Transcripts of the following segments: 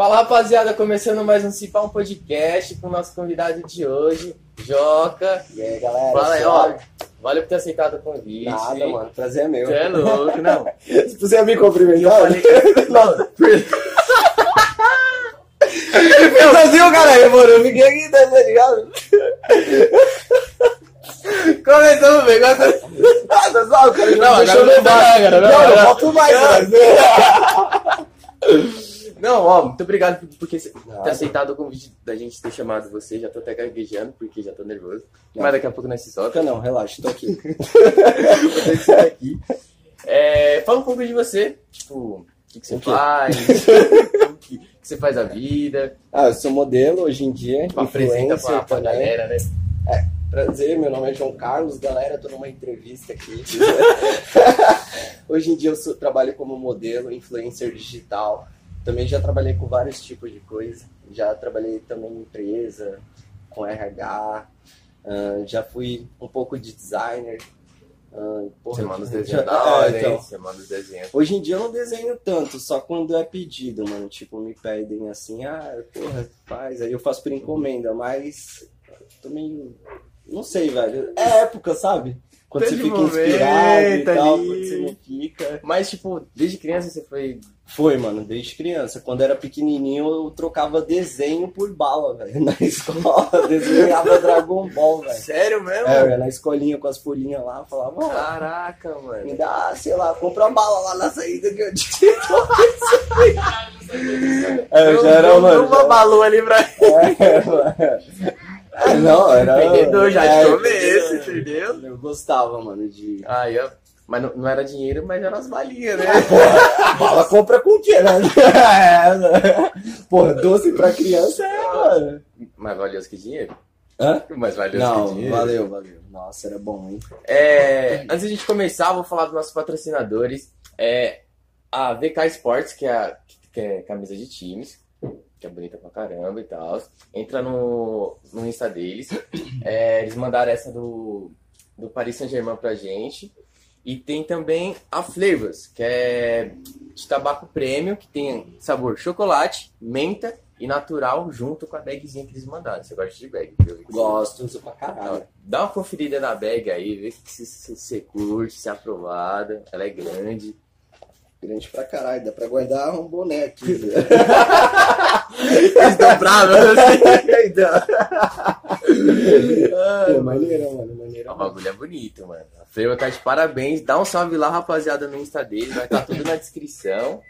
Fala rapaziada, começando mais um Cipá um podcast com o nosso convidado de hoje, Joca. E aí, galera? Fala aí, ó. Valeu por ter aceitado o convite. Nada, mano. Prazer é meu. Você é louco, não. Se você me cumprimentar, Eu falei. Não, eu fazia cara, mano. Eu fiquei aqui, tá ligado? começamos bem, agora. Ah, tá só, o cara Não, agora não levar. cara, não, Não, eu não. volto mais, mano. Não, ó, muito obrigado por, por ter aceitado o convite da gente ter chamado você. Já tô até gaguejando porque já tô nervoso. Não. Mas daqui a pouco nós se solta. Não, relaxa, tô aqui. aqui. É, fala um pouco de você. Tipo, o que, que você O faz? o que, que você faz a vida? Ah, eu sou modelo hoje em dia, Apresenta pra, pra galera, né? Prazer, meu nome é João Carlos, galera, tô numa entrevista aqui. Hoje em dia eu sou- trabalho como modelo, influencer digital. Também já trabalhei com vários tipos de coisa. Já trabalhei também em empresa, com RH. ah, já fui um pouco de designer. ah, porra, já- é, hora, então. Hoje em dia eu não desenho tanto, só quando é pedido, mano. Tipo, me pedem assim, ah, porra, faz. Aí eu faço por encomenda, mas também. Não sei, velho. É época, sabe? Quando você fica inspirado e tal, ali. quando você não fica. Mas, tipo, desde criança você foi. Foi, mano, desde criança. Quando era pequenininho, eu trocava desenho por bala, velho. Na escola, desenhava Dragon Ball, velho. Sério mesmo? É, na escolinha com as folhinhas lá, falava, Caraca, me mano. dá, sei lá, compra uma bala lá na saída que eu te É, eu já era, mano. uma já- balu ali pra. É, mano. É, não, era. Vendedor já de é, começo, entendeu? Eu gostava, mano, de. Aí, ó. Mas não, não era dinheiro, mas eram as balinhas, né? A bala compra com o quê, né? É, Porra, doce pra criança é, mano. Mais valioso que dinheiro? Hã? Mais valioso que Não, dinheiro. valeu, valeu. Nossa, era bom, hein? É, antes de a gente começar, vou falar dos nossos patrocinadores. É, a VK Sports, que é, a, que é camisa de times, que é bonita pra caramba e tal. Entra no, no Insta deles. É, eles mandaram essa do, do Paris Saint-Germain pra gente. E tem também a Flavors, que é de tabaco prêmio, que tem sabor chocolate, menta e natural, junto com a bagzinha que eles mandaram. Você gosta de bag? viu? Gosto, uso pra caralho. Então, Dá uma conferida na bag aí, vê se você curte, se é aprovada. Ela é grande. Grande pra caralho, dá pra guardar um boné aqui. Eles estão bravos, Pô, maneiro, mano, maneiro. O bagulho é bonito, mano. A Freio tá de parabéns. Dá um salve lá, rapaziada, no Insta dele. Vai estar tudo na descrição.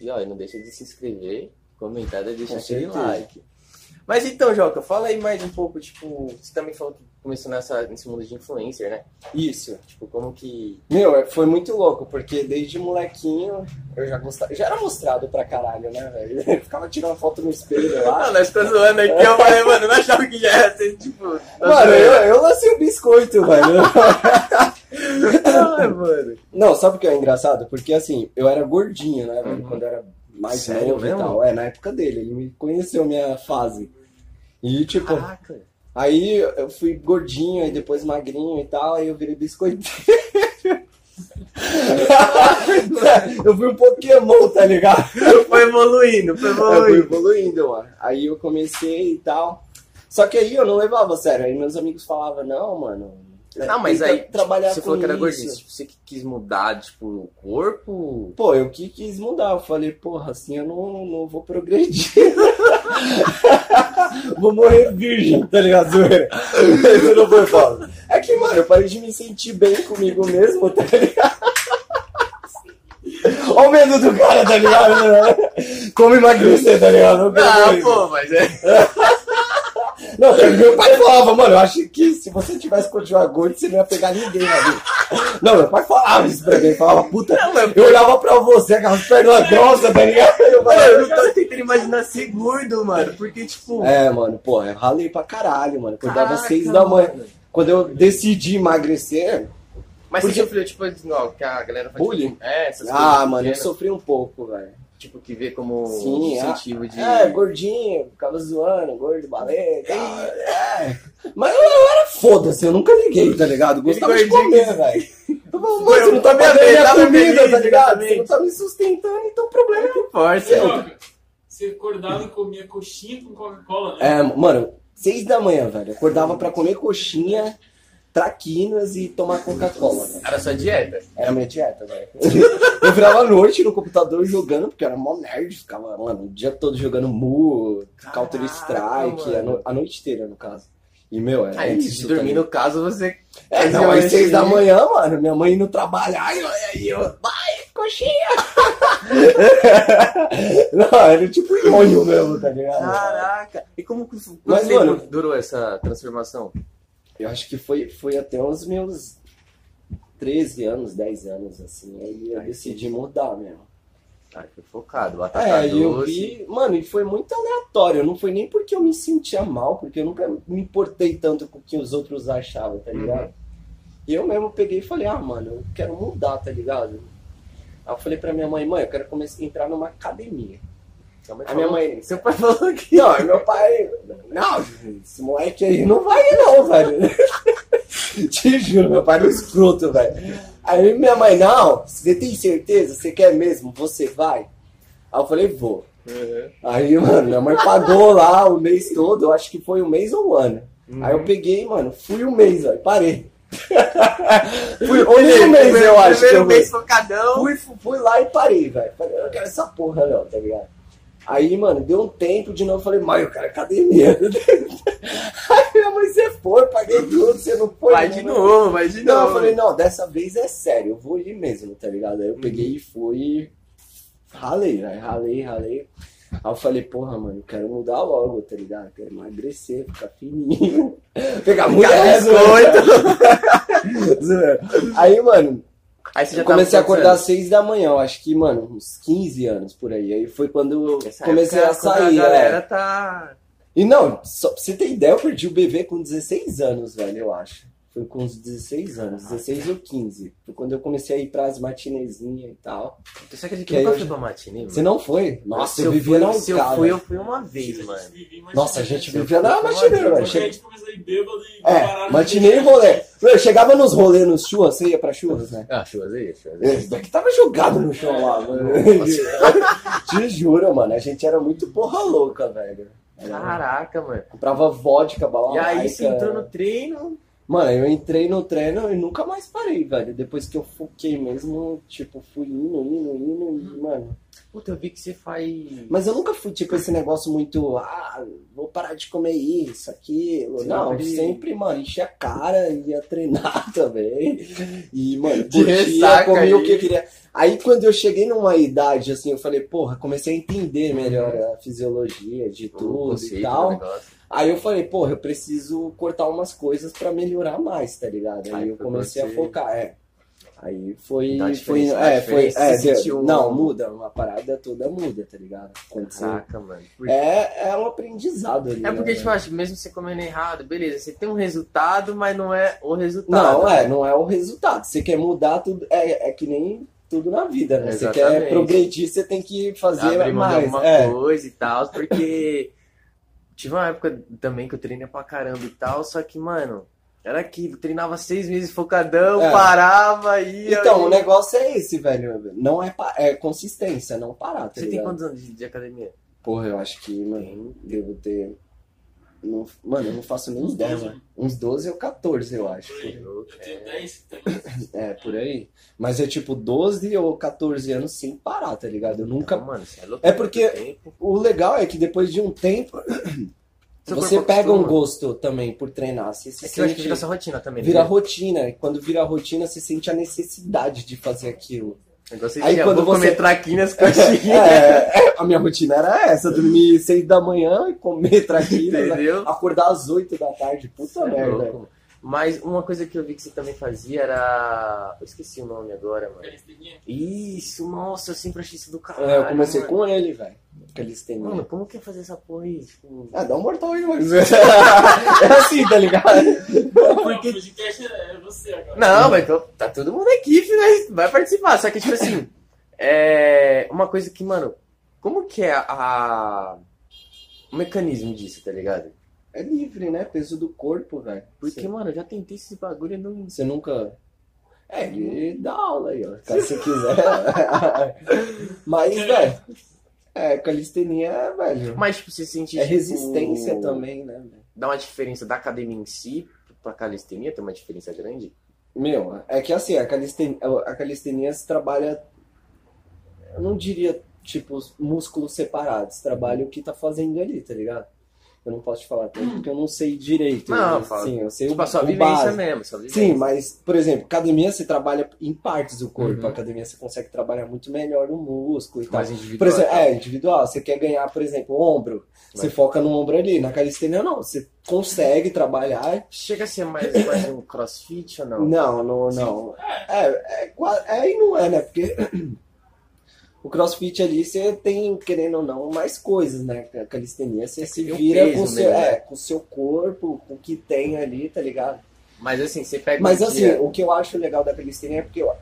E ó, não deixa de se inscrever, comentar e deixar aquele like. Mas então, Joca, fala aí mais um pouco, tipo, você também falou que começou nessa, nesse mundo de influencer, né? Isso. Tipo, como que. Meu, é- foi muito louco, porque desde molequinho eu já gostava. Já era mostrado pra caralho, né, velho? Eu ficava tirando foto no espelho lá. Ah, nós tá zoando aqui, eu falei, mano, não achava que já ia ser, tipo. tá Mano, eu, eu lancei o biscoito, velho. Ah, mano. Não, sabe o que é engraçado? Porque assim, eu era gordinho, né, velho? Uhum. Quando eu era mais Sério novo e mesmo? tal. É, na época dele, ele me conheceu minha fase. E tipo, Caraca. aí eu fui gordinho, aí depois magrinho e tal, aí eu virei biscoiteiro. eu fui um Pokémon, tá ligado? Foi evoluindo, foi Eu fui evoluindo. evoluindo, mano. Aí eu comecei e tal. Só que aí eu não levava sério. Aí meus amigos falavam, não, mano. Não, mas aí, trabalhar você com falou que era gordinho. Você que quis mudar, tipo, o corpo. Pô, eu que quis mudar. Eu falei, porra, assim eu não, não vou progredir. vou morrer virgem, tá ligado? Zoeira. Isso não foi foda. É que, mano, eu parei de me sentir bem comigo mesmo, tá ligado? Olha o medo do cara, tá ligado? Como emagrecer, tá ligado? Não, Ah, pô, mas é. Não, meu pai falava, mano, eu acho que se você tivesse continuado gordo, você não ia pegar ninguém na vida. Não, meu pai falava isso pra mim, ele falava, puta, Não, mas- eu olhava pra você, aquelas pernas grossas, tá ligado? Eu Mano, eu não tô tentando imaginar ser gordo, mano. Porque, tipo. é, mano, pô, eu ralei pra caralho, mano. Às caraca, seis da manhã. mano. Quando eu decidi emagrecer, Mas Porque- você sofreu, tipo, não, que a galera faz. Bullying? Tipo, é, essas ah, coisas mano, eu sofri um pouco, velho. Tipo, que vê como Sim, incentivo de. É, gordinho, ficava zoando, gordo, balé e tal. É. Mas eu, eu era foda-se, eu nunca liguei, tá ligado? Gostava de comer, velho. Eu falava, mano, Eu você não tá me dando tava comida, feliz, tá ligado? Você não tá me sustentando, então o problema é Força. seu. Você acordava e comia coxinha com Coca-Cola, né? É, mano, seis da manhã, velho. Acordava pra comer coxinha, traquinas e tomar Coca-Cola, velho. Era sua dieta. Era minha dieta, velho. Eu virava à noite no computador jogando, porque eu era mó nerd. Ficava, mano, o dia todo jogando Mu, Caraca, Counter-Strike, a, no- a noite inteira, no caso. E, meu, era Aí, antes de dormir também. no caso, você. É, não, um às seis da lanchinho. manhã, mano, minha mãe indo trabalhar, e aí eu, vai, coxinha! não, era tipo nhonho mesmo, tá ligado? Caraca! E como que Mas, mano- durou essa transformação? Eu acho que foi, foi até os meus 13 anos, 10 anos, assim, aí eu decidi mudar mesmo. Aí foi focado, batata É, e eu vi, mano, e foi muito aleatório, não foi nem porque eu me sentia mal, porque eu nunca me importei tanto com o que os outros achavam, tá ligado? E eu mesmo peguei e falei, ah, mano, eu quero mudar, tá ligado? Aí eu falei pra minha mãe, mãe, eu quero começar a entrar numa academia. A minha mãe, Seu pai falou que. Não, aí meu pai. Não, esse moleque aí não vai, não, velho. Te juro, meu pai é um escroto, velho. Aí minha mãe, não, você tem certeza? Você quer mesmo? Você vai? Aí eu falei, vou. Uhum. Aí, mano, minha mãe pagou lá o mês todo, eu acho que foi um mês ou um ano. Uhum. Aí eu peguei, mano, fui um mês, e parei. fui olhei um mês, eu acho Primeiro eu mês focadão. Fui, fui, lá e parei, velho. Eu quero essa porra, não, tá ligado? Aí, mano, deu um tempo de novo, eu falei, mãe, eu quero academia. Aí minha mãe, você foi, paguei tudo, você não foi. Vai não, de não. novo, vai de Não, novo. eu falei, não, dessa vez é sério, eu vou ir mesmo, tá ligado? Uhum. Aí eu peguei e fui e ralei, velho, ralei, ralei. Aí eu falei, porra, mano, eu quero mudar logo, tá ligado? Eu quero emagrecer, ficar fininho, pegar mulher, zoeira. Aí, mano, Aí você já eu comecei a acordar às quantos seis da manhã, eu acho que, mano, uns 15 anos por aí. Aí foi quando eu comecei a quando sair. A galera é. tá. E não, só pra você ter ideia, eu perdi o bebê com 16 anos, velho, eu acho. Foi com uns 16 anos, 16 ou 15. Foi quando eu comecei a ir pras matinezinhas e tal. Você acredita Que que nunca eu fui já- pra matinê, mano? Você não foi? Nossa, se eu eu vivia fui, na Se eu fui, eu fui uma vez, mano. Nossa, a gente vivia na matinê. Porque a gente começou a ir bêbado e É, matinê e rolê. Eu chegava nos rolês, nos churras, você ia pra churras, né? Ah, churras aí, churras aí. Esse daqui tava jogado no chão lá, mano. Te juro, mano. A gente era muito porra louca, velho. Caraca, mano. Comprava vodka, E balalaika. aí você entrou no treino. Mano, eu entrei no treino e nunca mais parei, velho. Depois que eu foquei mesmo, tipo, fui indo, indo, indo, e, mano. Puta, eu vi que você faz. Mas eu nunca fui, tipo, esse negócio muito, ah, vou parar de comer isso, aquilo. Não, sempre, mano, enchia a cara, ia treinar também. E, mano, curtia, comia o que eu queria. Aí, quando eu cheguei numa idade, assim, eu falei, porra, comecei a entender melhor a fisiologia de tudo e tal. Aí eu falei, porra, eu preciso cortar umas coisas pra melhorar mais, tá ligado? Aí, Aí eu comecei a você- focar, é. Aí foi. Foi é, foi. É, você deu- Não, muda, uma parada toda muda, tá ligado? Quando você- Caraca, mano. Por- É, é um aprendizado ali. É porque, né, tipo, acho que mesmo você comendo errado, beleza, você tem um resultado, mas não é o resultado. Não, é, não é o resultado. Você quer mudar tudo. É, é que nem tudo na vida, né? Você quer Exatamente. progredir, você tem que fazer abrir mais. alguma É. coisa e tal, porque tive uma época também que eu treinei pra caramba e tal, só que, mano, era aquilo, treinava seis meses focadão, É. parava. Então, o ia. negócio é esse, velho. Não é, pa- é consistência, não parar, tá Você tem ligado? quantos anos de, de academia? Porra, eu acho que, mano, devo ter. Não- mano, eu não faço nem Uns ideia, 12. mano. Uns 12 ou 14, eu acho. Eu tenho 10 também. É, por aí. Mas é tipo 12 ou 14 anos sem parar, tá ligado? Eu nunca. Então, mano, você é louco. É porque- Tempo. O legal é que depois de um tempo. Você pega um gosto também por treinar. Você se É que eu acho que sente- vira sua rotina também. vira né? rotina. E quando vira rotina, você sente a necessidade de fazer aquilo. Você Aí quando vou você- comer traquinas coxinhas. É, é, a minha rotina era essa: dormir 6 da manhã, comer traquinas, Entendeu? acordar às 8 da tarde. Puta é merda. Mas uma coisa que eu vi que você também fazia era. Eu esqueci o nome agora, mano. Calistenia. Isso, nossa, eu sempre achei isso do caralho. É, eu comecei mano. com ele, velho. Calistenia. Mano, como que é fazer essa porra aí? Tipo, Ah, dá um mortal aí, mano. é assim, tá ligado? Porque... O podcast é você agora. Não, mas tô- tá todo mundo aqui, né? vai participar. Só que, tipo assim, é uma coisa que, mano, como que é a. o mecanismo disso, tá ligado? É livre, né? Peso do corpo, velho. Porque, Você- mano, eu já tentei esse bagulho e não. Você nunca. É, ele dá aula aí, ó. Caso você quiser. Mas, velho, É, calistenia, velho. Mas, tipo, você sente. É tipo, resistência também, né? velho? Dá uma diferença da academia em si pra calistenia? Tem uma diferença grande? Meu, é que assim, a calistenia, a calistenia se trabalha, eu não diria, tipo, os músculos separados, trabalha o que tá fazendo ali, tá ligado? Eu não posso te falar tanto porque eu não sei direito. Não, mas, fala. sim, eu sei Tipo, o, a sua o vivência básico. mesmo. Sua vivência. Sim, mas, por exemplo, academia você trabalha em partes do corpo. Uhum. Academia você consegue trabalhar muito melhor o músculo e tal. Mais individual. Por exemplo, é, individual. Você quer ganhar, por exemplo, ombro. Você Mas- foca no ombro ali. Na calistenia, não. Você consegue trabalhar. Chega a ser mais, mais um crossfit ou não? Não, não, não. É, é, qua- é e não é, né? Porque o crossfit ali você tem, querendo ou não, mais coisas, né? A calistenia você se tem um vira peso com o seu, né? é, com seu corpo, com o que tem ali, tá ligado? Mas assim, você pega Mas assim, dia- o que eu acho legal da calistenia é porque ó,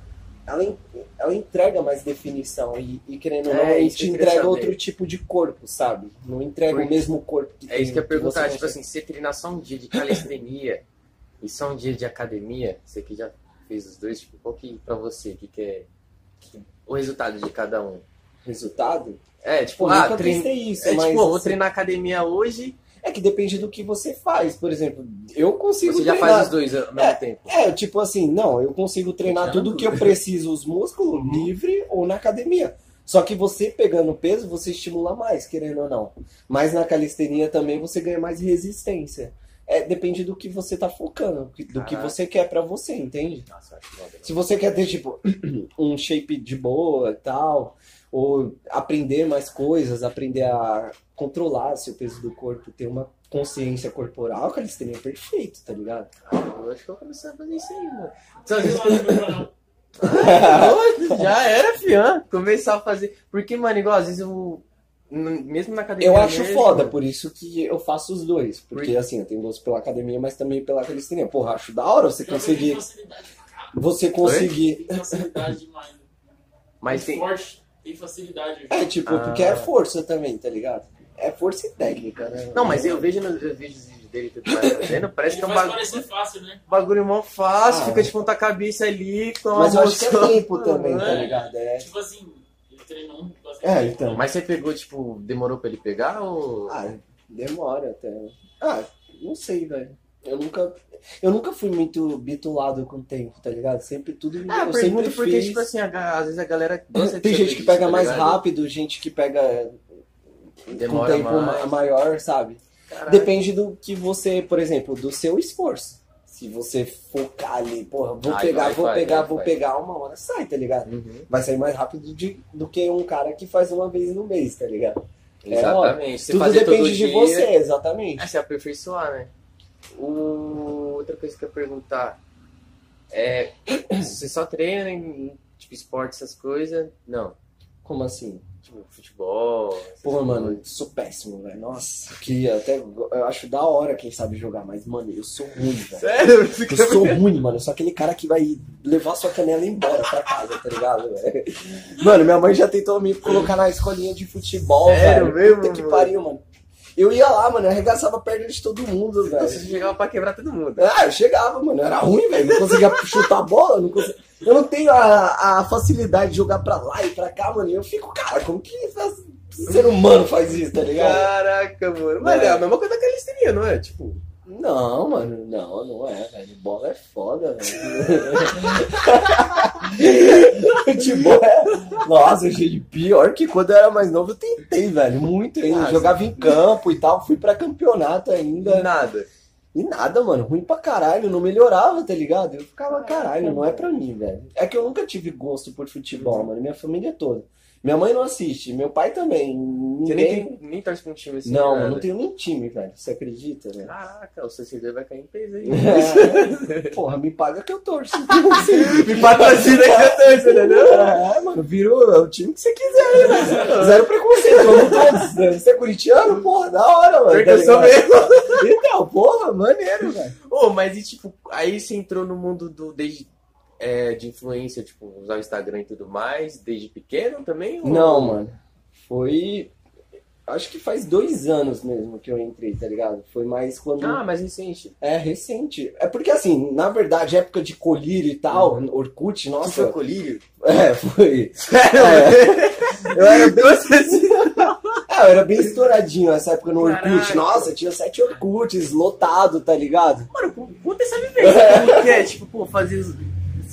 ela, ela entrega mais definição e, e querendo ou não, É, que te entrega saber. outro tipo de corpo, sabe? Não entrega Porque- o mesmo corpo que É isso que eu ia perguntar, tipo consegue. assim, você treinar só um dia de calistenia e só um dia de academia, você que já fez os dois, tipo, qual que pra você, que, que é que- o resultado de cada um? Resultado? É, tipo, Pô, ah, nunca trein... testei isso, é mas tipo, ó, vou assim, treinar academia hoje, é que depende do que você faz. Por exemplo, eu consigo você já treinar. faz os dois ao mesmo tempo. É, tipo assim, não, eu consigo treinar Tirando tudo que eu preciso, os músculos, livre ou na academia. Só que você pegando peso, você estimula mais, querendo ou não. Mas na calistenia também você ganha mais resistência. É, depende do que você tá focando, do que Caraca. você quer pra você, entende? Nossa, eu acho foda, Se você quer ter, tipo, um shape de boa e tal, ou aprender mais coisas, aprender a controlar seu peso do corpo, ter uma consciência corporal, calistenia é perfeito, tá ligado? não. Eu acho que eu vou começar a fazer isso aí, mano. Não. já era, fian. Começar a fazer. Porque, mano, igual, às vezes eu. Mesmo na academia. Eu acho mesmo, foda, por isso que eu faço os dois. Porque, assim, eu tenho gosto pela academia, mas também pela calistenia. Porra, acho da hora você conseguir. Você conseguir. Tem facilidade demais. Mas tem. forte, tem facilidade. É, tipo, Ah. porque é força também, tá ligado? É força e técnica, né? Não, mas eu vejo nos vídeos dele e tudo mais fazendo, parece Ele que é um bagulho, parecer fácil, né? bagulho mó fácil, Ah. fica de ponta cabeça ali, com Mas eu acho que é tempo também, tá ligado? É. Tipo assim, treinou bastante É, então. Mas você pegou, tipo, demorou pra ele pegar ou. Ah, demora até. Ah, não sei, velho. Eu nunca. Eu nunca fui muito bitulado com o tempo, tá ligado? Sempre tudo. Ah, eu sempre porque, fiz. tipo assim, a às vezes a galera gosta Tem gente que pega tá mais ligado? rápido, gente que pega Demora com tempo mais. ma- maior, sabe? Caraca. Depende do que você, por exemplo, do seu esforço. Se você focar ali, porra, vou Vai, pegar, vai, vou vai, pegar, vai, vou pegar, uma hora sai, tá ligado? Uhum. Vai sair mais rápido de- do que um cara que faz uma vez no mês, tá ligado? É, Exatamente. Você Tudo depende de dia, você, exatamente. É se aperfeiçoar, né? O... Outra coisa que eu ia perguntar é. Você só treina em tipo esporte, essas coisas? Não. Como assim? Tipo, futebol. Pô, coisas. mano, sou péssimo, velho. Nossa, que até eu acho da hora quem sabe jogar, mas, mano, eu sou ruim, velho. Sério? Você Eu sou ruim, mano. Eu sou aquele cara que vai levar sua canela embora pra casa, tá ligado, velho? Mano, minha mãe já tentou me colocar na escolinha de futebol, Sério velho. mesmo, Puta que pariu, mano. Eu ia lá, mano, eu arregaçava a perna de todo mundo, velho. Você chegava pra quebrar todo mundo. Ah, eu chegava, mano. Era ruim, velho. Não conseguia chutar a bola. Não conseguia... Eu não tenho a, a facilidade de jogar pra lá e pra cá, mano. E eu fico, cara, como que ser humano faz isso, tá ligado? Caraca, mano. Mas é a mesma coisa da calistenia, não é? Tipo. Não, mano, não, não é, velho. Bola é foda, velho. Futebol é. Nossa, gente, pior que quando eu era mais novo, eu tentei, velho. Muito ainda. Ah, Jogava em campo e tal, fui pra campeonato ainda. Nada. E nada, mano. Ruim pra caralho, não melhorava, tá ligado? Eu ficava, caralho, não é pra mim, velho. É que eu nunca tive gosto por futebol, mano. Minha família toda. Minha mãe não assiste, meu pai também. Você Ninguém... nem, tem, nem torce pra um time assim. Não, nada. não tenho nem time, velho. Você acredita, né? Caraca, o seguidor vai cair em peso aí. É, porra, me paga que eu torço. Me patrocina que eu torço, entendeu? É, mano, virou o time que você quiser, né? Zero preconceito, vamos todos. né? Você é corintiano? Porra, da hora, mano. Porque eu sou mesmo. Então, porra, maneiro, velho. Ô, mas e tipo, aí você entrou no mundo do desde é, de influência, tipo, usar o Instagram e tudo mais, desde pequeno também? ou- Não, mano. Foi. Acho que faz dois anos mesmo que eu entrei, tá ligado? Foi mais quando. Ah, mas recente. É recente. É porque assim, na verdade, época de colírio e tal, Orkut, Você foi nossa. colírio? É, foi. Sério? É. Eu era vezes. Ah, eu era bem estouradinho nessa época no Orkut. Caraca. Nossa, tinha sete Orkuts lotado, tá ligado? Mano, conta essa vivência. Como que é? Tipo, pô, fazer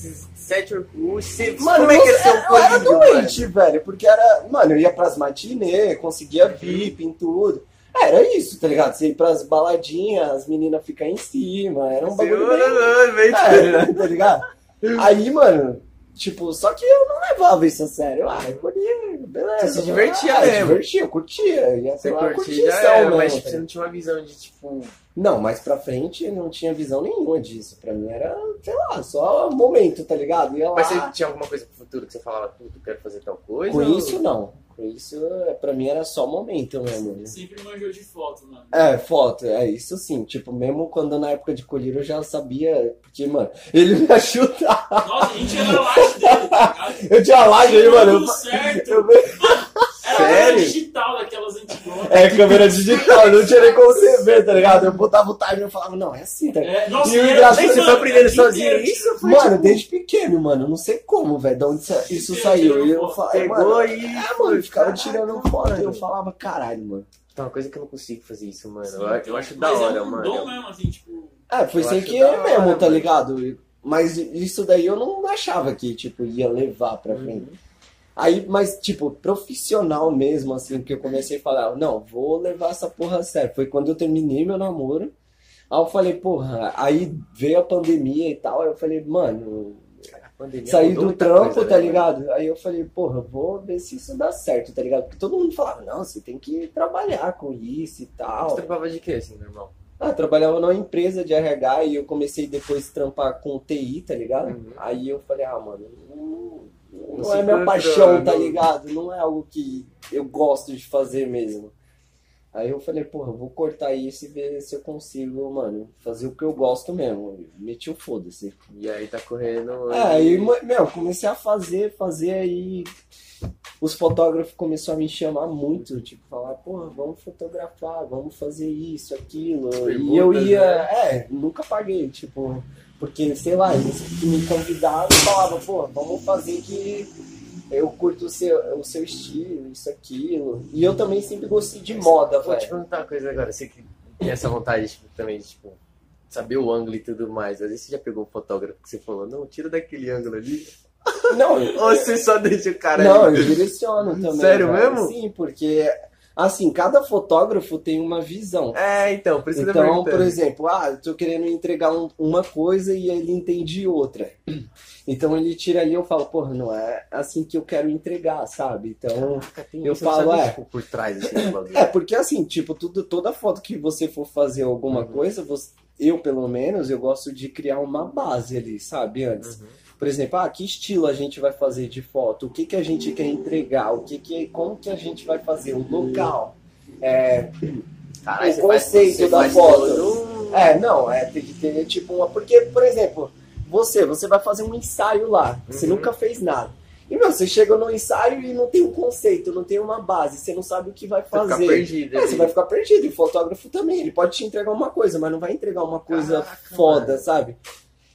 esses sete. Você, Mano, como é que é um eu era doente, velho, porque era. Mano, eu ia pras matinê, conseguia VIP em tudo. É, Era isso, tá ligado? Você ia pras baladinhas, as meninas ficam em cima, era um bagulho bem. É, tá ligado? Aí, mano, tipo, só que eu não levava isso a sério. Ah, eu podia, beleza. Você se divertia ah, mesmo. divertia, eu curtia. Ia Você pela curtia curtição era, mesmo, mas tá tipo, você não tinha uma visão de tipo. Não, mais pra frente eu não tinha visão nenhuma disso. Pra mim era, sei lá, só momento, tá ligado? Ia lá. Mas você tinha alguma coisa pro futuro que você falava, puto, quero fazer tal coisa? Com ou- isso, não. Com isso, é, pra mim era só momento mesmo. né? Sempre manjou de foto, mano. É, foto, é isso sim. Tipo, mesmo quando na época de colher eu já sabia. Porque, mano, ele me ajudava. Nossa, a gente era laje dele, tá ligado? Eu tinha live aí, mano. Tudo Eu, certo. eu, Era Sério? câmera digital daquelas antigonas. é, câmera digital, não tinha nem como você ver, tá ligado? Eu botava o timer e eu falava, não, é assim, tá ligado? É, nossa, E o engraçado Mas você foi aprendendo sozinho inteiro, isso? Foi, Mano, tipo, desde pequeno, mano, não sei como, velho, de onde isso- saiu. E eu falei, Pegou e- É, mano, eu ficava tirando foto e eu falava, caralho, mano. Tá uma coisa que eu não consigo fazer isso, mano. Sim, eu, eu acho da hora, é um mano. dom mesmo, assim, tipo... É, foi Eu sem querer mesmo, tá mano. ligado? Mas isso daí eu não achava que, tipo, ia levar pra frente. Aí, mas, tipo, profissional mesmo, assim, que eu comecei a falar, não, vou levar essa porra a sério. Foi quando eu terminei meu namoro. Aí eu falei, porra, aí veio a pandemia e tal, aí eu falei, mano, saí do trampo, coisa, tá né, ligado? Aí eu falei, porra, vou ver se isso dá certo, tá ligado? Porque todo mundo falava, não, você tem que trabalhar com isso e tal. Você trampava de quê, assim, normal? Ah, trabalhava numa empresa de RH e eu comecei depois a trampar com TI, tá ligado? Uhum. Aí eu falei, ah, mano, não, não é minha paixão, tá não- ligado? Não é algo que eu gosto de fazer mesmo. Aí eu falei, porra, eu vou cortar isso e ver se eu consigo, mano, fazer o que eu gosto mesmo. Meti o foda-se. E aí tá correndo. É, aí, meu, comecei a fazer, fazer aí. Os fotógrafos começaram a me chamar muito, tipo, falar, porra, vamos fotografar, vamos fazer isso, aquilo. e eu Perguntas, ia, né? é, nunca paguei, tipo, porque, sei lá, eles que me convidavam e falavam, pô, vamos fazer que eu curto o seu, o seu estilo, isso, aquilo. E eu também sempre gostei de moda, Vou te perguntar uma coisa agora. Você que tem essa vontade tipo, também de, tipo, saber o ângulo e tudo mais. Às vezes você já pegou um fotógrafo que você falou, não, tira daquele ângulo ali. Não, Ou você só deixa o cara Não, ali? eu direciono também. Sério cara. mesmo? Sim, porque, assim, cada fotógrafo tem uma visão. É, então, por isso tô Então, por exemplo, ah, eu tô querendo entregar um- uma coisa e ele entende outra. Então ele tira ali e eu falo, porra, não é assim que eu quero entregar, sabe? Então. Caraca, eu falo, é. tipo, por trás assim. É, porque assim, tipo, tudo, toda foto que você for fazer alguma Uhum. coisa, você- eu pelo menos, eu gosto de criar uma base ali, sabe? Antes. Uhum. Por exemplo, ah, que estilo a gente vai fazer de foto? O que, que a gente quer entregar? O que que, como que a gente vai fazer? O local? É, Caralho, O conceito da foto. todo um- é, não, é, tem que ter tipo uma. Porque, por exemplo, você, você vai fazer um ensaio lá, você Uhum. nunca fez nada. E, meu, você chega no ensaio e não tem um conceito, não tem uma base, você não sabe o que vai fazer. perdido. É, você vai ficar perdido. E o fotógrafo também, ele pode te entregar uma coisa, mas não vai entregar uma coisa Caraca, foda, mano. sabe?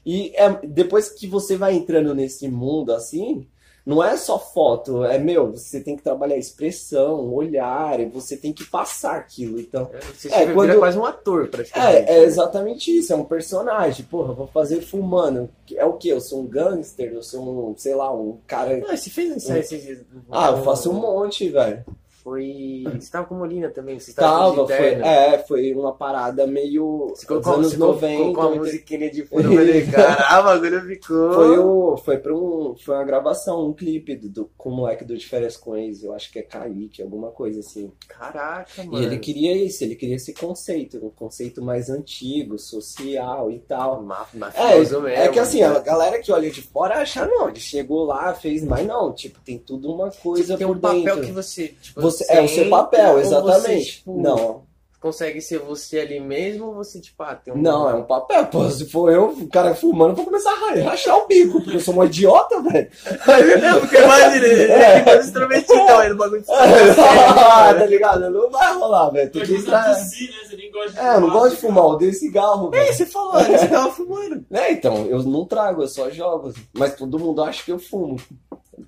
E é, depois que você vai entrando nesse mundo assim, não é só foto, é meu, você tem que trabalhar expressão, olhar, você tem que passar aquilo. Então, Você É, vira quando- quase um ator, praticamente. é, é exatamente isso, é um personagem. Porra, vou fazer fumando. É o quê? Eu sou um gangster, eu sou um, sei lá, um cara. Ah, você fez um ensaio esses dias? Ah, eu faço um monte, velho. Foi. Você tava com Molina também, você tava Tava, foi, é, foi uma parada meio Você colocou, anos você colocou 90. com a 80. musiquinha de fundo, caralho, o bagulho ficou. Foi, o, foi pra um. Foi uma gravação, um clipe do, do- com o moleque do De Férias Ex, eu acho que é Kaique, alguma coisa assim. Caraca, mano. E ele queria isso, ele queria esse conceito, um conceito mais antigo, social e tal. Ma- É, mafioso mesmo. é que assim, né? a galera que olha de fora acha, não, ele chegou lá, fez, mas não, tipo, tem tudo uma coisa tem por um papel dentro. que você. Tipo, Você, é o seu papel, exatamente. Você, tipo, Não, Consegue ser você ali mesmo ou você, tipo, ah, tem um. não, é um papel. Pô, se for eu, o cara fumando, eu vou começar a rachar o bico, porque eu sou um idiota, velho. É, porque imagina, ele É. tem dois instrumentinhos aí no bagulho de tá ligado? Não vai rolar, velho. Tem que você estar. né? Você nem gosta de É, eu não gosto de fumar, eu odeio cigarro, velho. Você falou? Você tava fumando. É, então, eu não trago, eu só jogo. Mas todo mundo acha que eu fumo.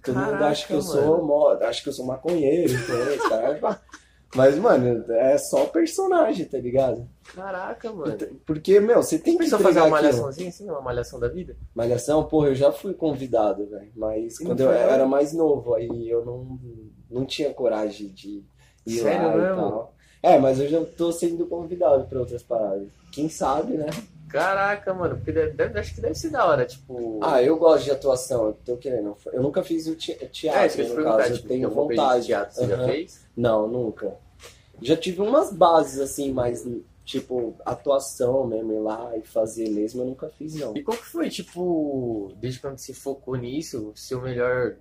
Todo mundo Caraca, acha que eu mano. sou acha que eu sou maconheiro, então, Mas, mano, é só personagem, tá ligado? Caraca, mano. Porque, meu, você tem que fazer uma malhaçãozinha assim, uma malhação da vida? Malhação, porra, eu já fui convidado, velho. Mas E quando eu era mais novo, aí eu não, não tinha coragem de ir Sério lá e tal. É, mas eu já tô sendo convidado pra outras paradas. Quem sabe, né? Caraca, mano, porque deve, deve- acho que deve ser da hora, tipo. Ah, eu gosto de atuação, eu tô querendo. Eu nunca fiz o te- teatro, é, isso que eu te no caso, tipo, eu tenho alguma coisa de vontade. teatro você já Aham. fez? Não, nunca. Já tive umas bases assim, mas tipo, atuação mesmo, ir lá e fazer mesmo, eu nunca fiz, não. E qual que foi, tipo, desde quando você focou nisso, o seu melhor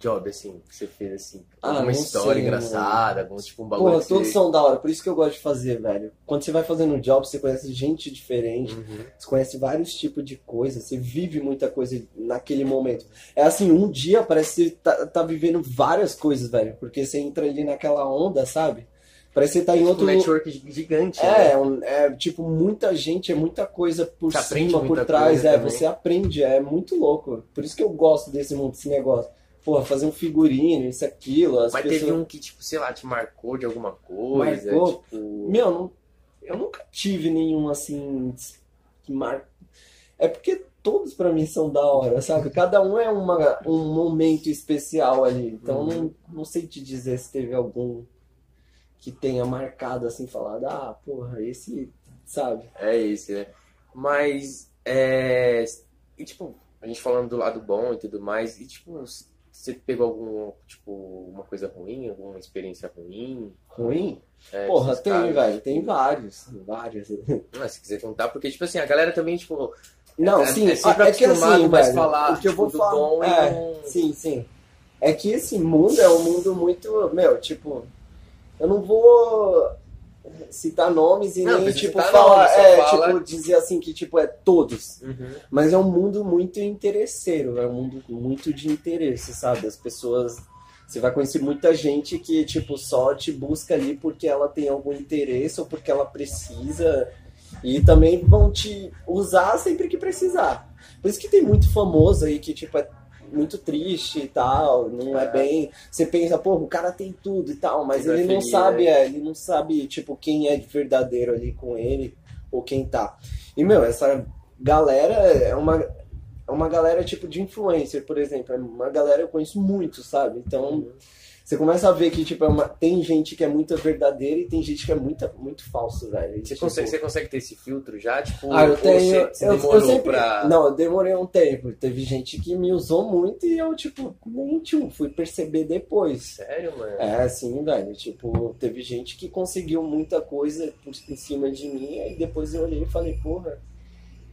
job, assim, que você fez, assim? Ah, Alguma não história sei, engraçada, algum, tipo, um bagulho que todos você... são da hora, por isso que eu gosto de fazer, velho. Quando você vai fazendo um job, você conhece gente diferente, Uhum. você conhece vários tipos de coisas, você vive muita coisa naquele momento. É assim, um dia parece que você tá, tá vivendo várias coisas, velho, porque você entra ali naquela onda, sabe? Parece que você tá em Um outro network gigante, É, né? um- é tipo muita gente, é muita coisa por Você cima, por trás, é, também. você aprende, é muito louco. Por isso que eu gosto desse mundo, desse negócio. Porra, fazer um figurino, isso, aquilo, as Mas pessoas... teve um que, tipo, sei lá, te marcou de alguma coisa, Marcou? tipo... Meu, não- eu nunca tive nenhum assim que mar... É porque todos pra mim são da hora, sabe? Cada um é uma, um momento especial ali. Então Uhum. não, não sei te dizer se teve algum que tenha marcado assim, falado, ah, porra, esse, sabe? É esse, né? Mas, é... E, tipo, a gente falando do lado bom e tudo mais, e, tipo, você pegou algum, tipo, uma coisa ruim, alguma experiência ruim? Ruim? É, Porra, tem, velho, tem vários, vários. Ah, se quiser contar, porque, tipo assim, a galera também, tipo, Não, é, sim, é sempre é que assim, mais velho, falar o que eu tipo, vou falar, bom é, não... sim, sim. É que esse mundo é um mundo muito, meu, tipo, eu não vou citar nomes e Não, nem tipo falar, nomes, só é, fala- tipo dizer assim que tipo é todos, Uhum. mas é um mundo muito interesseiro, é um mundo muito de interesse, sabe? As pessoas você vai conhecer muita gente que tipo só te busca ali porque ela tem algum interesse ou porque ela precisa e também vão te usar sempre que precisar. Por isso que tem muito famoso aí que, tipo, é muito triste e tal, não é, É. bem. Você pensa, pô, o cara tem tudo e tal, mas Vai ele não sabe, né? é, ele não sabe, tipo, quem é verdadeiro ali com ele ou quem tá. E, meu, essa galera é uma. É uma galera tipo de influencer, por exemplo. É uma galera eu conheço muito, sabe? Então, Uhum. Você começa a ver que, tipo, é uma... tem gente que é muito verdadeira e tem gente que é muito, muito falso, velho. E, Você, tipo, consegue, você consegue ter esse filtro já? Tipo, ah, eu tenho. Você, você eu, eu sempre. pra... Não, eu demorei um tempo. Teve gente que me usou muito e eu, tipo, nem tchum, fui perceber depois. Sério, mano? É, sim, velho. Tipo, teve gente que conseguiu muita coisa por em cima de mim, aí depois eu olhei e falei, porra.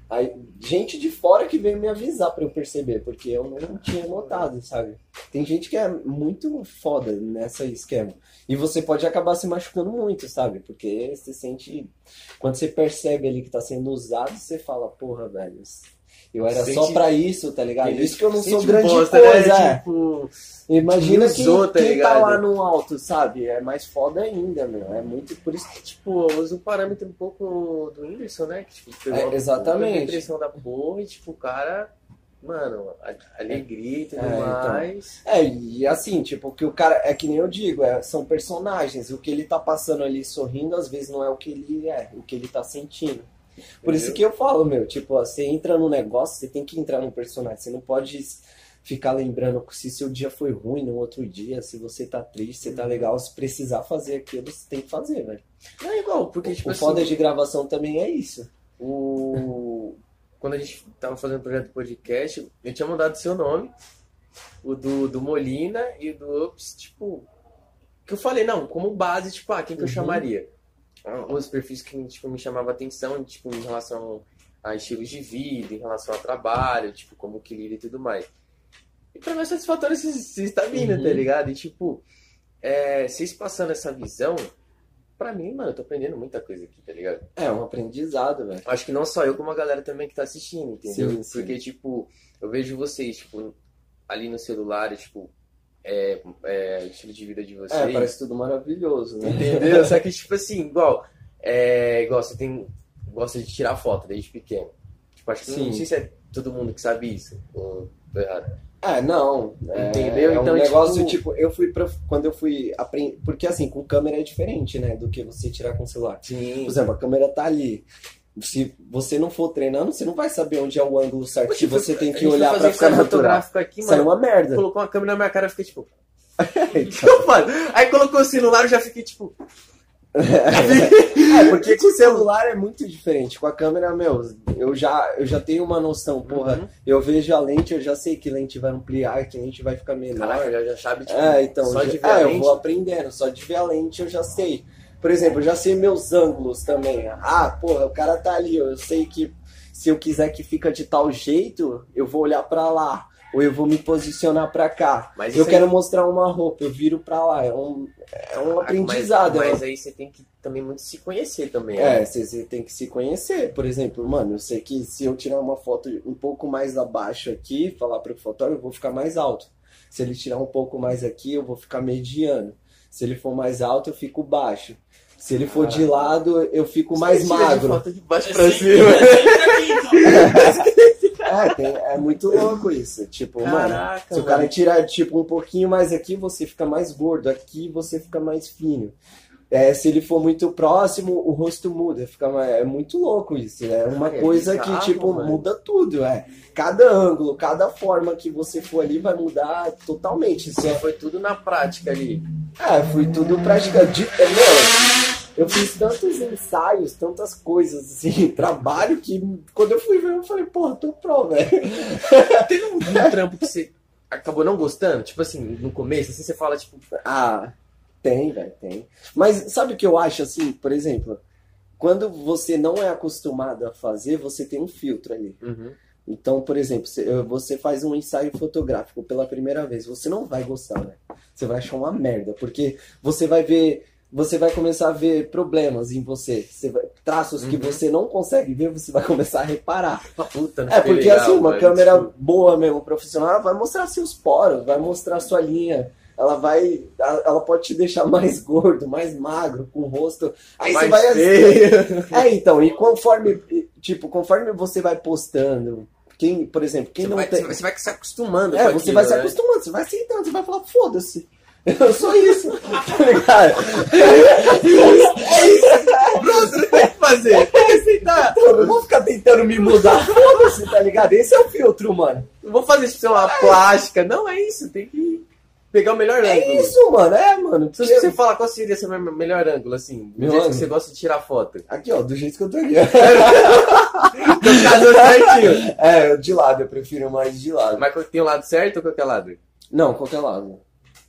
Aí, gente de fora que veio me avisar pra eu perceber, porque eu não tinha notado, sabe? Tem gente que é muito foda nessa esquema. E você pode acabar se machucando muito, sabe? Porque você sente. Quando você percebe ali que tá sendo usado, você fala, porra, velho. Eu era só pra isso, tá ligado? Entendeu? Isso que eu não sou grande bosta, coisa, né? é. Tipo, Imagina usou, tá quem tá lá no alto, sabe? É mais foda ainda, meu. É muito por isso que, tipo. Eu uso o parâmetro um pouco do Whindersson, né? Que, tipo, É, exatamente. puta depressão da porra e, tipo, o cara, mano, alegria e tudo É, então. mais. É, e assim, tipo, que o cara. É que nem eu digo, é, são personagens. O que ele tá passando ali sorrindo, às vezes não é o que ele é, o que ele tá sentindo. Por isso que eu falo, meu, tipo, ó, você entra no negócio, você tem que entrar no personagem. Você não pode ficar lembrando se seu dia foi ruim no outro dia, se você tá triste, se tá Uhum. legal, se precisar fazer aquilo, você tem que fazer, velho. Não é igual, porque, tipo o assim, foda de gravação também é isso. o... quando a gente tava fazendo o projeto do podcast, eu tinha mandado seu nome, o do, do Molina e o do Ups, tipo, que eu falei, não, como base, tipo, ah, quem que eu Uhum. chamaria? Os perfis que tipo, me chamavam atenção, tipo, em relação a estilos de vida, em relação ao trabalho, tipo, como que lida e tudo mais. E pra mim é satisfatório você está vindo, Uhum. tá ligado? E tipo, é, vocês passando essa visão, pra mim, mano, eu tô aprendendo muita coisa aqui, tá ligado? É um aprendizado, velho. Acho que não só eu, como a galera também que tá assistindo, entendeu? Sim, sim. Porque, tipo, eu vejo vocês, tipo, ali no celular, tipo, é, é, o estilo de vida de vocês. É, parece tudo maravilhoso, né? Entendeu? Só que, tipo assim, igual, é, igual você tem, gosta de tirar foto desde pequeno. Tipo, acho que não Sim. sei se é todo mundo que sabe isso. Ou, Tô errado. É, não. É, Entendeu? É um Então, negócio, tipo- tipo, eu fui pra. Quando eu fui aprender. Porque assim, com câmera é diferente, né? Do que você tirar com celular. Sim. Por exemplo, a câmera tá ali. Se você não for treinando, você não vai saber onde é o ângulo certo que você tem que olhar pra ficar natural. aqui, Isso é mano. uma merda. Colocou uma câmera na minha cara, eu fiquei tipo. Então, mano. Aí colocou o celular, eu já fiquei tipo. é, porque com o celular é muito diferente. Com a câmera, meu, eu já, eu já tenho uma noção, porra. Uhum. Eu vejo a lente, eu já sei que lente vai ampliar, que lente vai ficar menor. Caraca, já, já sabe, tipo. É, então, só já- de ver a é, eu lente. vou aprendendo, só de ver a lente eu já sei. Por exemplo, eu já sei meus ângulos também. Ah, porra, o cara tá ali, eu sei que se eu quiser que fica de tal jeito, eu vou olhar pra lá. Ou eu vou me posicionar pra cá. Mas eu quero aí- mostrar uma roupa, eu viro pra lá. É um, é um aprendizado. Mas, é mas aí você tem que também muito se conhecer também. é, né? você, você tem que se conhecer. Por exemplo, mano, eu sei que se eu tirar uma foto um pouco mais abaixo aqui, falar pro fotógrafo, eu vou ficar mais alto. Se ele tirar um pouco mais aqui, eu vou ficar mediano. Se ele for mais alto, eu fico baixo. Se ele for de lado, eu fico mais Você de magro. foto de baixo É pra cima. é sempre aqui, então. É, tem- é muito louco isso. Tipo, mano, Caraca, se o mano. cara tirar tipo um pouquinho mais aqui, você fica mais gordo. Aqui você fica mais fino. É, se ele for muito próximo, o rosto muda. Fica é muito louco isso. É uma É coisa bizarro, que, tipo, mano. muda tudo. É. Cada ângulo, cada forma que você for ali vai mudar totalmente. Isso é, foi tudo na prática ali. é, foi tudo praticamente. de- é, Meu, eu fiz tantos ensaios, tantas coisas, assim, trabalho, que quando eu fui ver, eu falei, porra, tô pro, velho. Teve um, um trampo que você acabou não gostando? Tipo assim, no começo, assim, você fala, tipo, Ah, tem, velho, tem. Mas sabe o que eu acho assim, por exemplo, quando você não é acostumado a fazer, você tem um filtro ali. uhum, Então, por exemplo, você- faz um ensaio fotográfico pela primeira vez, você não vai gostar, velho. Você vai achar uma merda, porque você vai ver, você vai começar a ver problemas em você, Você vai- traços que Uhum. você não consegue ver, você vai começar a reparar. puta, não É, porque legal, assim, uma mano, câmera boa mesmo, profissional, vai mostrar seus poros, vai mostrar sua linha. Ela vai. Ela pode te deixar mais gordo, mais magro, com o rosto. Aí você mais vai. feio. É, então, e conforme. Tipo, conforme você vai postando. Quem, por exemplo, quem Você não vai, tem. você vai se acostumando É, você aquilo, vai se né? acostumando, você vai aceitando, você vai falar, foda-se. Eu sou isso, tá ligado? Pronto, não tem que fazer. Tem que aceitar. Então, não vou ficar tentando me mudar, foda-se, tá ligado? Esse é o filtro, mano. Não vou fazer isso ser uma plástica. Não, é isso. Tem que pegar o melhor É ângulo. isso, mano, é, mano. Se porque- você falar qual seria seu me- melhor ângulo, assim, do Meu jeito que você gosta de tirar foto. Aqui, ó, do jeito que eu tô aqui. Casou certinho. É, de lado, eu prefiro mais de lado. Mas tem o lado certo ou qualquer lado? Não, qualquer lado.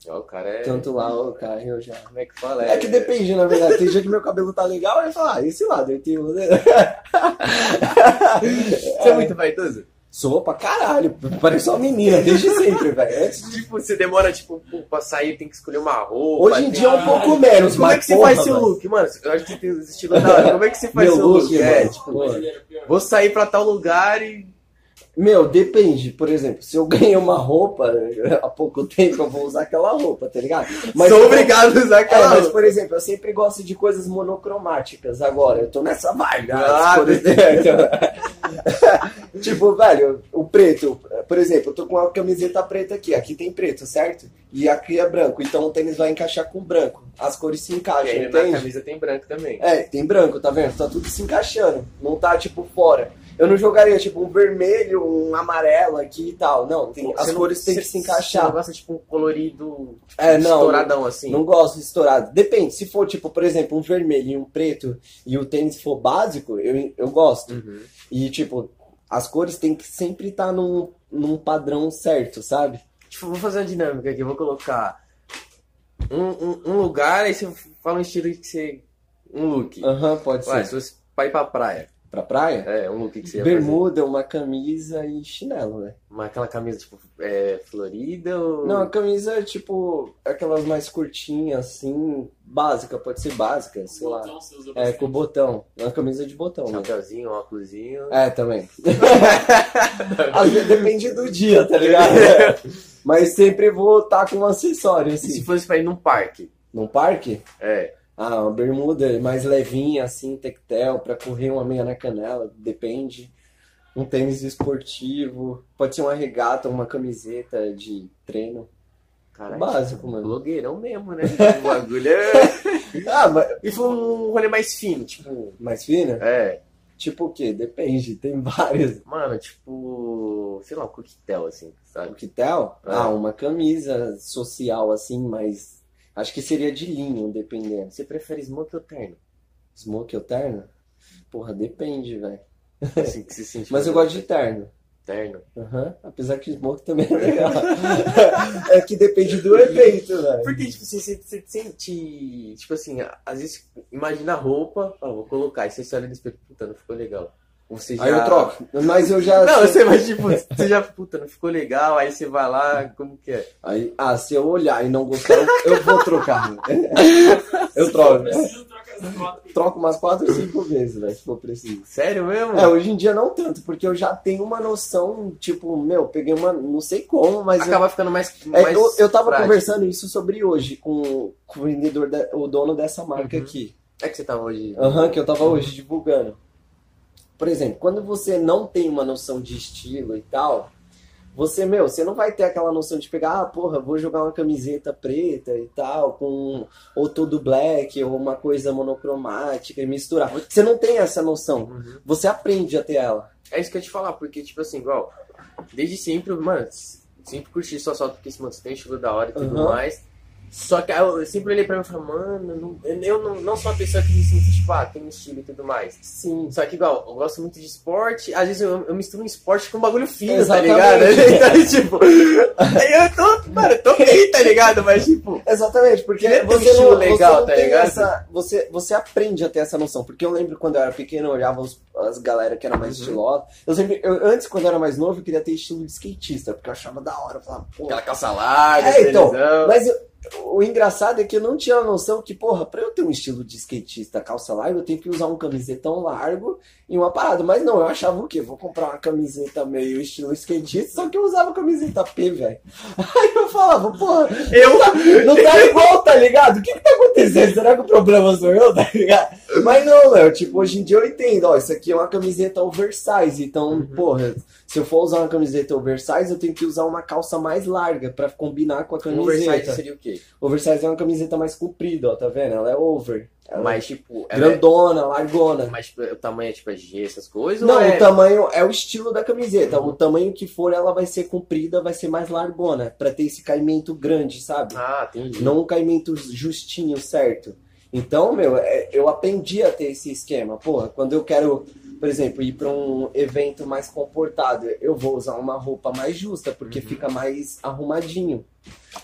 Ó, o cara é. Tanto lá ou cá, eu já. Como é que fala? É que depende, na verdade. Tem dia que meu cabelo tá legal, aí eu falo, ah, esse lado, eu tenho. Você é muito vaidoso? Sou pra caralho, parece uma menina, desde sempre, velho. Antes- Tipo, você demora, tipo, pra sair, tem que escolher uma roupa. Hoje em dia é um pouco menos, Como mas. é que você porra, faz seu look? Mano, eu acho que tem os estilos da hora. Como é que você faz Meu seu look, look? É, mano. tipo, é vou sair pra tal lugar e. Meu, depende. Por exemplo, se eu ganhei uma roupa há pouco tempo, eu vou usar aquela roupa, tá ligado? Sou obrigado a usar É, aquela mas roupa. por exemplo, eu sempre gosto de coisas monocromáticas agora. Eu tô nessa vibe. Ah, cores- tipo, velho, o preto, por exemplo, eu tô com uma camiseta preta aqui. Aqui tem preto, certo? E aqui é branco. Então o tênis vai encaixar com branco. As cores se E encaixam, aí na entende? camisa tem branco também. É, tem branco, tá vendo? Tá tudo se encaixando. Não tá, tipo, fora. Eu não jogaria, tipo, um vermelho, um amarelo aqui e tal. Não, tem- as Você cores têm que você- se Você não encaixar. gosta, tipo, um colorido tipo, É, não, estouradão assim. Não gosto de estourado. Depende, se for, tipo, por exemplo, um vermelho e um preto e o tênis for básico, eu, eu gosto. Uhum. E, tipo, as cores têm que sempre estar num, num padrão certo, sabe? Tipo, vou fazer uma dinâmica aqui, vou colocar um, um, um lugar, aí você fala um estilo que você. Um look. Aham, pode Ué, ser. se pra ir pra praia. Pra praia? É, um look que você ia fazer. Bermuda, uma camisa e chinelo, né? Uma, aquela camisa, tipo, é, florida ou. Não, a camisa é tipo aquelas mais curtinhas, assim, básica, pode ser básica, sei lá. Botão, você usa É, bastante. com botão. É uma camisa de botão, né? Chapeuzinho, óculosinho. É, também. Às vezes depende do dia, tá ligado? Mas sempre vou estar com um acessório, E se assim. fosse pra ir num parque? Num parque? É. Ah, uma bermuda mais levinha, assim, tectel, pra correr uma meia na canela, depende. um tênis esportivo, pode ser uma regata, uma camiseta de treino. Caralho, Básico, mano. blogueirão mesmo, né? O bagulho é... Ah, mas E foi um rolê mais fino, tipo... mais fina? É, Tipo o quê? Depende, tem vários. mano, tipo... Sei lá, um coquetel, assim, sabe? Quitel? É. Ah, uma camisa social assim, mas acho que seria de linho, dependendo. Você prefere smoke ou terno? Smoke ou terno? Porra, depende, velho. Assim, que se sente Mas eu gosto de terno. terno. Aham, Apesar que smoke também é legal. é que depende do evento, velho. Porque, tipo, você, você, você sente... Tipo assim, às vezes, imagina a roupa, ó, vou colocar, e você olha no espelho, puta, não ficou legal. Você já... Aí eu troco. Mas eu já. Não, você vai, tipo, você já, puta, não ficou legal, aí você vai lá, como que é? Aí, ah, se eu olhar e não gostar, eu, eu vou trocar. eu troco. Troco umas 4 ou 5 vezes, velho, se for preciso. Sério mesmo? É, hoje em dia não tanto, porque eu já tenho uma noção, tipo, meu, peguei uma. Não sei como, mas. eu- Acaba ficando mais, É, mais eu, eu tava prático. conversando isso sobre hoje com, com o vendedor, da- o dono dessa marca Uhum. aqui. É que você tava hoje... Aham, que eu tava hoje divulgando. Por exemplo, quando você não tem uma noção de estilo e tal, você, meu, você não vai ter aquela noção de pegar, ah, porra, vou jogar uma camiseta preta e tal, com ou todo black, ou uma coisa monocromática e misturar. Você não tem essa noção. Uhum. Você aprende a ter ela. É isso que eu ia te falar, porque, tipo assim, igual, desde sempre, mano, sempre curti sua foto, porque, mano, você tem estilo da hora e tudo Uhum. mais. Só que eu sempre olhei pra mim e falei, mano, não- eu não, não sou uma pessoa que me sinto, tipo, ah, tem estilo e tudo mais. Sim. Só que, igual, eu gosto muito de esporte, às vezes eu, eu misturo um esporte com um bagulho fino, Exatamente. tá ligado? Então, tipo, eu tô, mano, eu tô bem, tá ligado? Mas, tipo, Exatamente, porque um você estilo não, legal, você não tá ligado? essa. Você, você aprende a ter essa noção. Porque eu lembro quando eu era pequeno, eu olhava os- as galera que era mais Uhum. estilosa. Eu sempre, eu- antes, quando eu era mais novo, eu queria ter estilo de skatista, porque eu achava da hora. Eu falava, pô. aquela calça larga, É, então. Mas eu- o engraçado é que eu não tinha a noção que, porra, pra eu ter um estilo de skatista calça larga, eu tenho que usar um camisetão largo e uma parada. Mas não, eu achava o quê? Vou comprar uma camiseta meio estilo skatista, só que eu usava camiseta P, velho. Aí eu falava, porra, Eu, não tá igual, tá ligado? O que que tá acontecendo? Será que o problema sou eu, tá ligado? Mas não, Léo, tipo, hoje em dia eu entendo, ó, isso aqui é uma camiseta oversize, então, Uhum. porra, se eu for usar uma camiseta oversize, eu tenho que usar uma calça mais larga pra combinar com a camiseta. oversize seria o quê? Oversize é uma camiseta mais comprida, ó, tá vendo? Ela é over. Ela tipo, é ela é- grandona, largona. Mas tipo, o tamanho é tipo é G, essas coisas? Não, é... o tamanho é o estilo da camiseta. O tamanho que for, ela vai ser comprida, vai ser mais largona, pra ter esse caimento grande, sabe? Ah, entendi. não um caimento justinho, certo? Então, meu, é- eu aprendi a ter esse esquema. Porra, quando eu quero, por exemplo, ir para um evento mais comportado, eu vou usar uma roupa mais justa, porque Uhum. fica mais arrumadinho.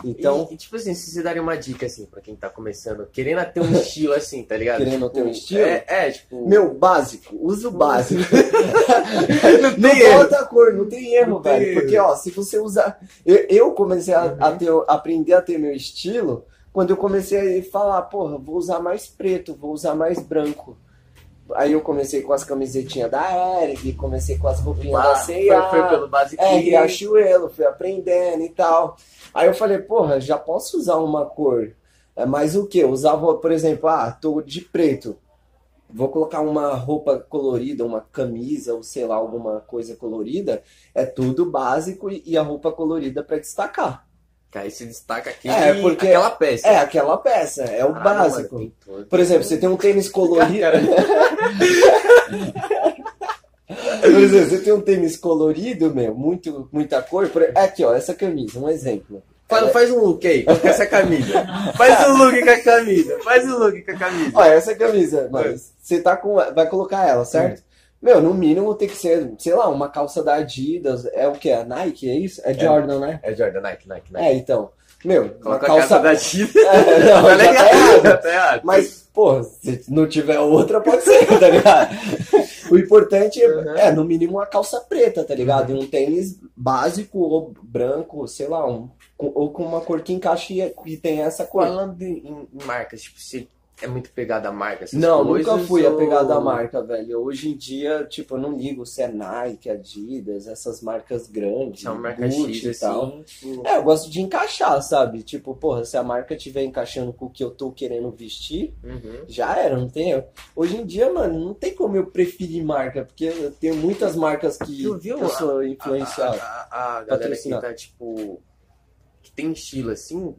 Então, E, e, tipo assim, se você daria uma dica assim pra quem tá começando, querendo ter um estilo assim, tá ligado? Querendo Tipo, ter um estilo? É, é, tipo. meu, básico, usa o básico. não Não tem erro. bota a cor, não tem erro, Não tem velho. erro. Porque, ó, se você usar. Eu, eu comecei a, Uhum. a ter, aprender a ter meu estilo quando eu comecei a falar, porra, vou usar mais preto, vou usar mais branco. Aí eu comecei com as camisetinhas da Eric, comecei com as roupinhas da Ba- C&A. foi, foi pelo básico. É, Riachuelo, fui aprendendo e tal. Aí eu falei, porra, já posso usar uma cor. É, mas o que? Eu usava, por exemplo, ah, tô de preto. Vou colocar uma roupa colorida, uma camisa, ou sei lá, alguma coisa colorida. É tudo básico e, e a roupa colorida pra destacar. Que aí se destaca aqui É, porque- aquela peça. É aquela peça, é o básico. Por exemplo, você tem um tênis colorido. Por exemplo, você tem um tênis colorido, meu, muito, muita cor. Por... Aqui, ó, essa camisa, um exemplo. faz, faz um look aí, com essa camisa. Faz um look com a camisa. Faz um look com a camisa. Olha, essa camisa, mano, você tá com. Vai colocar ela, certo? Meu, no mínimo tem que ser, sei lá, uma calça da Adidas. É o que? A Nike, é isso? É Jordan, né? É Jordan, Nike, Nike, Nike. É, então. Meu, uma Coloca a calça. da China. É, não, Tá já tá errado. Já tá errado. Mas, pô, se não tiver outra, pode ser, tá ligado? O importante é, Uhum. é, no mínimo, uma calça preta, tá ligado? E um tênis básico ou branco, sei lá, um, ou com uma cor que encaixe e, e tenha essa cor. Falando em, em marcas, tipo, você, é muito pegada a marca? Não, coisas, nunca fui ou- apegado à marca, velho. Hoje em dia, tipo, eu não ligo se é Nike, Adidas, essas marcas grandes, uma marca Gucci X, e tal. assim, tipo... É, eu gosto de encaixar, sabe? Tipo, porra, se a marca estiver encaixando com o que eu tô querendo vestir, Uhum. já era, não tem. Hoje em dia, mano, não tem como eu preferir marca, porque eu tenho muitas marcas que Tu viu eu sou A, influenciado. a, a galera que tá, tipo... Que tem estilo, assim...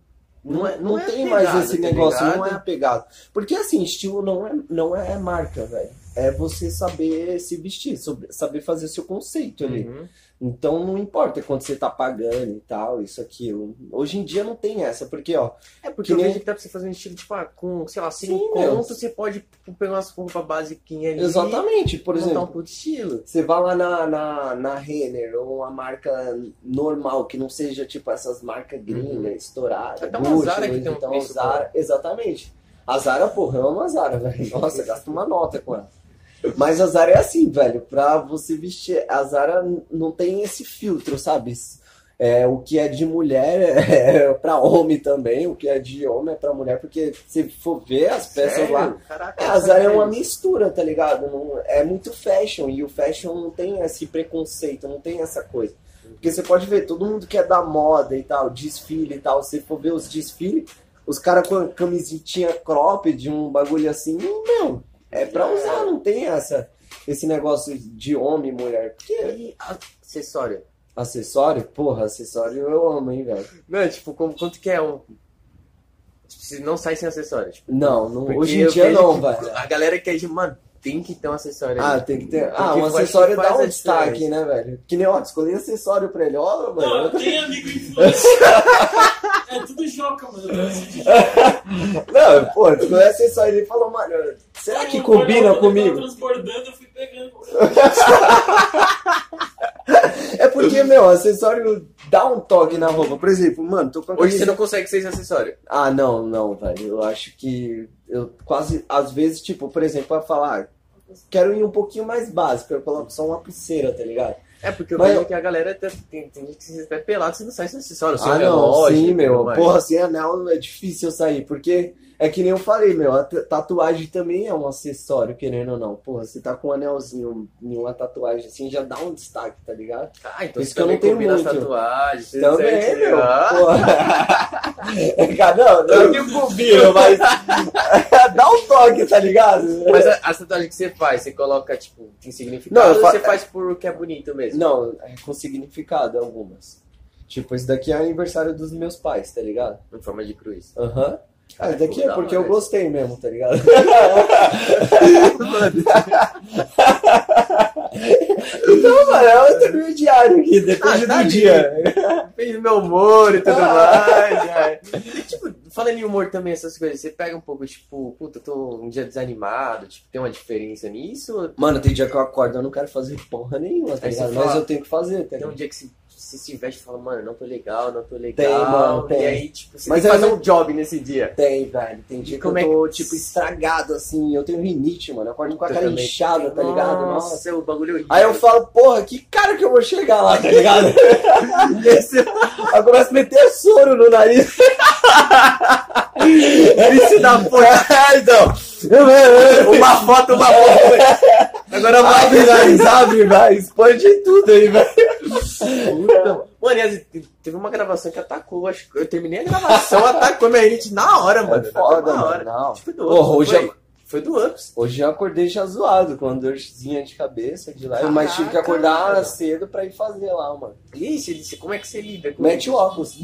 Não, é- não é tem pegada, mais esse negócio, não é apegado. Porque assim, estilo não é, não é marca, velho. É você saber se vestir, saber fazer seu conceito ali. Uhum. Então não importa quanto você tá pagando e tal, isso, aquilo. Hoje em dia não tem essa, porque, ó, É porque Que nem- que dá pra você fazer um estilo, tipo, ah, com, sei lá, 5 Sim, meu. contos, você pode pegar umas roupas basiquinhas ali exatamente, por e montar um exemplo, puto estilo. você vai lá na, na, na Renner ou uma marca normal, que não seja tipo essas marcas gringas, estouradas, Até uma Gucci, Zara que tem um preço Zara, exatamente. A Zara, porra, eu amo a Zara, velho. Nossa, gasta uma nota com ela. Mas a Zara é assim, velho, pra você vestir, a Zara não tem esse filtro, sabe? É, o que é de mulher é pra homem também, o que é de homem é pra mulher, porque se for ver as peças Sério? lá, Caraca, é, a Zara é uma mistura, tá ligado? Não, é muito fashion e o fashion não tem esse preconceito, não tem essa coisa. Porque você pode ver, todo mundo que é da moda e tal, desfile e tal, se for ver os desfiles, os caras com a camisetinha cropped, um bagulho assim, meu, é pra usar, não tem essa, esse negócio de homem e mulher. Porque E acessório? acessório, porra, acessório eu amo, hein, velho. Não, tipo, como, quanto que é um... Você não sai sem acessório. Tipo, Não, não hoje em dia não, velho. A galera quer de, mano, tem que ter um acessório Ah, ali. tem que ter. Porque Ah, um acessório dá um destaque, né, velho? Que nem, ó, escolhi acessório pra ele, ó, Não, mano. eu tenho amigo influencer. É tudo joca, mano. Eu de Não, pô, escolhi acessório ele falou, mano, será que Eu combina comigo? transbordando, eu fui pegando. É porque, meu, acessório dá um toque na roupa. Por exemplo, mano, tô com a Hoje você não consegue ser acessório. Ah, não, não, velho. Eu acho que eu quase, às vezes, tipo, por exemplo, pra falar, quero ir um pouquinho mais básico, eu coloco só uma pulseira, tá ligado? É porque eu Mas vejo que a galera tá- tem, tem gente que se até pelado, você não sai sem acessório. ah, não, relógio, sim, tudo meu. Porra, sem anel é difícil eu sair, porque é que nem eu falei, meu, a ta- tatuagem também é um acessório, querendo ou não. Porra, você tá com um anelzinho em uma tatuagem assim, já dá um destaque, tá ligado? Ah, então Isso você que eu não tenho combina as muito. tatuagens. Também, certinho. meu. Ah, Porra. Cara, não, não que eu combino, mas dá um toque, tá ligado? Mas a, a tatuagem que você faz, você coloca, tipo, tem significado Não, ou fa- você faz por que é bonito mesmo? Não, é com significado algumas. Tipo, esse daqui é aniversário dos meus pais, tá ligado? Em forma de cruz. Aham. Ah, esse daqui Pô, é porque eu gostei mesmo, tá ligado? então, mano, é o intermediário aqui, depende Ah, tá do ali. dia. Depende do meu humor e tudo Ah. mais. né? E, tipo, falando em humor também, essas coisas, você pega um pouco, tipo, puta, eu tô um dia desanimado, tipo, tem uma diferença nisso? Mano, tem dia que eu acordo, eu não quero fazer porra nenhuma, tá ligado? Mas eu tenho que fazer, tá Tem um ligado? dia que você, você se veste e fala, mano, não tô legal, não tô legal. Tem, mano, tem. E aí, tipo, você Mas tem que fazer não- um job nesse dia. Tem, velho. Tem dia que eu é tô, tipo, estragado, assim. Eu tenho rinite, mano. Eu acordo com a Eu cara inchada, tá ligado? Nossa. Nossa, o bagulho é. Aí eu falo, porra, que cara que eu vou chegar lá, tá ligado? Esse- Aí eu começo a meter soro no nariz. Isso da porra. então. Uma foto, uma foto. Agora vai. Abre, nariz, abre, vai. Expande tudo aí, velho. Puta. Mano, teve uma gravação que atacou. Acho que eu terminei a gravação, atacou minha gente na hora, mano. É foda, na mano. hora. Não. Foi do Porra, Ups, hoje foi, do Ups. Hoje eu acordei já zoado, com uma dorzinha de cabeça de lá. Mas tive que acordar Caraca. cedo pra ir fazer lá, mano. Ixi, ele disse, como é que você lida com Mete o óculos.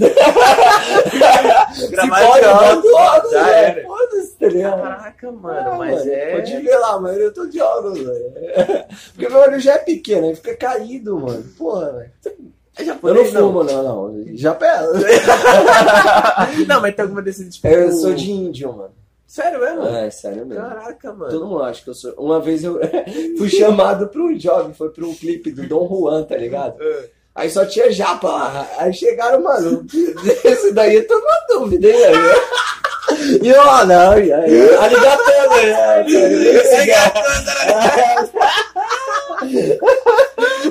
Se Gravar pode, de óculos, bota o óculos, já velho. era. Foda-se, tá ligado? Caraca, mano, Ah, mas mano, é. Pode ver lá, mas eu tô de óculos, velho. Porque meu olho já é pequeno, aí fica caído, mano. Porra, velho. É Eu não japonês, fumo, não, não. Já pega. Não, mas tem alguma desse tipo. Eu sou de índio, mano. Sério mesmo? É, sério mesmo. Caraca, mano. Todo mundo acha que eu sou. Uma vez eu fui chamado pra um job, foi pra um clipe do Dom Juan, tá ligado? Aí só tinha japa lá. Aí chegaram, mano, esse daí eu tô com dúvida, hein, velho? E eu, ah, não, e aí, aligatando, né?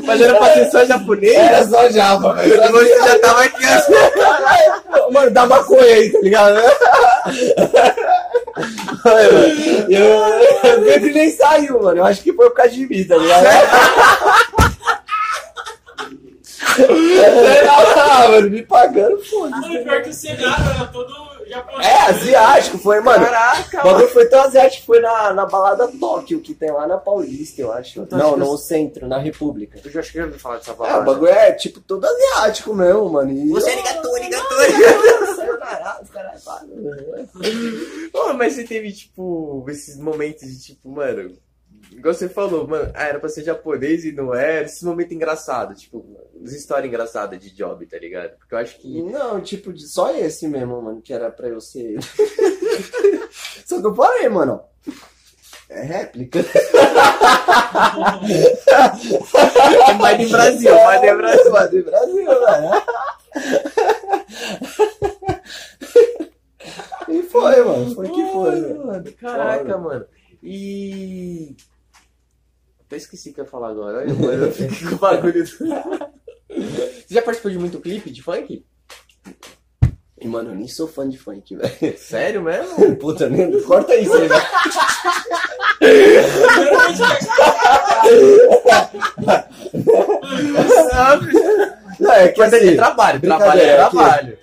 Mas era pra ser só japonês? Era só japa, velho. E você já tava aqui assim. Mano, dá maconha aí, tá ligado? Eu, eu, que nem saiu, mano. Eu acho que foi por causa de mim, tá ligado? ah, mano, me pagando, foda-se. Mano, pior que o cenário era todo. É, asiático, foi, mano. Caraca, O bagulho foi tão asiático, foi na, na balada Tóquio, que tem lá na Paulista, eu acho. Então, Não, acho que no eu- centro, na República. Eu já acho que eu já ouvi falar dessa É, o balada. bagulho é tipo todo asiático mesmo, mano. E... Você é ligatou, ligatou. Caralho, caralho. Pô, mas você teve, tipo, esses momentos de, tipo, mano... Igual você falou, mano, ah, era pra ser japonês e não era. Esse momento engraçado, tipo, as histórias engraçadas de job, tá ligado? Porque eu acho que... Não, tipo, só esse mesmo, mano, que era pra eu ser. só que eu falei, mano. É réplica. Vai de Brasil, vai de Brasil. Vai de Brasil, velho. E foi, mano. Foi que foi, mano, Caraca, mano. E... Até esqueci o que eu ia falar agora. Olha, mano, eu fiquei com o bagulho... Você já participou de muito clipe de funk? E, mano, eu nem sou fã de funk, velho. Sério mesmo? Puta, nem... corta isso aí, velho. Não, é que Mas é assim, trabalho, trabalho é brincadeira, é que- trabalho.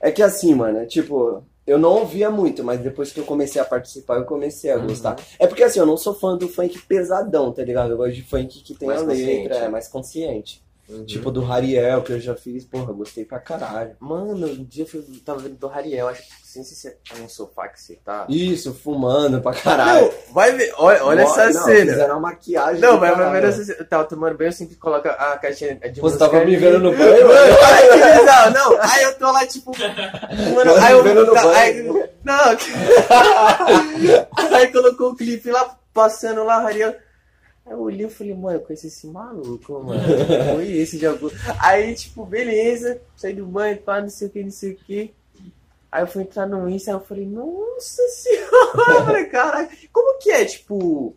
É que assim, mano, é tipo, eu não ouvia muito, mas depois que eu comecei a participar, eu comecei a Uhum. gostar. É porque assim, eu não sou fã do funk pesadão, tá ligado? Eu gosto de funk que tem Mais a letra, é mais consciente. Uhum. Tipo do Hariel, que eu já fiz, porra, gostei pra caralho. Mano, um dia eu tava vendo do Rariel, acho que sei se você tá num sofá que você tá. Isso, fumando pra caralho. Não, vai ver, olha, olha Mó- essa não, cena. Fizeram uma maquiagem. Não, vai ver essa cena. Tava tomando banho, eu sempre coloco a caixinha de Você música tava me vendo no banho, Mano, olha que bizarro, não. Aí eu tô lá, tipo. Mano, aí eu. vendo no tá- banho. aí- não. aí colocou o clipe lá, passando lá, Rariel. Aí eu olhei e falei, mano, eu conheci esse maluco, mano. Foi esse de algum. Aí, tipo, beleza, saí do banho, pá, não sei o que, não sei o que. Aí eu fui entrar no Insta, eu falei, nossa senhora, caralho, como que é, tipo,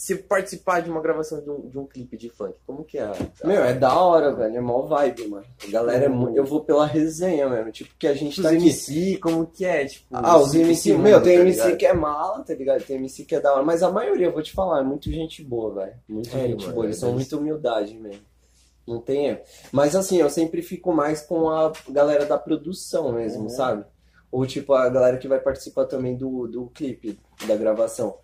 se participar de uma gravação de um, de um clipe de funk? Como que é? Meu, é da hora, velho. É mó vibe, mano. A galera é muito. Eu vou pela resenha mesmo. Tipo, que a gente Os tá aqui. MC, como que é, tipo... Ah, os MC, esse meu, tem tá MC ligado? que é mala, tá ligado? Tem MC que é da hora, mas a maioria, eu vou te falar, é muito gente boa, velho. Muito É, gente mano, boa, eles é são muita humildade mesmo. Não tem erro. Mas assim, eu sempre fico mais com a galera da produção mesmo, Uhum. sabe? Ou tipo, a galera que vai participar também do, do clipe, da gravação.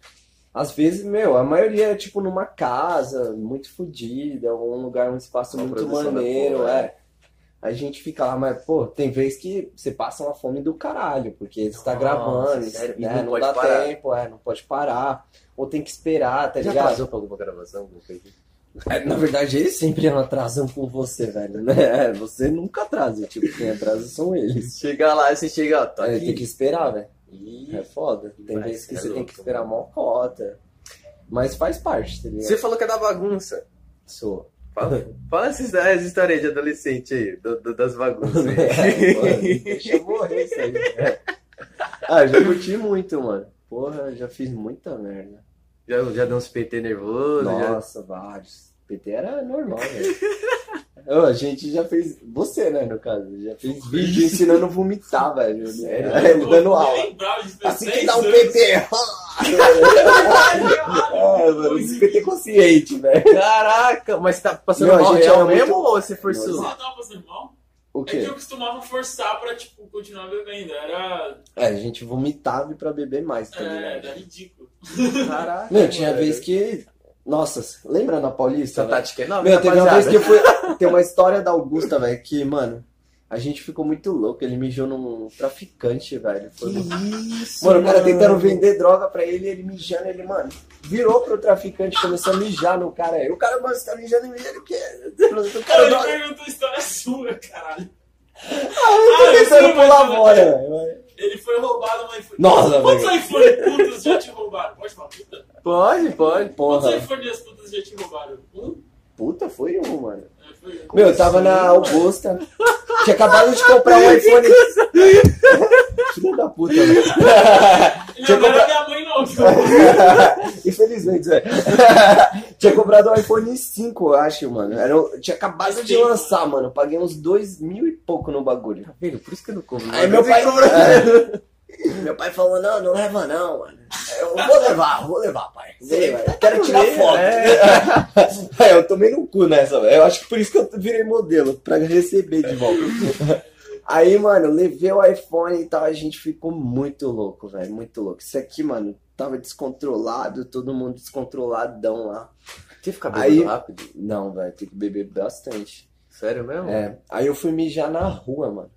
Às vezes, meu, a maioria é tipo numa casa, muito fodida, ou um lugar, um espaço Uma muito maneiro, porra, é. A gente fica lá, mas, pô, tem vez que você passa uma fome do caralho, porque você tá gravando, sério? E né, não não, dá parar. tempo, é, não pode parar, ou tem que esperar, tá Já ligado? atrasou pra alguma gravação? alguma coisa? É, na verdade, eles sempre atrasam com você, velho, né? É, Você nunca atrasa, tipo, quem atrasa são eles. Chega lá, você chega, ó, tá É, tem que esperar, velho. É foda. Tem Mas vezes que é você tem louco, que esperar mano. mó cota. Mas faz parte, tá ligado? Você falou que é da bagunça. Sou. Fala, fala essa histó- essa história aí de adolescente aí, do- do- das bagunças É, mano, deixa eu morrer isso aí. É. Ah, já curti muito, mano. Porra, já fiz muita merda. já, já deu uns PT nervoso, já... Nossa, vários. PT era normal, velho. Ô, a gente já fez. Você, né, no caso? Já fez vídeo ensinando a vomitar, velho. Sério? É, dando Eu aula. lembrava de Assim que 16 dá um. PT. É, mano, esse PT consciente, velho. Caraca, mas você tá passando Não, a mal gente real era muito- mesmo ou você forçou? Você tava passando mal? O É que quê? eu costumava forçar pra, tipo, continuar bebendo. Era, É, a gente vomitava pra beber mais, tá é, era ridículo. Caraca, Meu, tinha mano. vez que. Nossa, lembra na Paulista? Essa tática é nova, Meu, teve uma vez que eu fui. Tem uma história da Augusta, velho, que, mano, a gente ficou muito louco. Ele mijou num traficante, velho. Foi Que muito- isso, Mano, o cara mano. tentando vender droga pra ele, ele mijando, ele, mano, virou pro traficante, começou a mijar no cara. Aí o cara, mano, você tá mijando em mim, ele o quê? O cara, Ele perguntou a história sua, caralho. Eu tô Ah, tentando pular fora, velho. Ele foi roubado um iPhone. Nossa, Quantos velho. iPhone putas já te roubaram? Pode falar, puta? Pode, pode. Porra. Quantos iPhone as putas já te roubaram? Um? Puta, foi um, mano. Meu, eu tava na Augusta. Tinha acabado de comprar um iPhone. Filha da puta, velho. E Tinha comprado- minha mãe, não. Infelizmente, Zé. tinha comprado um iPhone 5, eu acho, mano. Era, um- tinha acabado de lançar, mano. Paguei uns dois mil e pouco no bagulho. Tá vendo? Por isso que eu não como. Aí meu pai. É. Meu pai falou, não, não leva não, mano. Eu vou levar, vou levar, pai. Eu quero tirar foto. É, eu tomei no cu nessa, velho. Eu acho que por isso que eu virei modelo, pra receber de volta. Aí, mano, levei o iPhone e tal, a gente ficou muito louco, velho, muito louco. Isso aqui, mano, tava descontrolado, todo mundo descontroladão lá. Você fica Aí- bebendo rápido? Não, velho, tem que beber bastante. Sério mesmo? É, aí eu fui mijar na rua, mano.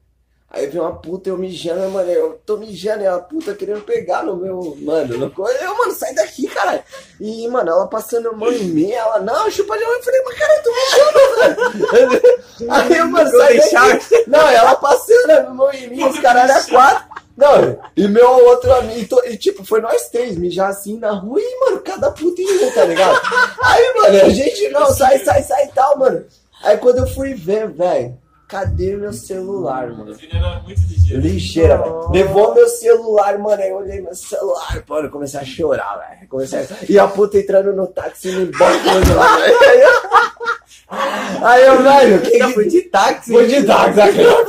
Aí veio uma puta, eu mijando, mano, eu tô mijando, e a puta querendo pegar no meu, mano, no co- eu, mano, sai daqui, caralho. E, mano, ela passando a mão em mim, ela, não, chupa de mão, eu falei, mas cara, eu tô mijando, velho. Aí, eu, mano, sai daqui. Não, ela passando a mão em mim, os caras eram quatro. Não, e meu outro amigo, e e tipo, foi nós três, mijar assim na rua e, mano, cada puta em um, tá ligado? Aí, mano, a gente, não, sai, sai, sai e tal, mano. Aí quando eu fui ver, velho, cadê meu celular, mano? Era muito ligeiro. Ligeira, velho. Levou meu celular, mano. Aí eu olhei meu celular, mano. Eu comecei a chorar, velho. Comecei a... E a puta entrando no táxi e me embora com o celular, velho. Aí eu- Aí eu, velho, que Já foi de táxi? Foi de táxi,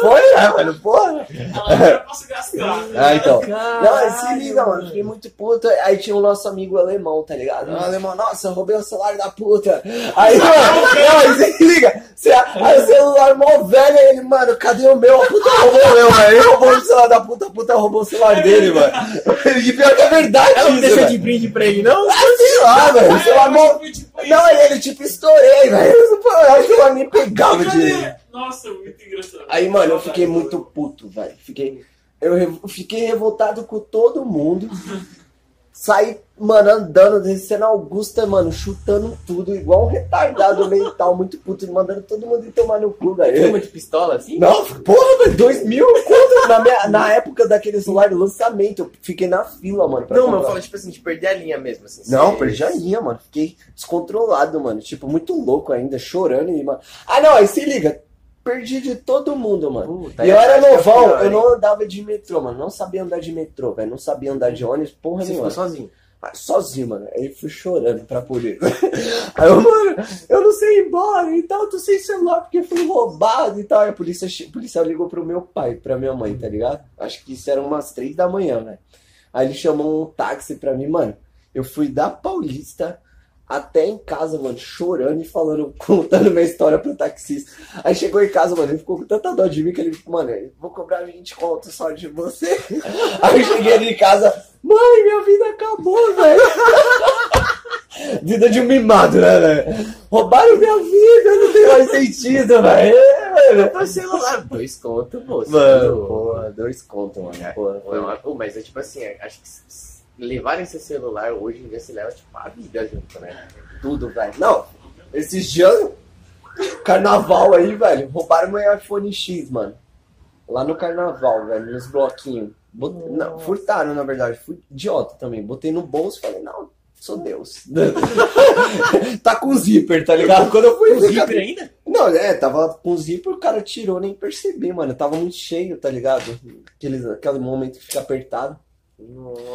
foi, né, mano? Porra. Ela eu posso gastar. Ah, então. Caralho, Não, se liga, mano. Fiquei muito puto. Aí tinha o nosso amigo alemão, tá ligado? O alemão, nossa, eu roubei o celular da puta. Aí, mano, não, aí se liga. Você- Aí o celular mó velho, aí ele, mano, cadê o meu? A puta roubou o meu, velho. Ele roubou o celular da puta, a puta roubou o celular dele, mano. E pior que é verdade, Ela não velho. de brinde pra ele, não? Ah, sei lá, velho. O Ah, celular mó. tipo. Não, ele tipo estourei, velho. Que eu nem pegava de. Nossa, muito engraçado. Aí, mano, eu fiquei muito puto, velho. Fiquei, eu re- fiquei revoltado com todo mundo. Saí, mano, andando, descendo Augusta, mano, chutando tudo, igual um retardado mental, muito puto, mandando todo mundo ir tomar no cu, velho. muito pistola assim? Não, porra, velho, dois mil quanto? Na, minha- na época daquele celular do lançamento, eu fiquei na fila, mano. Não, mas eu comprar. falo, tipo assim, de perder a linha mesmo, assim. Não, perdi a linha, mano. Fiquei descontrolado, mano. Tipo, muito louco ainda, chorando e, mano. Ah, não, aí se liga. Perdi de todo mundo, mano. Puta, e eu era é novão, pior, eu não andava de metrô, mano. Não sabia andar de metrô, velho. Não sabia andar de ônibus, porra Você nenhuma. ficou sozinho. Ah, Sozinho, mano. Aí fui chorando pra polícia. Aí eu, mano, eu não sei ir embora e tal, tô sem celular porque fui roubado e tal. Aí a polícia, o policial ligou pro meu pai, pra minha mãe, tá ligado? Acho que isso era umas três da manhã, né? Aí ele chamou um táxi pra mim, mano. Eu fui da Paulista até em casa, mano, chorando e falando, contando minha história pro taxista. Aí chegou em casa, mano, ele ficou com tanta dó de mim que ele, mano, eu vou cobrar 20 conto só de você. Aí eu cheguei ali em casa, mãe, minha vida acabou, velho. Vida de um mimado, né, velho? Roubaram minha vida, não tem mais sentido, velho. É. Meu celular, dois conto, moço. Mano, porra, dois contos, mano. É, Pô, mas é tipo assim, é, acho que levarem seu celular hoje em dia se leva tipo a vida junto, né? tudo, velho. Não, esses dias, carnaval aí, velho, roubaram meu iPhone X, mano. Lá no carnaval, velho, nos bloquinhos. Bot- Não, furtaram, na verdade. Fui idiota também. Botei no bolso e falei, não, sou Deus. tá com zíper, tá ligado? Quando eu fui ver, zíper ainda? Não, é, tava com zíper, o cara tirou, nem percebi, mano. Tava muito cheio, tá ligado? Aquele, aquele momento que fica apertado.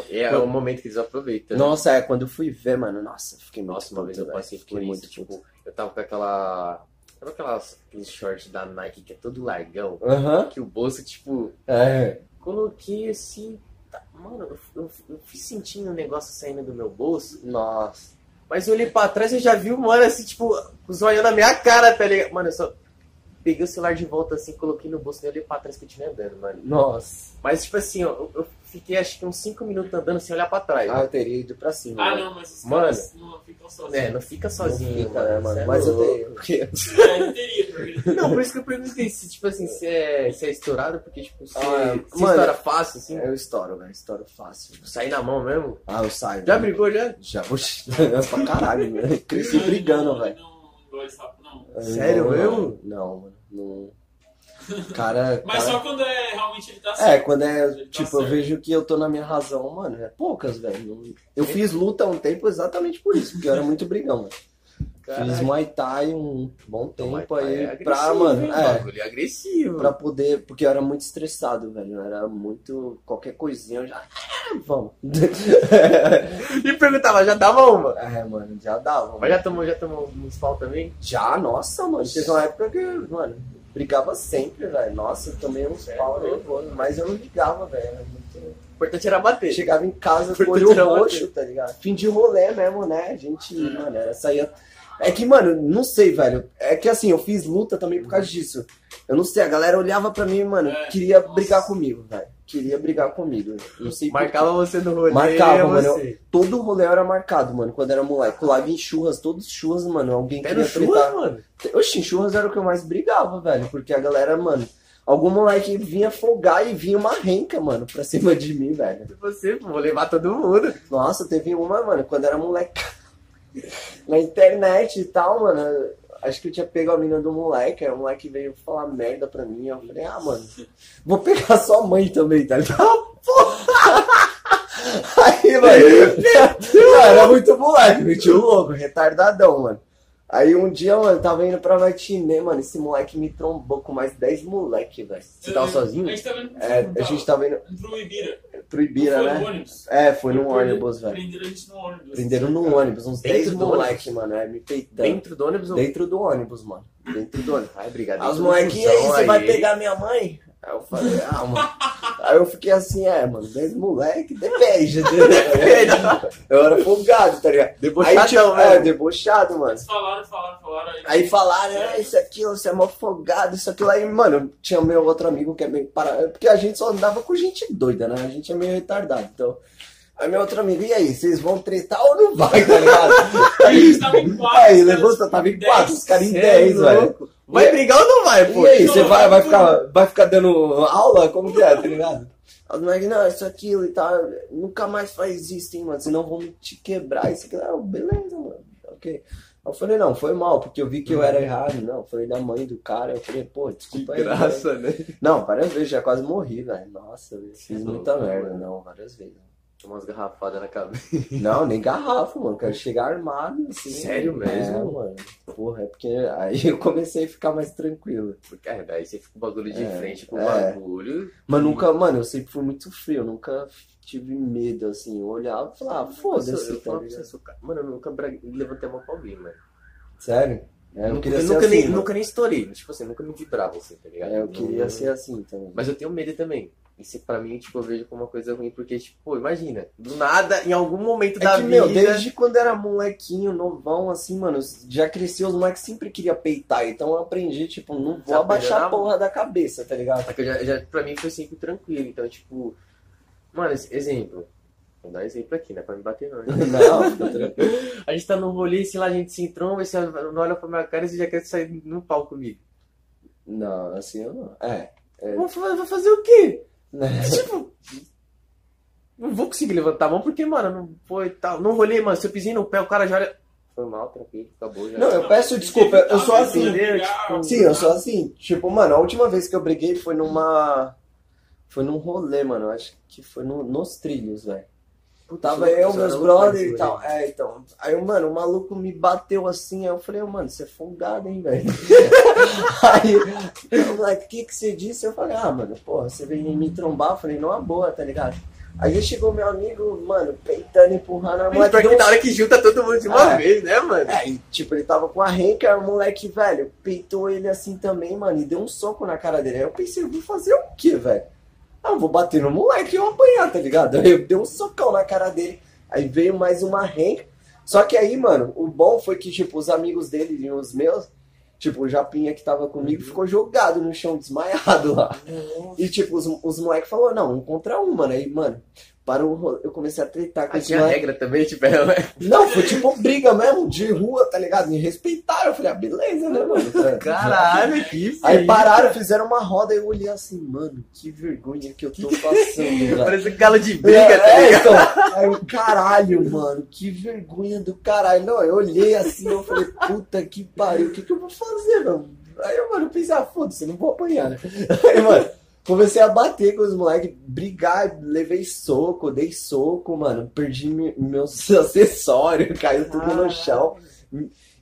É o momento que eles aproveitam. né? Nossa, é, quando eu fui ver, mano, nossa, fiquei muito Nossa, uma vez eu passei por Fiquei isso, muito tipo, eu tava com aquela. Sabe aquelas, shorts da Nike que é todo largão? Aham, Que o bolso, tipo, é. coloquei assim. tá- Mano, eu, eu, eu fui sentindo um negócio saindo do meu bolso, Nossa. mas eu olhei pra trás e já vi o mano assim, tipo, olhos na minha cara, tá ligado? Mano, eu só peguei o celular de volta assim, coloquei no bolso e olhei pra trás que eu tinha andando, mano. Nossa. Mas, tipo assim, eu, eu fiquei acho que uns 5 minutos andando sem olhar pra trás. Ah, eu teria ido pra cima. Ah, né? não, mas os Mano. caras não ficam sozinhos. É, não fica sozinho, Não fica, mano. né, mano? Cê é Mas eu louco. teria. Porque... É, eu teria. Não, por isso que eu perguntei se, tipo assim, se é, se é estourado, porque, tipo, se, Ah, se mano, estoura fácil, assim, Eu estouro, velho. Estouro fácil. sair na mão mesmo. Ah, eu saio. Já né? brigou, já? Já. Oxi, pra caralho, né? Cresci brigando, velho. Não sapo, não. Sério Não, mesmo? Não, mano. Não. Cara. Mas cara- só quando é realmente ele tá É, certo. quando é, Ele tá tipo, eu certo. vejo que eu tô na minha razão, mano, é poucas, velho. Eu fiz luta há um tempo exatamente por isso, porque eu era muito brigão, mano. Fiz Caralho. Muay Thai um bom tempo Muay Thai aí é pra, mano, é, bagulho é agressivo. pra poder, porque eu era muito estressado, velho. Eu era muito, qualquer coisinha eu já, "Ah, vamos. E perguntava, já dava uma. é, mano, já dava. Mas já tomou, já tomou uns pau também? Já, nossa, mano. Teve uma época que, mano, brigava sempre, velho. Nossa, eu tomei uns Sério? pau nervoso, mas eu não ligava, velho. Muito... importante era bater. Chegava em casa com o olho era bater. roxo, tá ligado? Fim de rolê mesmo, né? A gente, mano, era saía. É que, mano, não sei, velho. É que assim, eu fiz luta também por causa disso. Eu não sei, a galera olhava pra mim, mano, É, queria nossa. brigar comigo, velho. Queria brigar comigo. Não sei. Marcava você no rolê. Marcava, mano. você. Todo rolê era marcado, mano, quando era moleque. Colava em churras, todos churras, mano. Alguém Até queria churras, tretar. mano. Oxi, em churras era o que eu mais brigava, velho. Porque a galera, mano. Algum moleque vinha folgar e vinha uma renca, mano, pra cima de mim, velho. Você, vou levar todo mundo. Nossa, teve uma, mano, quando era moleque. Na internet e tal, mano. Acho que eu tinha pego a mina do moleque, aí o moleque veio falar merda pra mim. Eu falei, ah, mano, vou pegar sua mãe também, tá ligado? Aí, mano, eu era muito moleque, o louco, retardadão, mano. Aí um dia, mano, eu tava indo pra matinê, mano, esse moleque me trombou com mais 10 moleque, velho. Você tava sozinho? A gente tava indo É, a gente tava indo em Ibira. pro Ibira, foi né? no ônibus. É, foi num ônibus, velho. Prenderam a gente no ônibus. Prenderam no ônibus, uns Dentro 10 do moleque, mano, é, me peitando. Dentro do ônibus. Dentro do ônibus, mano. Dentro do ônibus. Ai, obrigado. Os e aí, você vai pegar minha mãe? Aí eu falei, ah, mano. Aí eu fiquei assim, é, mano, 10 moleque, depende. eu era folgado, tá ligado? Aí, Debochadão, tipo, é, debochado, mano. Eles falaram, falaram, falaram. Aí, Aí falaram, ah, isso aqui, você é mó folgado, isso aquilo aí, mano, tinha meu outro amigo que é meio para... Porque a gente só andava com gente doida, né? A gente é meio retardado, então... Aí meu outro amigo, e aí, vocês vão tretar ou não vai, tá ligado? a gente tava em quatro. Aí, né? levanta, tava em Dez. quatro, os caras em Cê é 10, velho. Vai brigar ou não vai, pô? E aí, você vai, vai, ficar, vai ficar dando aula? Como que é, tá ligado? Os moleques, não, isso, aquilo e tal, nunca mais faz isso, hein, mano, senão vão te quebrar, isso aqui. Ah, beleza, mano, ok. Eu falei, não, foi mal, porque eu vi que eu era errado, não, falei da mãe do cara, eu falei, pô, Que desculpa aí. velho. graça, né? Não, várias vezes, já quase morri, velho, nossa, velho, fiz Sim, muita merda, não, várias vezes. Umas garrafadas na cabeça. Não, nem garrafa, mano. Quero chegar armado, assim. Sério mesmo? É, mano. Porra, é porque aí eu comecei a ficar mais tranquilo. Porque, é, daí você fica o bagulho de É, frente com o é. bagulho. Mas nunca, mano, eu sempre fui muito frio, eu nunca tive medo, assim. Eu olhava e falava, ah, foda-se, eu tá falo pra você, sou Mano, eu nunca bra- levantei a mão pra alguém, mano. Sério? É, eu eu nunca, assim, nem, mano. nunca nem estourei. Tipo assim, nunca me vibrava assim, tá ligado? É, eu queria Não- ser assim também. Mas eu tenho medo também. Isso pra mim, tipo, eu vejo como uma coisa ruim, porque, tipo, pô, imagina, do nada, em algum momento da É que, vida. meu, desde quando era molequinho, novão, assim, mano, já cresceu, os moleques sempre queriam peitar. Então eu aprendi, tipo, não vou Já abaixar aprendeu a porra da cabeça, tá ligado? Só que eu já, já, pra mim foi sempre tranquilo. Então, tipo, mano, exemplo. Vou dar exemplo aqui, né? Pra me bater não. né? Não, tranquilo. A gente tá num rolê, sei lá, a gente se entromba, você não olha pra minha cara e você já quer sair no pau comigo. Não, assim eu não. É. Vou, fa- vou fazer o quê? Né? Tipo, não vou conseguir levantar a mão porque, mano, não foi tal. Não rolei, mano. Se eu pisei no pé, o cara já olha. Foi mal, tranquilo, acabou já. Não, eu peço desculpa, eu sou assim. Tipo, Sim, eu sou assim. Tipo, mano, a última vez que eu briguei foi numa. Foi num rolê, mano. Acho que foi no- nos trilhos, velho. Tava eu, meus brothers e tal. É, então. Aí, mano, o maluco me bateu assim. Aí eu falei, "Ô, mano, você é folgado, hein, velho? aí, o moleque, o que que você disse? Eu falei, ah, mano, porra, você veio me trombar. Eu falei, numa boa, tá ligado? Aí chegou meu amigo, mano, peitando, empurrando a moleque. pior que na hora que junta todo mundo de uma É. vez, né, mano? é, e tipo, ele tava com a renca, o moleque, velho, peitou ele assim também, mano, e deu um soco na cara dele. Aí eu pensei, eu vou fazer o quê, velho? Ah, vou bater no moleque e eu apanhar, tá ligado? Aí eu dei um socão na cara dele, aí veio mais uma renca. Só que aí, mano, o bom foi que, tipo, os amigos dele e os meus, tipo, o Japinha que tava comigo ficou jogado no chão, desmaiado lá. E, tipo, os, os moleques falaram, não, um contra um, mano. Aí, mano, para o eu comecei a tretar com Ah, tinha moleque. regra também, tipo, Não, foi tipo briga mesmo, de rua, tá ligado? Me respeitaram. Eu falei, ah, beleza, né, mano? Caralho, que Aí pararam, fizeram uma roda e eu olhei assim, mano, que vergonha que eu tô passando. Parece um galo de briga, É, tá é, ligado? então, aí eu, caralho, mano, que vergonha do caralho. Não, eu olhei assim, eu falei, puta que pariu, o que que eu vou fazer, mano? Aí eu, mano, eu pensei, ah, foda-se, não vou apanhar, né? Aí, mano, comecei a bater com os moleques, brigar, levei soco, dei soco, mano, perdi me- meus acessórios, caiu tudo no chão.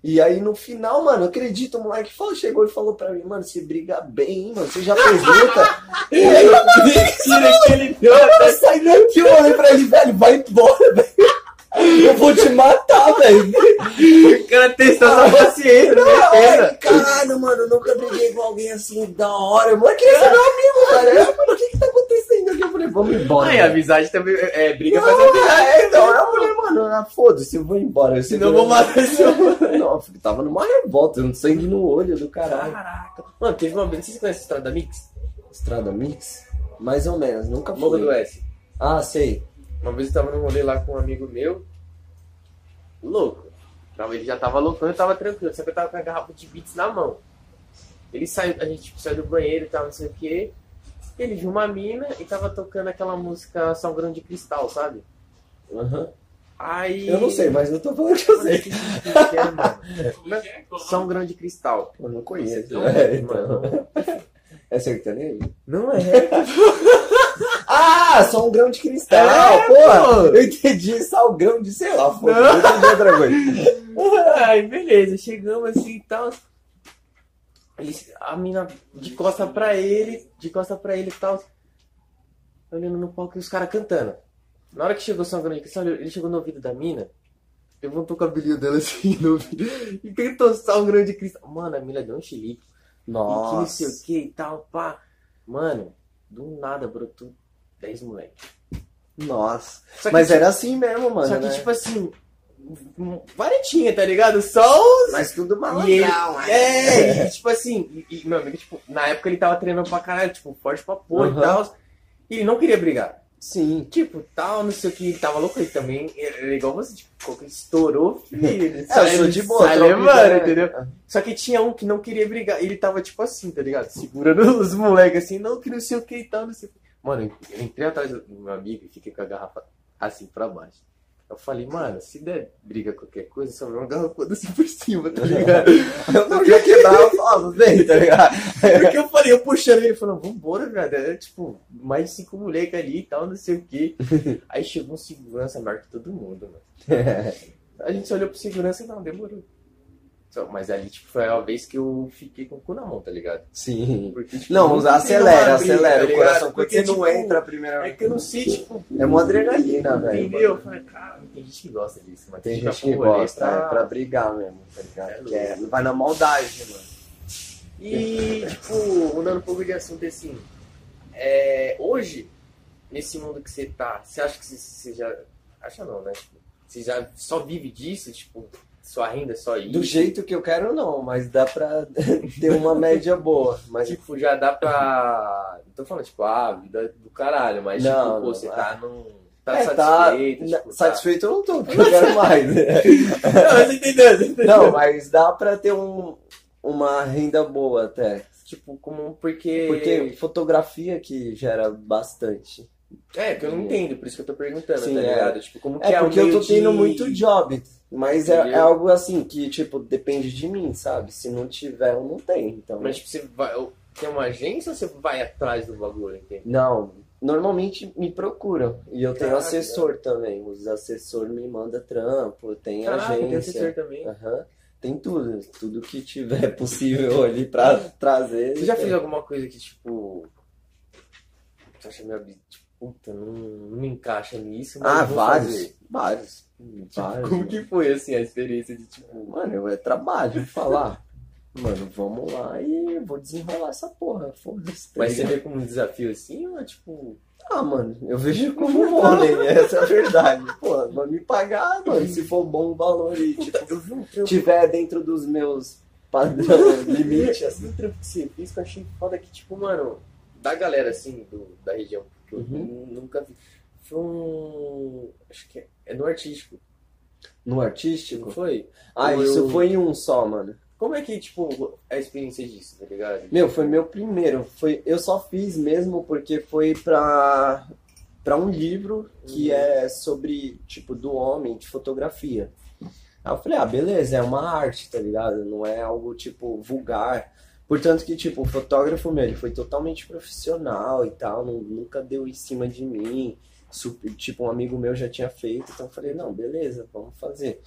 E aí no final, mano, acredito, o moleque falou, chegou e falou pra mim, mano, você briga bem, hein, mano, você já luta? e aí eu Mentira que ele deu. eu saí daqui, eu olhei pra ele, velho, vai embora, velho. Eu vou te matar, velho. O cara testou essa paciência, né? Ai, certeza. caralho, mano, eu nunca briguei com alguém assim da hora. Mano, queria ser meu amigo, velho. Eu, mano, o que que tá acontecendo? aqui? Eu falei, vamos embora. Aí, a amizade também. É, briga Não, faz amizade. é, então eu falei, mano, ah, foda-se, eu vou embora. Eu Senão eu vou matar esse homem. Não, eu tava numa revolta, um sangue no olho do caralho. Caraca. Mano, teve uma vez. Não sei se você conhece a história da Mix? Estrada Mix? Mais ou menos, nunca Morro do fui. S. Ah, sei. Uma vez eu tava num rolê lá com um amigo meu. Louco. Então, ele já tava loucão, eu tava tranquilo. Só que eu tava com a garrafa de beats na mão. Ele saiu, a gente tipo, saiu do banheiro e tal, não sei o que. Ele viu uma mina e tava tocando aquela música São Grão de Cristal, sabe? Aham. Aí. Eu não sei, mas eu tô falando que eu Mano, sei. que mano. É que é? Qual o São nome? Grão de Cristal. Eu não conheço. Não, É, então. mano. É sertanejo? Não é? Ah, só um grão de cristal. É, porra, pô. eu entendi salgrão de sei lá, foda. Eu entendi outra coisa. Aí, beleza, chegamos assim e tal. Ele- A mina de costa pra ele, de costa pra ele e tal. Olhando no palco e os caras cantando. Na hora que chegou o São Grande Cristal, ele chegou no ouvido da mina, levantou o cabelinho dela assim no ouvido e cantou São Grande Cristal. Mano, a mina deu um chilique. E que não sei Nossa. o que e tal, pá. Mano, do nada brotou 10 moleque. Nossa. Que, Mas tipo, era assim mesmo, mano. só que, né? tipo assim, varetinha, tá ligado? Só os Mas tudo E ele, malandrão, é, e, tipo assim, e, e, meu amigo, tipo, na época ele tava treinando pra caralho, tipo, forte pra porra Aham. e tal. E ele não queria brigar. Sim. Tipo, tal, não sei o que, ele tava louco ele também. Era igual você, tipo, estourou, filho. Ele É, eu sou de boa, sai levando, ideia. entendeu? Só que tinha um que não queria brigar. Ele tava, tipo assim, tá ligado? Segurando os moleques assim, não, que não sei o que e tal, não sei o que. Mano, eu entrei atrás do meu amigo e fiquei com a garrafa assim pra baixo. Eu falei, mano, se der briga qualquer coisa, só uma garrafa assim por cima, tá ligado? Eu não ia quebrar, eu falava, vem, tá ligado? Porque eu falei, eu puxando ele, falando, vambora, velho. Era tipo, mais de cinco moleques ali e tal, não sei o quê. Aí chegou um segurança maior que todo mundo, mano. A gente olhou pro segurança e não, demorou. Só- mas ali, tipo, foi a vez que eu fiquei com o cu na mão, tá ligado? Sim. Porque, tipo, Não, acelera, briga, acelera tá o coração. Quando Porque, você não tipo, entra a primeira É que eu não sei, tipo, É uma adrenalina, velho. entendeu? Eu falei, cara, tem gente que gosta disso, mas Tem fica gente que gosta, pra- é, pra brigar mesmo, tá ligado? É é- vai na maldade, mano. E, tipo, mudando um pouco de assunto assim, é, hoje, nesse mundo que você tá, você acha que você, você já. Acha não, né? Tipo, você já só vive disso? Tipo, sua renda é só isso? Do jeito que eu quero, não, mas dá pra ter uma média boa. Mas Tipo, já dá pra. Não tô falando, tipo, ah, vida do caralho, mas, Não, tipo, pô, não, você é. tá num. Tá É, satisfeito, na- tipo, tá- satisfeito eu não tô, porque eu quero mais. Não, mas entendeu, você entendeu? não, mas dá pra ter um, uma renda boa até. Tipo, como. Porque. Porque fotografia que gera bastante. É, que eu não entendo, por isso que eu tô perguntando, Sim, tá é. ligado? Tipo, como que É é, porque eu tô tendo de- muito job, mas é, é algo assim que, tipo, depende de mim, sabe? Se não tiver, eu não tenho. Então, Mas tipo, você vai. Tem uma agência ou você vai atrás do bagulho, entende? Não, normalmente me procuram. E eu tenho Caraca. assessor também. Os assessores me mandam trampo, tem Caraca, tem agência. assessor também. Aham. Tem tudo. Tudo que tiver possível ali pra trazer. Você já tem. fez alguma coisa que, tipo. Você acha meio. Tipo, puta, não, não me encaixa nisso, Ah, vários. fazer. Vários. Tipo, Vários. como mano. que foi, assim, a experiência de, tipo. Mano, é trabalho, falar. Mano, vamos lá e vou desenrolar essa porra. Foda-se. tá Mas você vê como um desafio assim, ou é tipo. Ah, mano, eu vejo como money, essa é a verdade. Pô, vai me pagar, mano, se for bom o valor e, tipo, tiver dentro dos meus padrão, limite, assim. um trampo que você fez que eu achei foda que, tipo, mano, da galera assim, do, da região, que eu Uhum. nunca vi. Foi um. Acho que é, é no artístico, No não artístico? foi? Ah, isso foi em um só, mano. Como é que, tipo, a experiência disso, tá ligado? Meu, foi meu primeiro. Foi, eu só fiz mesmo porque foi pra, pra um livro que Uhum. é sobre, tipo, do homem, de fotografia. Aí eu falei, ah, beleza, é uma arte, tá ligado? Não é algo, tipo, vulgar. Portanto que, tipo, o fotógrafo meu, ele foi totalmente profissional e tal, nu- nunca deu em cima de mim. Super- tipo, um amigo meu já tinha feito, então eu falei, não, beleza, vamos fazer.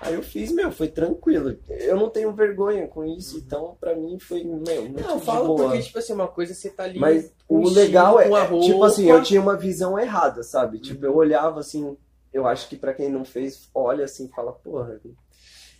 Aí eu fiz, meu, foi tranquilo. Eu não tenho vergonha com isso, então pra mim foi, meu, muito Não, falo boa. porque, tipo assim, uma coisa você tá ali. Mas o legal é, é, tipo assim, eu tinha uma visão errada, sabe? Tipo, Uhum. eu olhava assim, eu acho que pra quem não fez, olha assim fala, porra.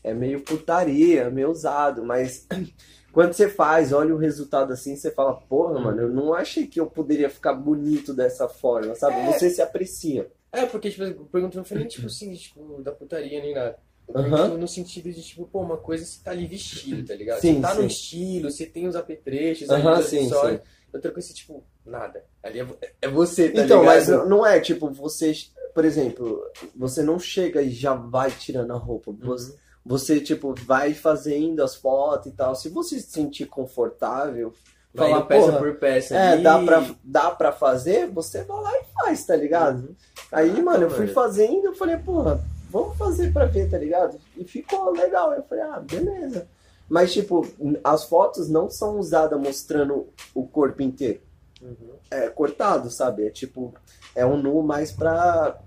é meio putaria, meio usado, mas quando você faz, olha o resultado assim, você fala, porra, mano, eu não achei que eu poderia ficar bonito dessa forma, sabe? É. Você se aprecia. É, porque, tipo, eu pergunto, não foi nem, tipo, assim, tipo, da putaria nem nada. Pergunto no sentido de, tipo, pô, uma coisa você tá ali vestido, tá ligado? Sim, você tá sim. no estilo, você tem os apetrechos, ali, os sim, acessórios. sim. Outra coisa, tipo, nada. Ali é, é você, tá Então, mas ligado? não é tipo, você, por exemplo, você não chega e já vai tirando a roupa. Você, Uhum. Você, tipo, vai fazendo as fotos e tal. Se você se sentir confortável, Vai falar, peça porra, por peça é, dá pra, dá pra fazer, você vai lá e faz, tá ligado? Uhum. Aí, Caraca, mano, eu fui fazendo, eu falei, porra, vamos fazer pra ver, tá ligado? E ficou legal. Eu falei, ah, beleza. Mas, tipo, as fotos não são usadas mostrando o corpo inteiro. Uhum. É cortado, sabe? É tipo, é um nu mais pra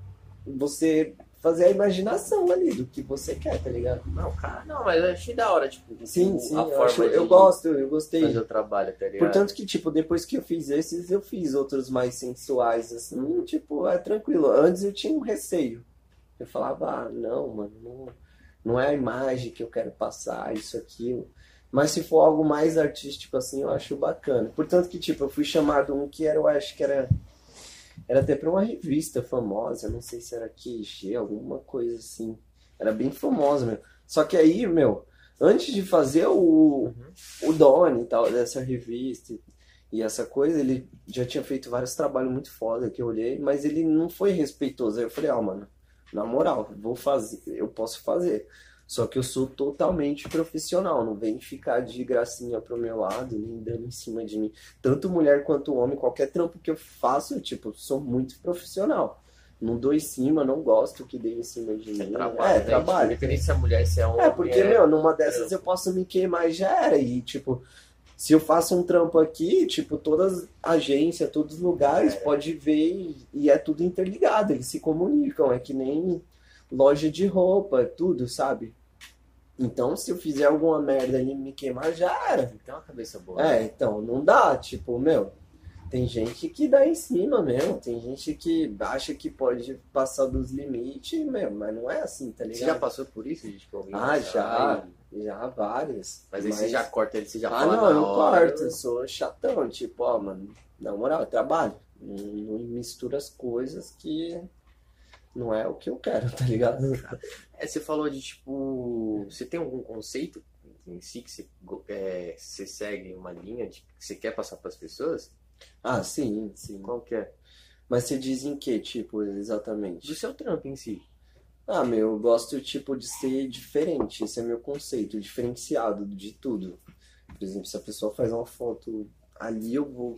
você fazer a imaginação ali do que você quer, tá ligado? Não, cara, não, mas eu achei da hora, tipo, Sim, o- sim, a eu, forma acho- eu gosto, eu gostei. fazer o trabalho, tá ligado? Portanto que, tipo, depois que eu fiz esses, eu fiz outros mais sensuais, assim, tipo, é tranquilo. Antes eu tinha um receio. Eu falava, ah, não, mano, não, não é a imagem que eu quero passar, isso, aquilo. Mas se for algo mais artístico, assim, eu acho bacana. Portanto que, tipo, eu fui chamado um que era, eu acho que era, era até pra uma revista famosa, não sei se era QG, alguma coisa assim. Era bem famosa, meu. Só que aí, meu, antes de fazer o, o Doni e tal, dessa revista e- e essa coisa, ele já tinha feito vários trabalhos muito foda que eu olhei, mas ele não foi respeitoso. Aí eu falei, ah, mano, na moral, vou fazer, eu posso fazer. Só que eu sou totalmente profissional, não vem ficar de gracinha pro meu lado, nem dando em cima de mim. Tanto mulher quanto homem, qualquer trampo que eu faço, eu, tipo, sou muito profissional. Não dou em cima, não gosto que dê em cima de mim. É trabalho, é, né? trabalho. Tipo, independente se é mulher, se é homem. É, porque, meu, numa dessas eu posso me queimar e já era. E, tipo, se eu faço um trampo aqui, tipo, todas as agências, todos os lugares, É. pode ver e, e é tudo interligado, eles se comunicam. É que nem loja de roupa, tudo, sabe? Então, se eu fizer alguma merda e me queimar, já era. Tem uma cabeça boa. É, então, não dá, tipo, meu. Tem gente que dá em cima mesmo, tem gente que acha que pode passar dos limites, meu, mas não é assim, tá ligado? Você já passou por isso, gente? Tipo, Ah, já. e- Já várias. Mas aí você já corta ele, você já Ah, fala não, eu não hora. corto, eu sou chatão, tipo, ó, mano, na moral, eu trabalho. Não mistura as coisas que não é o que eu quero, tá ligado? É, você falou de, tipo... Você tem algum conceito em si que você, é, você segue uma linha de, que você quer passar pras pessoas? Ah, sim, sim. Qual que é? Mas você diz em que, tipo, exatamente? Do seu trampo em si. Ah, meu, eu gosto, tipo, de ser diferente. Esse é meu conceito, diferenciado de tudo. Por exemplo, se a pessoa faz uma foto ali, eu vou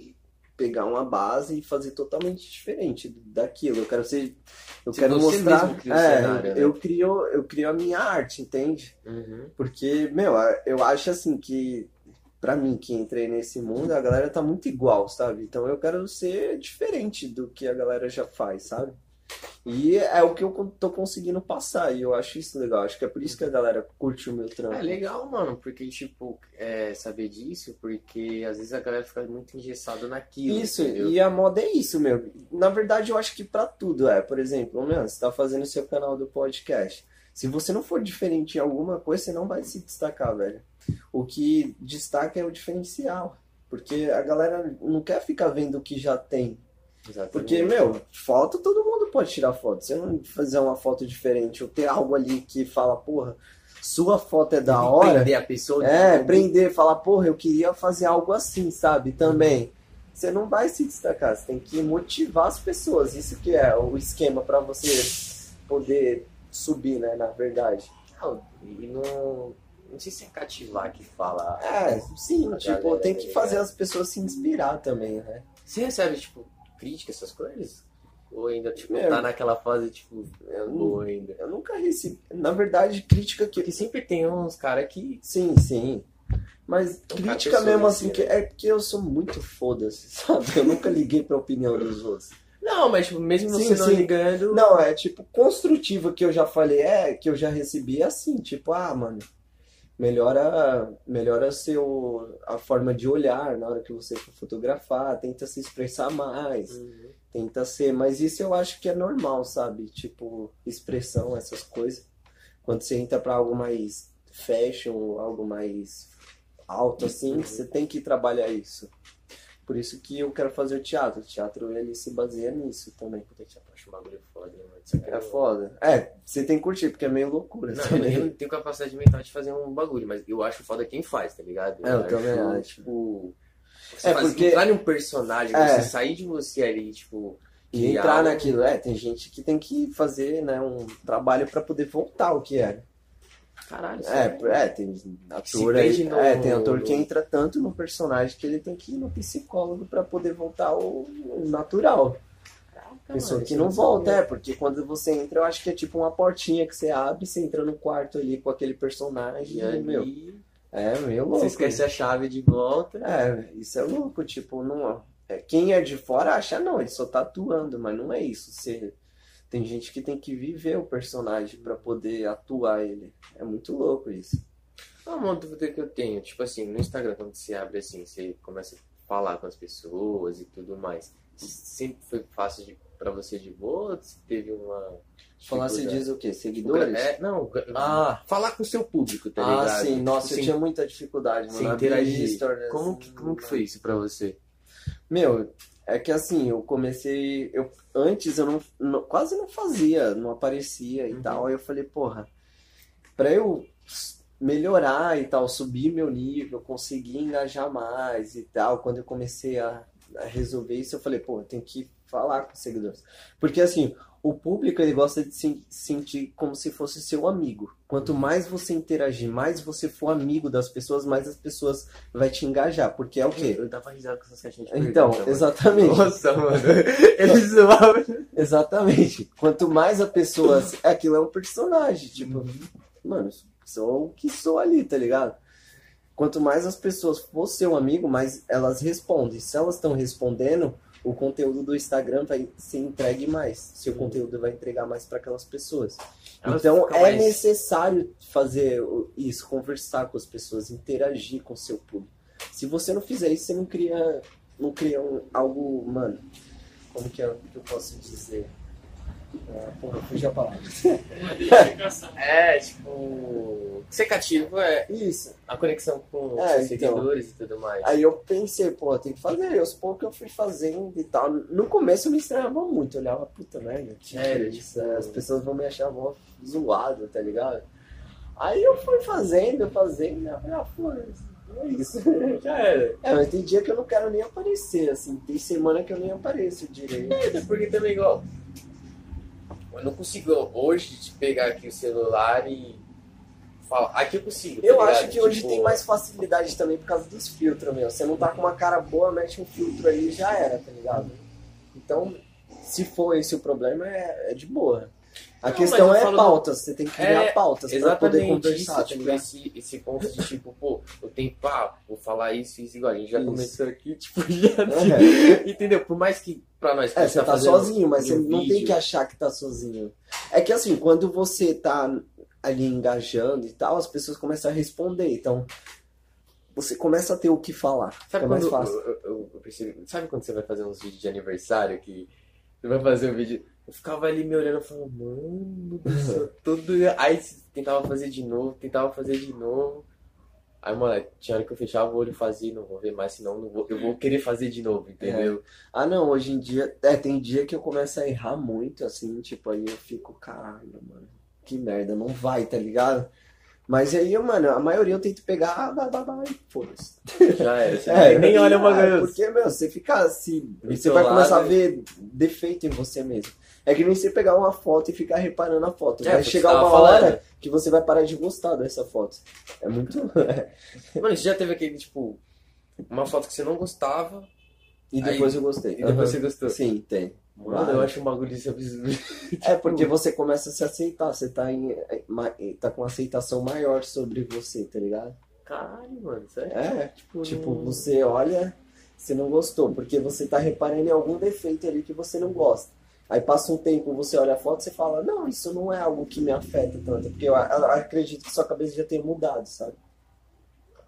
pegar uma base e fazer totalmente diferente daquilo. Eu quero ser. Eu Se quero mostrar. cria é, cenário, né? eu crio, eu crio a minha arte, entende? Uhum. Porque, meu, eu acho assim que. Pra mim, que entrei nesse mundo, a galera tá muito igual, sabe? Então eu quero ser diferente do que a galera já faz, sabe? E é o que eu tô conseguindo passar, e eu acho isso legal. Acho que é por isso que a galera curte o meu trampo. É legal, mano, porque, tipo, é, saber disso, porque às vezes a galera fica muito engessada naquilo. Isso, entendeu? e a moda é isso, meu. Na verdade, eu acho que pra tudo é. Por exemplo, meu, você tá fazendo seu canal do podcast. Se você não for diferente em alguma coisa, você não vai se destacar, velho. O que destaca é o diferencial. Porque a galera não quer ficar vendo o que já tem. Exatamente. Porque, meu, foto todo mundo pode tirar foto. Eu não fazer uma foto diferente ou ter algo ali que fala, porra, sua foto é da hora. prender a pessoa. É, prender, falar, porra, eu queria fazer algo assim, sabe? Também. Você não vai se destacar, você tem que motivar as pessoas. Isso que é o esquema pra você poder subir, né, na verdade. Não, e não. Não sei se é cativar que fala. É, sim, tipo, tem que fazer ligado? as pessoas se inspirar também, né? Você recebe, tipo, crítica, essas coisas? Ou ainda, tipo, Meu, tá naquela fase, tipo, Eu, nu- boa ainda? eu nunca recebi. Na verdade, crítica que. Porque sempre tem uns caras que. Sim, sim. Mas Um crítica mesmo assim, que é porque eu sou muito foda-se, sabe? Eu nunca liguei pra opinião dos outros. Não, mas tipo, mesmo Sim, você não sim. ligando. Não, é tipo, construtiva que eu já falei, é, que eu já recebi é assim, tipo, ah, mano, melhora, melhora seu, a forma de olhar na hora que você for fotografar, tenta se expressar mais, Uhum. tenta ser, mas isso eu acho que é normal, sabe? Tipo, expressão, essas coisas. Quando você entra pra algo mais fashion, algo mais alto assim, você tem que trabalhar isso. Por isso que eu quero fazer o teatro. O teatro ele se baseia nisso também. Puta que acho um bagulho foda, mano. Isso aqui É foda. É, você tem que curtir, porque é meio loucura Não, eu também. não tenho capacidade mental de fazer um bagulho, mas eu acho foda quem faz, tá ligado? É, eu também acho. Tipo, você É, faz- porque- entrar em um personagem, É. você sair de você ali, tipo. E entrar um- naquilo. É, tem gente que tem que fazer né, um trabalho pra poder voltar ao que era. Caralho, É, é, tem ator aí, no- é, tem ator que entra tanto no personagem que ele tem que ir no psicólogo pra poder voltar ao natural. Caraca, Pessoa mano, que não eu volta, é, porque quando você entra, eu acho que é tipo uma portinha que você abre, você entra no quarto ali com aquele personagem, E aí, meu, é meio louco. você esquece a chave de volta. É, isso é louco, tipo, não. é, quem é de fora acha, não, ele só tá atuando, mas não é isso. Você, tem gente que tem que viver o personagem pra poder atuar ele. É muito louco isso. É uma dúvida que eu tenho, tipo assim, no Instagram, quando você abre assim, você começa a falar com as pessoas e tudo mais. Sempre foi fácil de, pra você de boa? Você teve uma. Falar dificuldade? diz o quê? Seguidores? É, não, Ah. falar com o seu público, tá ah, ligado? sim, nossa, Tipo eu assim, tinha muita dificuldade, mano. sem interagir. Como que, como que foi isso pra você? Meu, é que assim, eu comecei. Eu, antes eu não, não- quase não fazia, não aparecia e Uhum. tal. Aí eu falei, porra, pra eu melhorar e tal, subir meu nível, conseguir engajar mais e tal, quando eu comecei a, a resolver isso, eu falei, pô, eu tenho que falar com os seguidores. Porque assim, o público ele gosta de se sentir como se fosse seu amigo. Quanto mais você interagir, mais você for amigo das pessoas, mais as pessoas vai te engajar. Porque é o quê? Eu tava risado com essas caixinhas de Então, pergunta, mano. exatamente. Nossa, mano. Ele zoava. Exatamente. Quanto mais a pessoa. Aquilo é um personagem. Tipo, Uhum. mano, sou o que sou ali, tá ligado? Quanto mais as pessoas for seu amigo, mais elas respondem. Se elas estão respondendo, o conteúdo do Instagram vai ser entregue mais. Seu conteúdo vai entregar mais para aquelas pessoas. Elas então é mais- necessário fazer isso, conversar com as pessoas, interagir com o seu público. Se você não fizer isso, você não cria, não cria um- algo, mano. Como que, é, que eu posso dizer? Ah, porra, fugiu a palavra. É, tipo. Ser cativo é Isso. a conexão com É, os então. seguidores e tudo mais. Aí eu pensei, pô, tem que fazer. E aos poucos eu fui fazendo e tal. No começo eu me estranhava muito. Eu olhava, puta merda, que Sério, tipo- é, as pessoas vão me achar mó zoado, tá ligado? Aí eu fui fazendo, fazendo, eu falei, ah, foda-se, é isso. Já era. É, mas tem dia que eu não quero nem aparecer, assim. Tem semana que eu nem apareço direito. É, porque também, igual. Eu não consigo hoje te pegar aqui o celular e falar. Aqui eu consigo. tá Eu ligado? acho que hoje Tipo, tem mais facilidade também por causa dos filtros, meu. Você não tá com uma cara boa, mete um filtro aí e já era, tá ligado? Então, se for esse o problema, é, é de boa. A Não, questão é pautas, você tem que criar É, pautas pra poder conversar, isso, tá tipo, ligado? esse, esse ponto de tipo, pô, eu tenho, pá, vou falar isso, isso, igual. A gente já Isso. começou aqui, tipo, já. É. Entendeu? Por mais que pra nós. É, você tá fazendo sozinho, mas você um não tem vídeo, que achar que tá sozinho. É que assim, quando você tá ali engajando e tal, as pessoas começam a responder. Então, você começa a ter o que falar. Sabe mais quando fácil. eu, eu- eu percebi- sabe quando você vai fazer uns vídeos de aniversário que você vai fazer um vídeo, eu ficava ali me olhando falando, mano do céu, todo aí tentava fazer de novo, tentava fazer de novo. Aí, mano, tinha hora que eu fechava o olho e fazia, não vou ver mais, senão não vou, eu vou querer fazer de novo, entendeu? Ah, não, hoje em dia. É, tem dia que eu começo a errar muito, assim, tipo, aí eu fico, caralho, mano, que merda, não vai, tá ligado? Mas aí, mano, a maioria eu tento pegar, ah, vai, vai, vai, foda-se. Já era. Você É, nem olha uma é, coisa. Porque, meu, você fica assim, você Bitolado. vai começar a ver defeito em você mesmo. É que nem você pegar uma foto e ficar reparando a foto. É, vai você chegar uma falando. hora que você vai parar de gostar dessa foto. É muito. Mano, você já teve aquele, tipo, uma foto que você não gostava e depois eu gostei. e depois Aham. você gostou. Sim, tem. Mano, eu acho um bagulho desse absurdo. É porque você começa a se aceitar, você tá, em, tá com uma aceitação maior sobre você, tá ligado? Caralho, mano, sério? É, Tipo, tipo, não- você olha, você não gostou, porque você tá reparando em algum defeito ali que você não gosta. Aí passa um tempo, você olha a foto e você fala, não, isso não é algo que me afeta tanto, porque eu, acredito que sua cabeça já tenha mudado, sabe?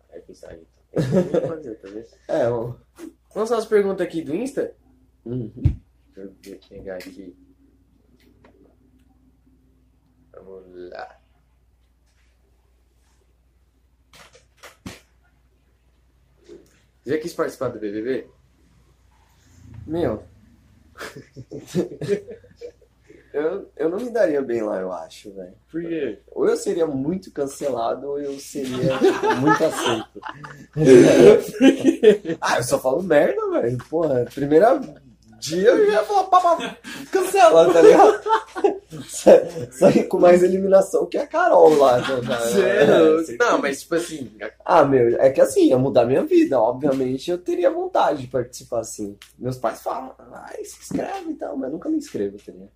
É pensar então. Eu fazer, tá vendo? É, ó. Vamos às perguntas aqui do Insta? Uhum. Deixa eu chegar aqui. Vamos lá. Você já quis participar do BBB? Meu. eu, eu não me daria bem lá, eu acho, velho. Por quê? Ou eu seria muito cancelado, ou eu seria muito aceito. ah, eu só falo merda, velho. Porra, é primeira dia eu ia falar, pá, pá, cancela, tá ligado? Sa- Sair com mais eliminação que a Carol lá. tá ligado? Sério? Não, mas tipo assim, Ah, meu, é que assim, ia mudar minha vida. Obviamente eu teria vontade de participar assim. Meus pais falam, ai, se inscreve e tal, mas nunca me inscrevo, tá ligado?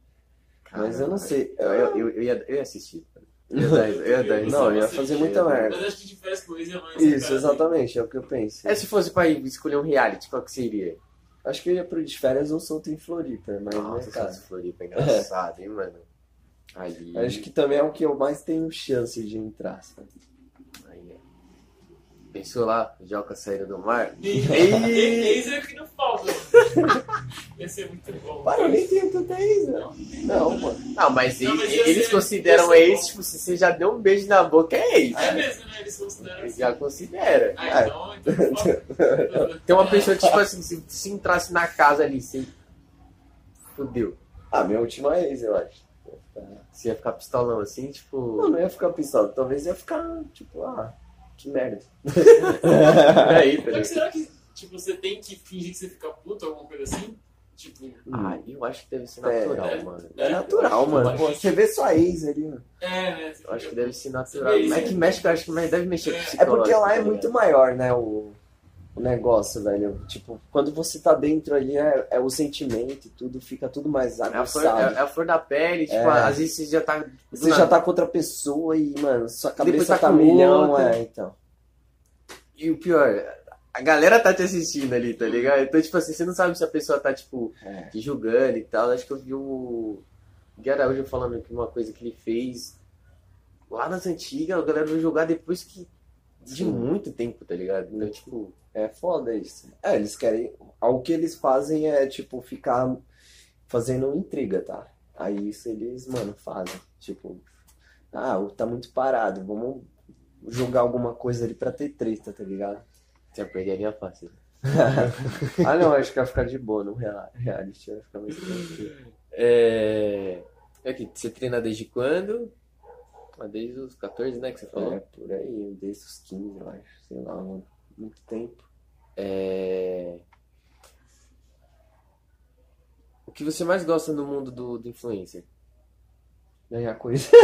Mas eu não sei. eu, eu, eu, eu ia, eu ia assistir. Eu ia dar, eu ia dar Não, eu ia fazer muita merda. Mas acho que de com eles é mais. Isso, cara, exatamente, é o que eu penso. É, se fosse pra escolher um reality, qual que seria? Acho que eu ia pro de férias ou solto em Floripa, mas Nossa, né, cara. essa Floripa é engraçado, hein, mano? Ali. Acho que também é o que eu mais tenho chance de entrar, sabe? É. Pensou lá, Joca saída do mar? Ei! Ex é o que não falta. Ia ser muito bom. Para, eu nem tenho tanta ex, né? Não, mano. Não, mas, Não, eles, mas eles consideram ex, bom. tipo, se você já deu um beijo na boca, é ex. É mesmo, né? Eles consideram Eles assim. já considera. Ah, então, então. falta. Tem uma pessoa que, tipo assim, se, se entrasse na casa ali, você. Fudeu. Ah, minha última ex, eu acho. Você ia ficar pistolão assim, tipo. Não, não ia ficar pistola. Talvez ia ficar, tipo, ah, que merda. Aí, tá Mas ligado? será que tipo, você tem que fingir que você fica puto ou alguma coisa assim? Tipo, Ah, eu acho que deve ser É. natural, mano. É natural, mano. Pô, você vê sua ex ali, mano. é, né? Eu acho que deve ser natural. Mas é que mexe, eu acho que deve mexer com o É porque lá é tá muito maior, né, o, o negócio, velho. Tipo, quando você tá dentro ali, é, é o sentimento e tudo, fica tudo mais É aguçado. é a flor da pele, tipo, É. às vezes você já tá. Você nada. já tá com outra pessoa e, mano, sua cabeça tá tá, milhão, outra. é, então. E o pior, a galera tá te assistindo ali, tá ligado? Então, tipo assim, você não sabe se a pessoa tá, tipo, É. te julgando e tal. Acho que eu vi o Gui Araújo falando que uma coisa que ele fez lá nas antigas, a galera vai julgar depois que. De muito tempo, tá ligado? Então, tipo. É foda isso. É, eles querem. O que eles fazem é, tipo, ficar fazendo intriga, tá? Aí isso eles, mano, fazem. Tipo, ah, tá muito parado, vamos jogar alguma coisa ali pra ter treta, tá ligado? Você ia perder a linha fácil. ah, não, acho que vai ficar de boa real- reality, vai ficar mais tranquilo. É. É que você treina desde quando? Desde os 14, né? Que você falou. É, por aí, desde os 15, eu acho, sei lá, mano, muito tempo. É... O que você mais gosta no mundo do, do influencer? Ganhar coisa.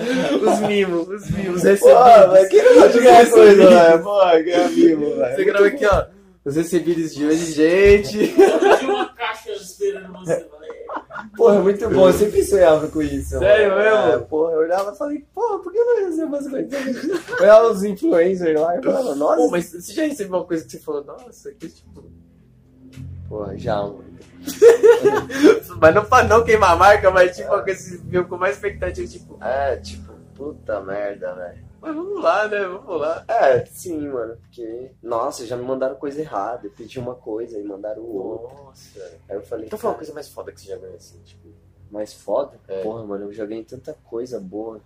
Os mimos, os mimos Pô, mas quem não gosta de ganhar Os coisa, recebidos. velho? Pô, ganhar mimo, velho. Você grava aqui, ó. Os recebidos de hoje, gente. Eu uma caixa esperando você. Falei, Porra, é muito bom, eu sempre sonhava com isso. Sério mano. mesmo? É, porra, eu olhava e falei, porra, por que eu não recebo as coisas? Eu olhava os influencers lá e falava, nossa. Pô, mas você já recebeu uma coisa que você falou, nossa, que tipo. Porra, já, mano. Mas não pra não queimar a marca, mas tipo, você viu com mais expectativa, tipo, É, tipo, puta merda, velho. Mas vamos lá, né? Vamos lá. É, sim, mano, porque, nossa, já me mandaram coisa errada. Eu pedi uma coisa e mandaram outra. Nossa. Aí eu falei, Então foi uma coisa mais foda que você já ganhou assim, tipo. mais foda? É. Porra, mano, eu já ganhei tanta coisa boa.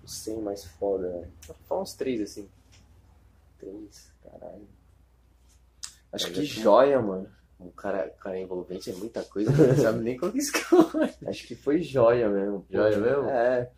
Não sei, mais foda, velho. Fala uns três assim. Três, caralho. Acho que joia, mano. Um cara, cara envolvente é muita coisa, você não sabe nem como que escolhe. Acho que foi joia mesmo. pô. Joia mesmo? É.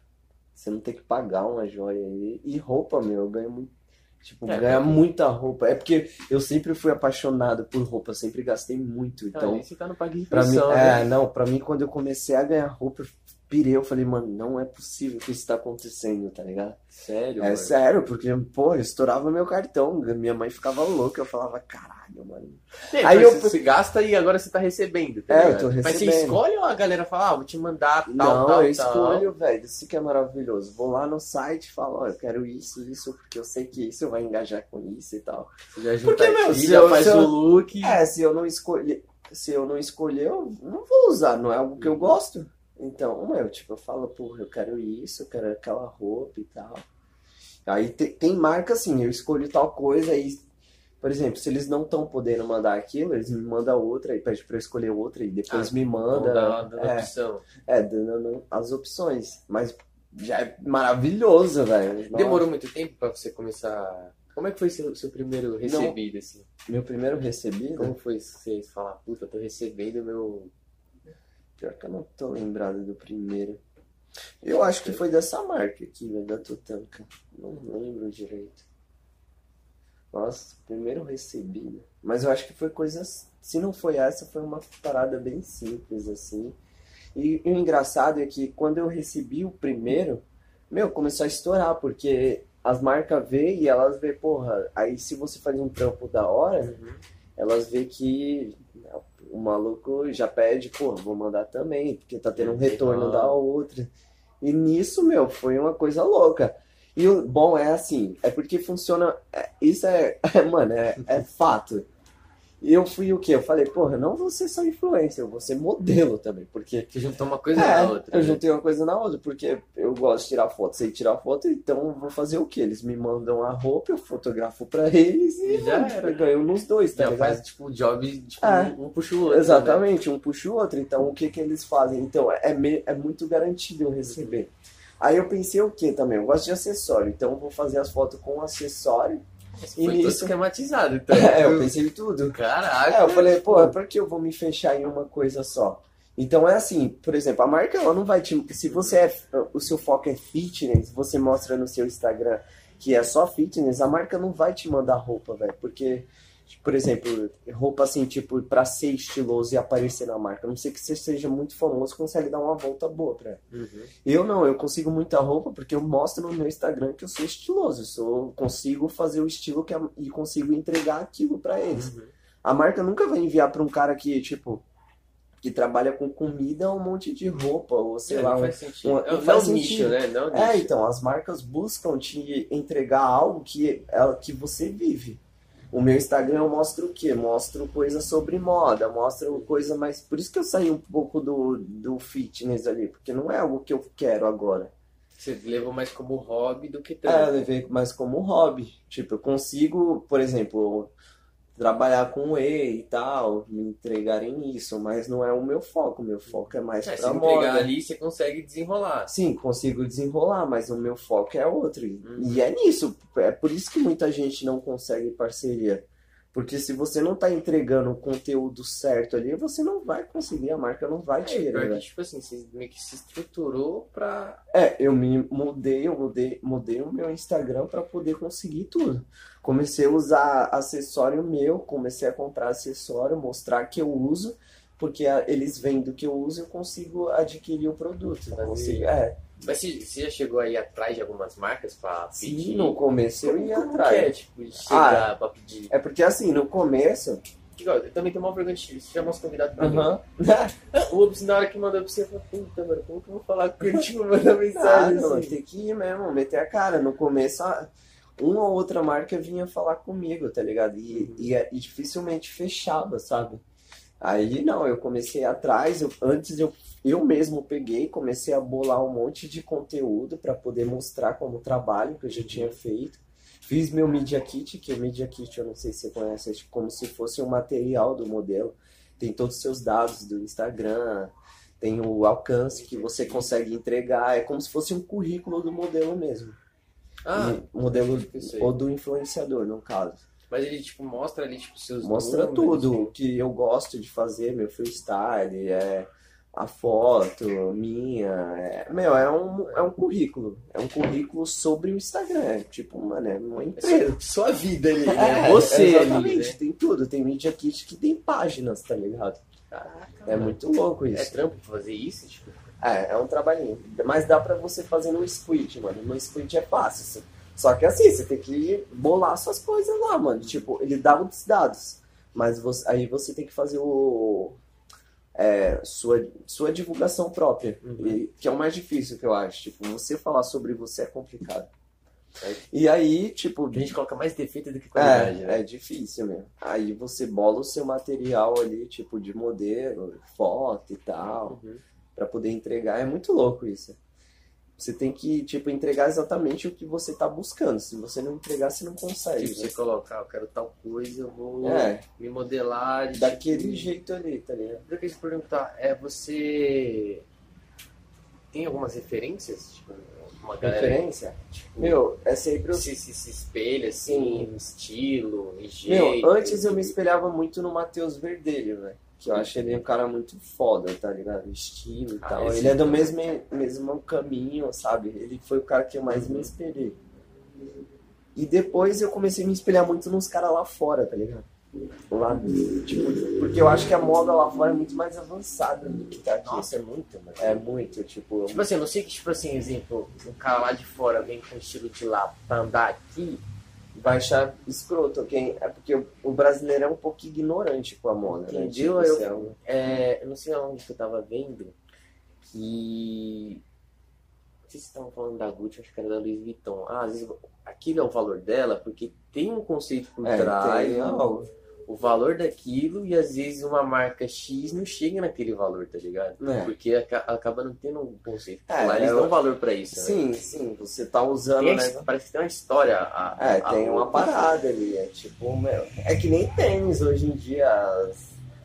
Você não tem que pagar uma joia aí. E roupa, meu, eu ganho muito. Tipo, É, ganhar muita roupa. É porque eu sempre fui apaixonado por roupa, sempre gastei muito. Então, aí você tá no pague de mim, é, né? não, pra mim, quando eu comecei a ganhar roupa, eu pirei. Eu falei, mano, não é possível que isso tá acontecendo, tá ligado? Sério, É mano. sério, porque, pô, eu estourava meu cartão. Minha mãe ficava louca. Eu falava, caralho, mano. É, Aí eu- Você gasta e agora você tá recebendo. tá É, eu tô Mas você recebendo. escolhe ou a galera fala, ah, vou te mandar tal, não, tal, eu escolho, velho. Isso que é maravilhoso. Vou lá no site e falo, ó, eu quero isso, isso, porque eu sei que isso vai engajar com isso e tal. Você já junta Porque, meu, se já eu- faz eu- o look. É, se eu não escolher, se eu não escolher, eu não vou usar, não é algo que eu gosto. Então, meu, tipo, eu falo, porra, eu quero isso, eu quero aquela roupa e tal. Aí te- tem marca assim, eu escolho tal coisa e, por exemplo, se eles não estão podendo mandar aquilo, eles me mandam outra e pede pra eu escolher outra e depois Ah, me Não manda. dá é, opção. é, dando as opções. Mas já é maravilhoso, velho. Demorou muito tempo pra você começar. Como é que foi seu, seu primeiro recebido, assim? Meu primeiro recebido? Como foi você falar, puta, eu tô recebendo meu. Pior que eu não tô lembrado do primeiro. Eu acho que foi dessa marca aqui, velho, da Tutanka. Não lembro direito. Nossa, primeiro recebido. Mas eu acho que foi coisas. Se não foi essa, foi uma parada bem simples, assim. E, e o engraçado é que quando eu recebi o primeiro, meu, começou a estourar, porque as marcas vê e elas vê, porra, aí se você faz um trampo da hora, elas vê que o maluco já pede, pô, vou mandar também, porque tá tendo um retorno da outra. E nisso, meu, foi uma coisa louca. E o bom é assim, é porque funciona. é- isso é, mano, é, é fato. E eu fui o quê? Eu falei, porra, eu não vou ser só influencer, eu vou ser modelo também, porque Que juntou uma coisa é, na outra. eu né? juntei uma coisa na outra, porque eu gosto de tirar foto, sei tirar foto, então eu vou fazer o quê? Eles me mandam a roupa, eu fotografo pra eles e E já mano, era. ganho nos dois, tá Já ligado? faz, tipo, job, tipo, É. um puxa o outro. né? Exatamente, um puxa o outro. Então, o que que eles fazem? Então, é, me- é muito garantido eu receber. Aí eu pensei o que também? Eu gosto de acessório, então eu vou fazer as fotos com acessório. Foi nisso- esquematizado, então. É, eu pensei em tudo. Caraca. É, eu falei, pô, por que eu vou me fechar em uma coisa só? Então é assim, por exemplo, a marca ela não vai te. Se você é. O seu foco é fitness, você mostra no seu Instagram que é só fitness, a marca não vai te mandar roupa, velho. Porque, por exemplo, roupa assim, tipo, pra ser estiloso e aparecer na marca. A não sei que você seja muito famoso, consegue dar uma volta boa pra ela. Uhum. Eu não, eu consigo muita roupa porque eu mostro no meu Instagram que eu sou estiloso, eu sou, consigo fazer o estilo que a- e consigo entregar aquilo pra eles. Uhum. A marca nunca vai enviar pra um cara que, tipo, que trabalha com comida um monte de roupa, ou sei É, lá. não um- faz sentido. uma- É, não não faz é um nicho, sentido. né? Não é um É, nicho. então, as marcas buscam te entregar algo que, que você vive. O meu Instagram eu mostro o quê? Mostro coisa sobre moda, mostro coisa mais. Por isso que eu saí um pouco do, do fitness ali, porque não é algo que eu quero agora. Você levou mais como hobby do que É, eu trampo. levei mais como hobby. Tipo, eu consigo, por exemplo, trabalhar com whey e tal, me entregarem nisso, mas não é o meu foco. O meu foco é mais É, se pra entregar moda. ali, você consegue desenrolar. Sim, consigo desenrolar, mas o meu foco é outro. E- Uhum. E é nisso. É por isso que muita gente não consegue parceria. Porque se você não tá entregando o conteúdo certo ali, você não vai conseguir, a marca não vai te É, pior querer. que, né? tipo assim, você meio que se estruturou pra. É, eu me mudei, eu mudei, mudei o meu Instagram para poder conseguir tudo. Comecei a usar acessório meu, comecei a comprar acessório, mostrar que eu uso, porque a- eles vendo que eu uso, eu consigo adquirir o produto. Fazer- consigo- é, Mas você, você já chegou aí atrás de algumas marcas pra sim, pedir? no começo eu ia atrás. que é, tipo, chegar pra pedir? É porque assim, no começo. Igual, eu também tenho uma vergonha de você chama os convidados pra. Aham. O Ups, na hora que mandou pra você, eu falei, puta, mano, como que eu vou falar com ele? Tipo, mandar Ah, mensagem não, assim. tem que ir mesmo, meter a cara. No começo, ah, uma ou outra marca vinha falar comigo, tá ligado? E, e, e dificilmente fechava, sabe? Aí não, eu comecei atrás, eu, antes eu, eu mesmo peguei, comecei a bolar um monte de conteúdo para poder mostrar como trabalho que eu já tinha feito. Fiz meu Media Kit, que o Media Kit, eu não sei se você conhece, é tipo como se fosse um material do modelo. Tem todos os seus dados do Instagram, tem o alcance que você consegue entregar, é como se fosse um currículo do modelo mesmo. Ah, E- modelo ou do influenciador, no caso. Mas ele, tipo, mostra ali, tipo, seus Mostra números, tudo o que eu gosto de fazer, meu freestyle, é a foto minha, é, meu, é um, é um currículo, é um currículo sobre o Instagram, é tipo, mano, é uma É empresa. sua, sua vida ali, né? É, Você exatamente, ali, tem tudo, tem Media Kit que tem páginas, tá ligado? Caraca, É mano. muito louco É isso. trampo fazer isso? Tipo, É, é um trabalhinho. Mas dá pra você fazer no split, mano. No split é fácil. Só que assim, você tem que bolar suas coisas lá, mano. Tipo, ele dá os dados. Mas você- aí você tem que fazer o. é, sua, sua divulgação própria. Uhum. E- que é o mais difícil que eu acho. Tipo, você falar sobre você é complicado. É. E aí, tipo. a gente coloca mais defeito do que qualidade, É, né? é difícil mesmo. Aí você bola o seu material ali, tipo, de modelo, foto e tal Uhum. Pra poder entregar. É muito louco isso. Você tem que, tipo, entregar exatamente o que você tá buscando. Se você não entregar, você não consegue. Tipo, né? você colocar, eu quero tal coisa, eu vou É, me modelar. de, daquele tipo, jeito ali, tá ligado? Eu queria te perguntar, é você. tem algumas referências? Tipo, uma galera Referência? tipo, Meu, é sempre o se, se, se espelha assim, no estilo, jeito. Meu, antes eu me espelhava muito no Matheus Verdelho, velho. Que eu acho ele um cara muito foda, tá ligado? Estilo e Ah, tal. Ele é do também. mesmo, mesmo caminho, sabe? Ele foi o cara que eu mais me espelhei. E depois eu comecei a me espelhar muito nos caras lá fora, tá ligado? Lá, tipo, porque eu acho que a moda lá fora é muito mais avançada do que tá aqui. Nossa, é muito, mano. É muito, tipo. Tipo assim, eu não sei que, tipo assim, exemplo, um cara lá de fora vem com estilo de lá pra andar aqui. Vai achar escroto. Quem, é porque o, o brasileiro é um pouco ignorante com a moda, né? Entendeu? Tipo, Eu- é É, eu não sei onde que eu tava vendo que. Não sei se estavam falando da Gucci, acho que era da Louis Vuitton. Ah, às vezes aquilo é o valor dela, porque tem um conceito por é, trás, tem, ó, o valor daquilo, e às vezes uma marca X não chega naquele valor, tá ligado? É. Porque aca- acaba não tendo um conceito. É, lá eles eu- dão valor pra isso, né? Sim, sim, você tá usando, Tem, né? Parece que tem uma história. A, É, a tem uma parada ali. É tipo, meu. É que nem tênis hoje em dia, as,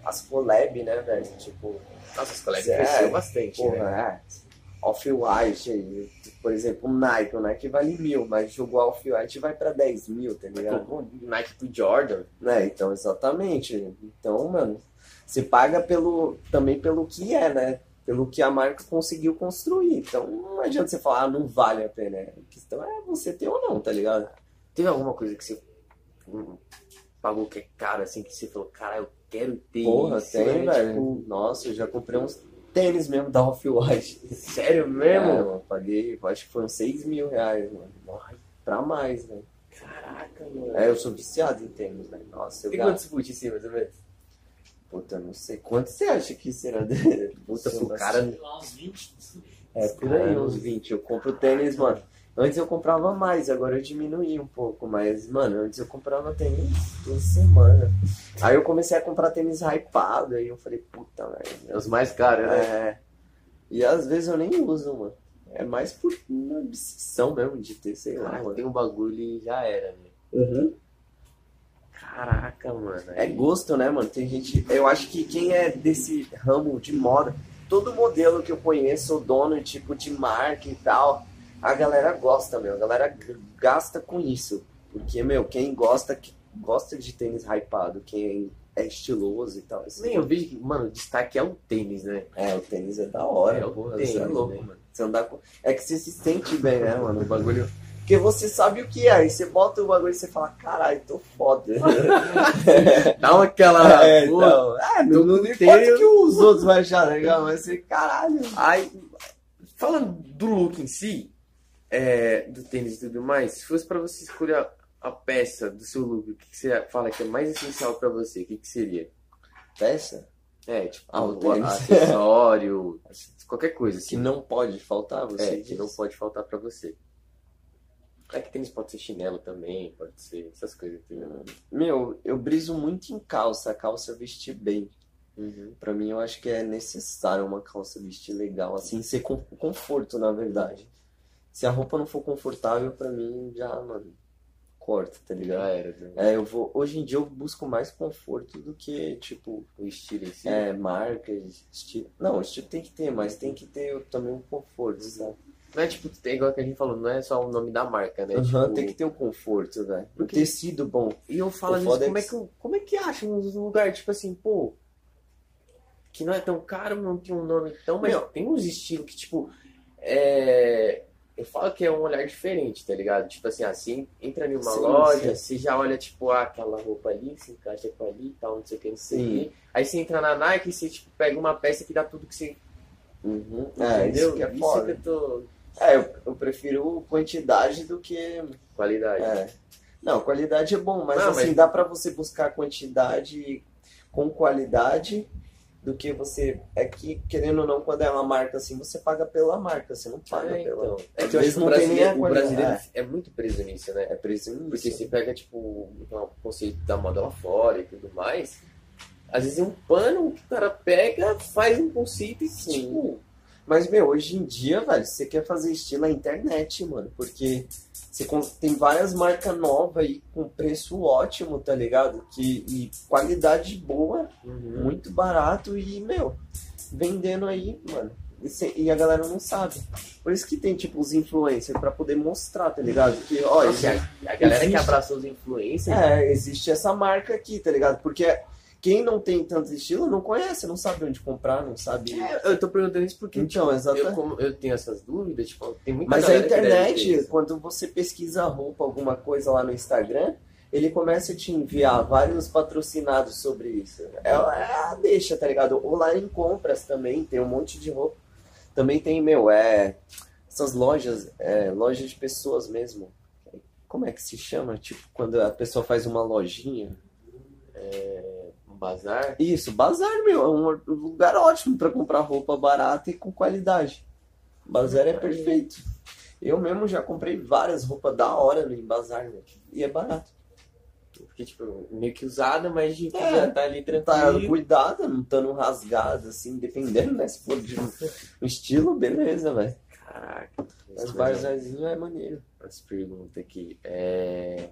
as collab, né, velho? Tipo, Nossa, os colegas É, cresceu bastante, né? porra, é. Off-White aí. Por exemplo, o Nike. O Nike vale mil, mas jogou Off-White vai pra 10 mil, tá ligado? Um Nike pro Jordan. Né? Então, exatamente. Então, mano, você paga pelo, também pelo que é, né? Pelo que a marca conseguiu construir. Então, não adianta você falar, ah, não vale a pena. A questão é você ter ou não, tá ligado? Teve alguma coisa que você hum, pagou que é caro, assim, que você falou, cara, eu quero ter Porra, isso, tem, né? velho. Tipo, Nossa, eu já comprei uns tênis mesmo da Off-White. sério É, mesmo? eu paguei, eu acho que foram 6 mil reais, mano. Ai, Pra mais, né? Caraca, mano. É, eu sou viciado em tênis, velho. Nossa, eu Tem gasto. quantos boot em cima, mais ou menos? Puta, não sei. Quanto você acha que será? Puta, pro cara... Lá, uns 20. É, por aí, uns 20. Eu compro tênis, mano. Antes eu comprava mais, agora eu diminui um pouco. Mas, mano, antes eu comprava tênis toda semana. Aí eu comecei a comprar tênis hypado, aí eu falei, puta, velho. Os mais caros, né? É. E às vezes eu nem uso, mano. É mais por uma obsessão mesmo de ter, sei lá, Caraca, mano. tem um bagulho e já era, né? Uhum. Caraca, mano. É gosto, né, mano? Tem gente. Eu acho que quem é desse ramo de moda, todo modelo que eu conheço, o dono tipo de marca e tal, a galera gosta, meu. A galera gasta com isso. Porque, meu, quem gosta, que gosta de tênis hypado, quem é estiloso e tal. assim. Nem eu vejo que, mano, o destaque é o tênis, né? É, o tênis é da hora, É porra. tênis, é louco, né? mano. Você andar com... É que você se sente bem, né, mano? O bagulho. Porque você sabe o que é, aí você bota o bagulho e você fala, caralho, tô foda. Dá uma aquela... É, pô, então, é, não, não importa o que os outros vão achar legal, mas você, caralho. Aí, falando do look em si, é, do tênis e tudo mais, se fosse pra você escolher a, a peça do seu look, o que, que você fala que é mais essencial pra você? O que, que seria? Peça É, tipo, Ah, o tênis. acessório, qualquer coisa que assim. não pode faltar, você É, diz. que não pode faltar pra você. É que tênis pode ser chinelo também, pode ser essas coisas, entendeu? Meu, eu briso muito em calça, calça vestir bem. Uhum. Pra mim, eu acho que é necessário uma calça vestir legal, assim, ser com conforto, na verdade. Se a roupa não for confortável, pra mim, já, mano, corta, tá Já ligado? era, né? É, eu vou. Hoje em dia eu busco mais conforto do que, tipo, O estilo em si. é, marcas, estilo. Não, o estilo tem que ter, mas tem que ter também um conforto, sabe? Não é tipo, é igual que a gente falou, não é só o nome da marca, né? Aham, Tipo, tem que ter um conforto, velho. Um tecido bom. E eu falo, O foda é como é que- que, eu- como é que acha um lugar, tipo assim, pô, que não é tão caro, não tem um nome tão, mas Meu. tem uns estilos que, tipo, é... Eu falo que é um olhar diferente, tá ligado? Tipo assim, assim, entra em uma Sim, loja, sim. você já olha, tipo, ah, aquela roupa ali, se encaixa com ali e tal, não sei o que, não sei o que. Aí você entra na Nike e você, tipo, pega uma peça que dá tudo que você... Uhum. É, entendeu? isso que é Isso foda. que eu tô... É, eu, eu prefiro quantidade do que. Qualidade. É. Não, qualidade é bom, mas Não, assim, mas- dá pra você buscar quantidade com qualidade do que você. É que, querendo ou não, quando é uma marca assim, você paga pela marca, você não paga É, pela. então. É que eu acho vezes que o brasileiro, o brasileiro é muito preso nisso, né? É preço nisso. Porque você pega, tipo, o conceito da moda lá fora e tudo mais. Às vezes é um pano que o cara pega, faz um conceito e, Sim. tipo... Mas, meu, hoje em dia, velho, você quer fazer estilo na internet, mano. Porque você tem várias marcas novas aí com preço ótimo, tá ligado? Que, e qualidade boa, Uhum. muito barato e, meu, vendendo aí, mano. E se- E a galera não sabe. Por isso que tem, tipo, os influencers pra poder mostrar, tá ligado? Que, ó, Nossa, existe, a, galera que existe- abraçou os influencers. é, existe essa marca aqui, tá ligado? Porque quem não tem tanto estilo não conhece, não sabe onde comprar, não sabe. É, eu tô perguntando isso porque Então, eu, exatamente. como eu tenho essas dúvidas, tipo, tem muita Mas a internet, quando você pesquisa roupa, alguma coisa lá no Instagram, ele começa a te enviar vários patrocinados sobre isso. É, é a deixa, tá ligado? Ou lá em compras também, tem um monte de roupa. Também tem, meu, é. Essas lojas, é, lojas de pessoas mesmo. Como é que se chama? Tipo, quando a pessoa faz uma lojinha. Um bazar. Isso, bazar, meu, é um lugar ótimo pra comprar roupa barata e com qualidade. Bazar é perfeito. Eu mesmo já comprei várias roupas da hora no bazar, meu. E é barato. Porque, tipo, meio que usada, mas tipo, É, já tá ali Tá tranquilo. cuidada, não estando rasgada, assim, dependendo, né? Se for de um um estilo, beleza, velho. Caraca. Mas bazarzinho é maneiro. As perguntas aqui. É...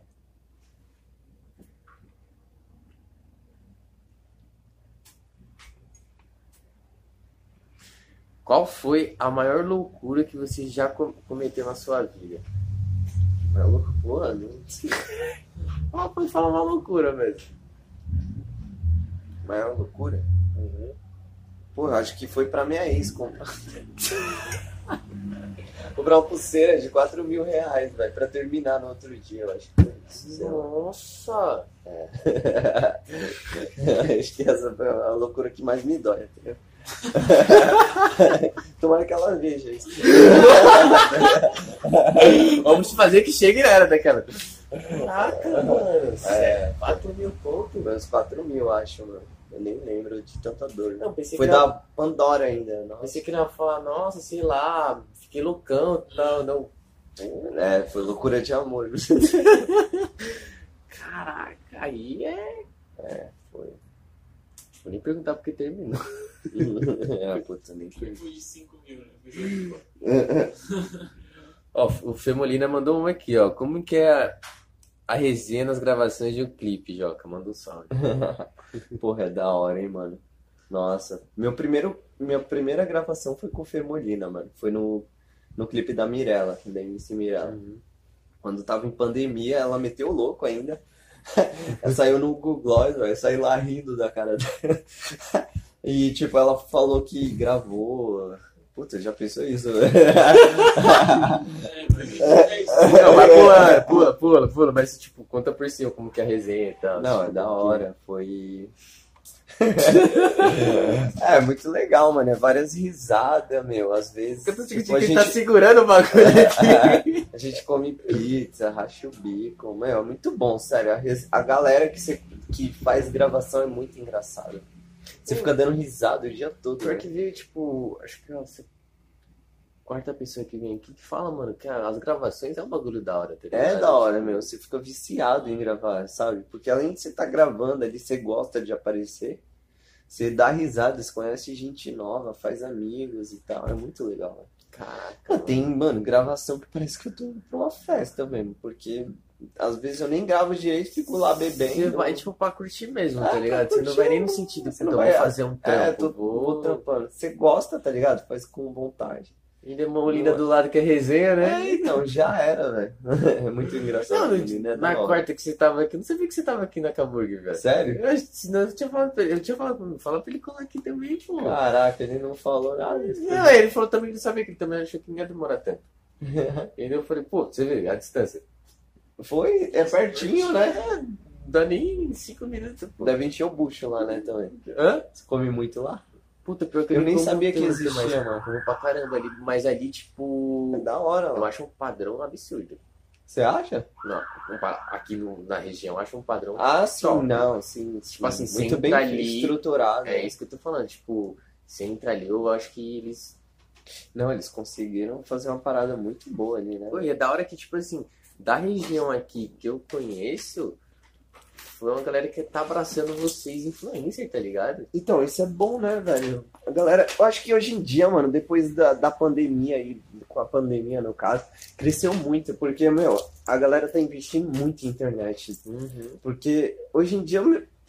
Qual foi a maior loucura que você já co- cometeu na sua vida? Maior loucura, não sei. Ah, pode falar uma loucura mesmo. Maior loucura? Porra, acho que foi pra minha ex comprar. comprar uma pulseira de 4 mil reais, velho, pra terminar no outro dia, eu acho que foi isso. Nossa! Acho que essa foi a loucura que mais me dói, entendeu? Tomara que ela veja isso. Vamos fazer que chegue na era daquela. Caraca, mano. É. 4 mil pontos. Uns 4 mil, acho, mano. Eu nem lembro de tanta dor. Não, pensei Foi que era- da Pandora ainda. Nossa. Pensei que não ia falar, nossa, sei lá, fiquei loucão e tal. Não. É, foi loucura de amor. Caraca, aí é. foi. Vou nem perguntar porque terminou. É, puta, nem Foi foi. de 5 mil, né? Ó, o Femolina mandou uma aqui, ó. Como que é a, a resenha nas gravações de um clipe, Joca? Manda um salve. Porra, é da hora, hein, mano. Nossa. Meu primeiro, minha primeira gravação foi com o Femolina, mano. Foi no, no clipe da Mirella, da MC Mirella. Quando tava em pandemia, ela meteu o louco ainda. Ela saiu no Google Gloss, velho. Saí lá rindo da cara dela. E, tipo, ela falou que gravou. Puta, já pensou isso, velho? É, é. Não, mas pula, pula, pula, pula, mas tipo, conta por cima como que é a resenha e tal. Não, é Tipo, da hora. Foi. é, muito legal, mano. É várias risadas, meu. Às vezes. Eu tô sentindo tipo, a, que gente, tá segurando o bagulho aqui. a gente come pizza, racha o bico. Meu, é muito bom, sério. A, ris- a galera que, cê- que faz gravação é muito engraçada. Você fica dando risada o dia todo. Pior né? que veio, tipo, acho que é a se- quarta pessoa que vem aqui que fala, mano, que as gravações é um bagulho da hora, tá ligado? É da hora, meu. Você fica viciado em gravar, sabe? Porque além de você estar gravando ali, você gosta de aparecer. Você dá risada, você conhece gente nova, faz amigos e tal. É muito legal, né? Caraca. Ah, Tem, mano, gravação que parece que eu tô pra uma festa mesmo. Porque às vezes eu nem gravo direito, fico lá bebendo. Você vai, tipo, pra curtir mesmo, tá pra ligado? Você não vai nem no sentido, Você não vai- fazer um trampo, É, tô, vou... vou trampando. Você gosta, tá ligado? Faz com vontade. E Demolina do lado que é resenha, né? É, então, já era, velho. É muito engraçado. Não, menino, é da na quarta que você tava aqui, eu não sabia que você tava aqui na Caburg, velho. Sério? Eu, senão eu tinha falado pra ele, eu tinha falado pra ele, fala pra ele colar aqui também, pô. Caraca, ele não falou nada. Não, ele falou também que não sabia que ele também achou que não ia demorar tanto. E aí eu falei, pô, você vê, a distância. Foi, é pertinho, né? Não dá nem cinco minutos, pô. Deve encher o bucho lá, né, também. Hã? Você come muito lá? Puta, pior que Eu não nem sabia que existia, mas mano. Como pra caramba ali, mas ali, É tipo, da hora, eu mano. acho um padrão absurdo. Você acha? Não, aqui no- na região, eu acho um padrão. Ah, sim, Top. não, sim. sim. Tipo assim, muito bem ali- estruturado. É isso que eu tô falando, tipo, você entra ali, eu acho que eles Não, eles conseguiram fazer uma parada muito boa ali, né? Pô, e é da hora que, tipo assim, da região aqui que eu conheço, foi uma galera que tá abraçando vocês influencer, tá ligado? Então, isso é bom, né, velho? A galera, eu acho que hoje em dia, mano, depois da, da pandemia aí, com a pandemia no caso, cresceu muito, porque, meu, a galera tá investindo muito em internet. Uhum. Porque hoje em dia,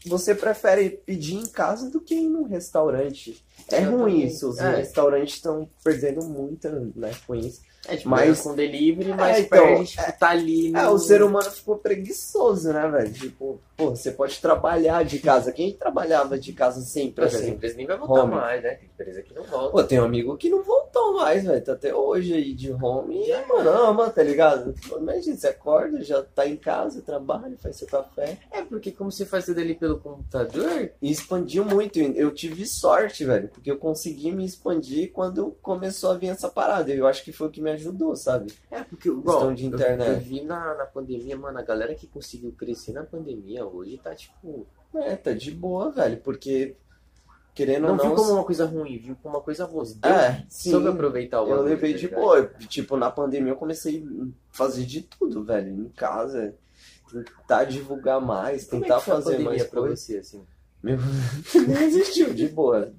você prefere pedir em casa do que ir num restaurante. É Exatamente. ruim isso, os É. restaurantes estão perdendo muito, né, com isso. É, tipo, Mas- mas com delivery, mas É, então, perde, tipo, tá ali no... É, o ser humano ficou preguiçoso, né, velho? Tipo, pô, você pode trabalhar de casa. Quem trabalhava de casa sempre, Mas assim? empresa nem vai voltar Home. mais, né? Tem empresa que não volta. Pô, tem um amigo que não voltou mais, velho. Tá até hoje aí de home e, mano, ama, tá ligado? Pô, Imagina, você acorda, já tá em casa, trabalha, faz seu café. É, porque como você faz tudo ali pelo computador, E expandiu muito. Eu tive sorte, velho, porque eu consegui me expandir quando começou a vir essa parada. Eu acho que foi o que me ajudou, sabe? É, porque igual, de eu- internet. Eu, vi na, na pandemia, mano, a galera que conseguiu crescer na pandemia hoje tá tipo. É, tá de boa, velho, porque querendo Não, ou não. viu como uma coisa ruim, viu como uma coisa boa. É, sim. soube aproveitar o Eu levei tá de boa. Tipo, na pandemia eu comecei a fazer de tudo, velho. Em casa, tentar divulgar mais, Como é tentar que foi a fazer pandemia mais pra coisas. você, assim? Meu, não existiu, de boa.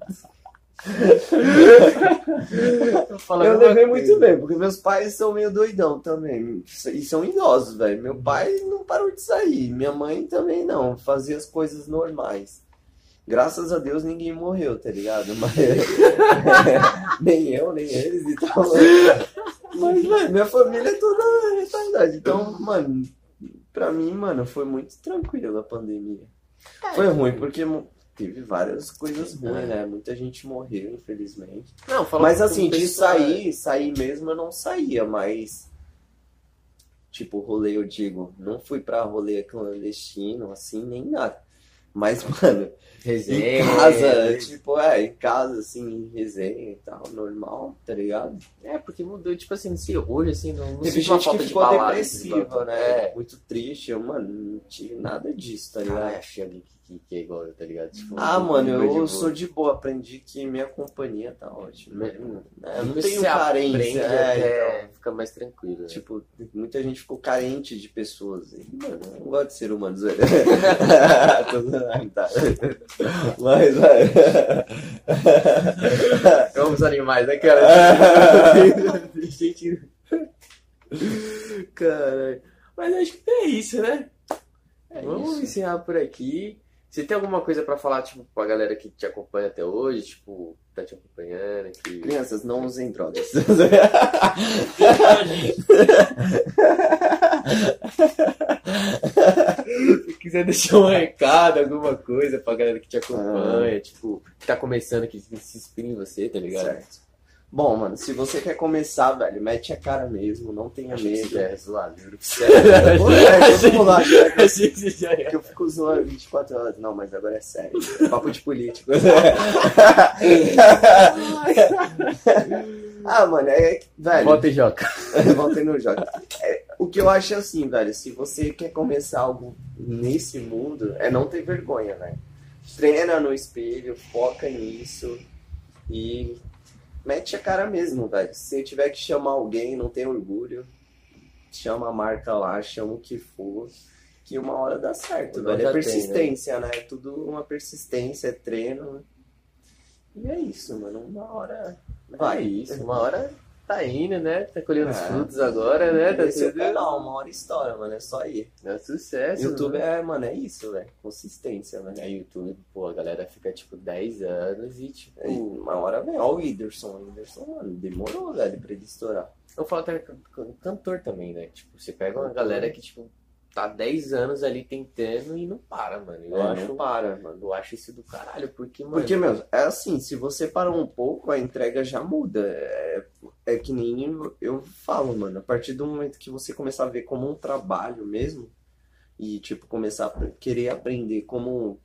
Eu levei muito bem, porque meus pais são meio doidão também. E são idosos, velho. Meu pai não parou de sair. Minha mãe também não. Fazia as coisas normais. Graças a Deus ninguém morreu, tá ligado? Mas... nem eu, nem eles e tal. Mas, velho, minha família é toda retardada. Então, mano, pra mim, mano, foi muito tranquilo a pandemia. Foi ruim, porque teve várias coisas ruins, né? Muita gente morreu, infelizmente. Não, Mas assim, de sair, sair mesmo eu não saía, mas. Tipo, rolê, eu digo, não fui pra rolê clandestino, assim, nem nada. Mas, mano, Resenha. em casa, tipo, é, em casa, assim, resenha e tal, normal, tá ligado? É, porque mudou, tipo assim, sei, hoje, assim, não, não Teve gente que de ficou esses depressiva, bagulho. né? É. Muito triste, eu, mano, não tive nada disso, tá Ah, ligado? achei alguém que, que, que é igual eu, tá ligado? Tipo, Ah, mano, eu sou de boa, aprendi que minha companhia tá ótima. Me- É, eu não tenho carência, aprende, é, até então. fica mais tranquilo. né? Tipo, muita gente ficou carente de pessoas. E, mano, eu não gosto de ser humano, tá. Mas, vai. Vamos animais, né, cara? gente. Caralho. Mas acho que é isso, né? É Vamos isso. encerrar por aqui. Você tem alguma coisa pra falar, tipo, pra galera que te acompanha até hoje, tipo, tá te acompanhando, que... Crianças, não usem drogas. Se quiser deixar um recado, alguma coisa pra galera que te acompanha, tipo, que tá começando, que se inspira em você, tá ligado? certo. Bom, mano, se você quer começar, velho, mete a cara mesmo, não tenha que medo. ia zoar, juro. É, todo mundo acha que eu fico zoando 24 horas. Não, mas agora é sério. Papo de político. ah, mano, é. Velho, Volta e joga. voltei no jogo. É, o que eu acho é assim, velho, se você quer começar algo nesse mundo, é não ter vergonha, velho. Treina no espelho, foca nisso e mete a cara mesmo, velho. Se tiver que chamar alguém, não tem orgulho, chama a marca lá, chama o que for, que uma hora dá certo, velho. É tem, persistência, né? É tudo uma persistência, é treino. E é isso, mano. Uma hora Vai vai. isso, uma hora tá indo, né? Tá colhendo os É. frutos agora, né? Tá Esse é o tudo... canal, uma hora estoura, mano. É só ir. É sucesso. YouTube né? é, mano, é isso, velho. Consistência, velho. É YouTube, pô, a galera fica tipo 10 anos e tipo. Aí, uma hora vem. Ó, o Whindersson. O Whindersson, mano, demorou, velho, pra ele estourar. Eu falo até can- can- cantor também, né? Tipo, você pega uma galera que, tipo, tá 10 anos ali tentando e não para, mano. Eu, É, acho, não para, mano. eu acho isso do caralho, porque, mano. Porque, meu, é assim, se você parar um pouco, a entrega já muda. É, é que nem eu, falo, mano, a partir do momento que você começar a ver como um trabalho mesmo, e, tipo, começar a querer aprender como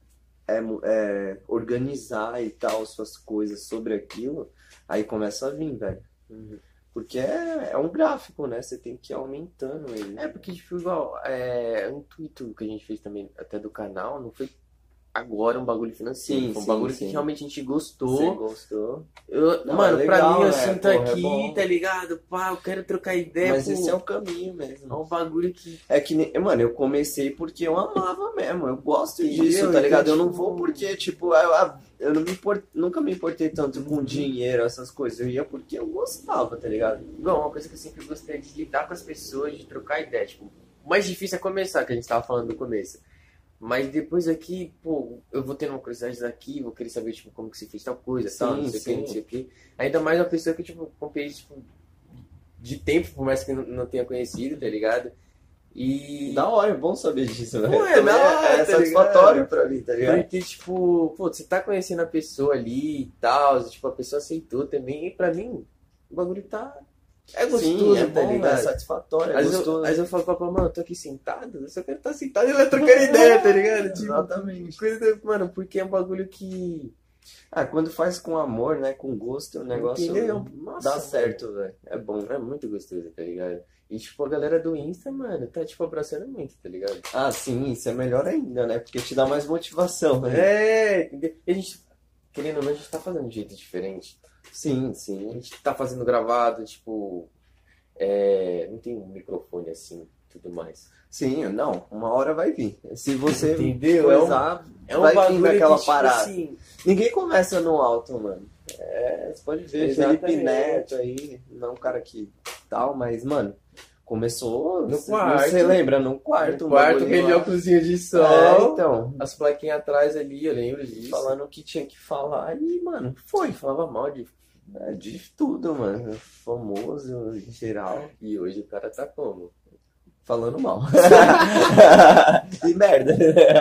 é, é, organizar e tal suas coisas sobre aquilo, aí começa a vir, velho. Uhum. Porque é, é um gráfico, né? Você tem que ir aumentando ele. É, porque, tipo, igual, é, o intuito que a gente fez também, até do canal, não foi agora um bagulho financeiro. Sim, foi um sim, bagulho sim. que realmente a gente Você gostou. gostou? Eu- Não, mano, é pra legal, mim, eu né? sinto Porra, é aqui, bom. tá ligado? Pá, eu quero trocar ideia, Mas pô. esse é o caminho É mesmo. um bagulho que. É que, mano, eu comecei porque eu amava mesmo. Eu gosto Entendeu? disso, tá ligado? Então, Eu não tipo- vou porque, tipo, eu, eu- eu não me import- nunca me importei tanto Uhum. com dinheiro, essas coisas. Eu ia porque eu gostava, tá ligado? Igual, uma coisa que eu sempre gostei é de lidar com as pessoas, de trocar ideia. Tipo, o mais difícil é começar, que a gente tava falando no começo. Mas depois aqui, pô, eu vou ter uma curiosidade daqui, vou querer saber, tipo, como que se fez tal coisa, tal, Sim, não sei o que, não sei o que. Ainda mais uma pessoa que, tipo, comprei, tipo, de tempo, por mais que não- tenha conhecido, tá ligado? E... Da hora, é bom saber disso, né? Pô, é da hora, é tá satisfatório ligado? pra mim, tá ligado? Porque, tipo, pô, você tá conhecendo a pessoa ali e tal, tipo, a pessoa aceitou também, e pra mim, o bagulho tá... É gostoso, Sim, é tá bom, ligado? é satisfatório, é Às vezes, eu, gostoso. às vezes eu falo pra papai, mano, eu tô aqui sentado, eu só quero estar sentado e ela trocando ideia, tá ligado? Tipo, Exatamente. coisa, mano, porque é um bagulho que. Ah, quando faz com amor, né, com gosto, o negócio Entendeu? Nossa, dá certo, velho. É bom. É muito gostoso, tá ligado? E, tipo, a galera do Insta, mano, tá, tipo, abraçando muito, tá ligado? Ah, sim, isso é melhor ainda, né? Porque te dá mais motivação, né? É, entendeu? E a gente, querendo ou não, a gente tá fazendo de jeito diferente. Sim, A sim. gente tá fazendo gravado, tipo. É, não tem um microfone assim, tudo mais. Sim, não, uma hora vai vir. Se você Entendeu? É um- coisar, É um vai vir naquela que, tipo, parada. assim, Ninguém começa no alto, mano. É, você pode ver, Exatamente. Felipe Neto aí, não é um cara que tal, mas, mano, começou. No você- quarto. Você lembra? No quarto. no um quarto, aquele óculosinho de sol. É, então. As plaquinhas atrás ali, eu lembro disso. Falando o que tinha que falar e, mano, foi. falava mal de. É, de tudo, mano. Famoso em geral. E hoje o cara tá como? Falando mal. e merda.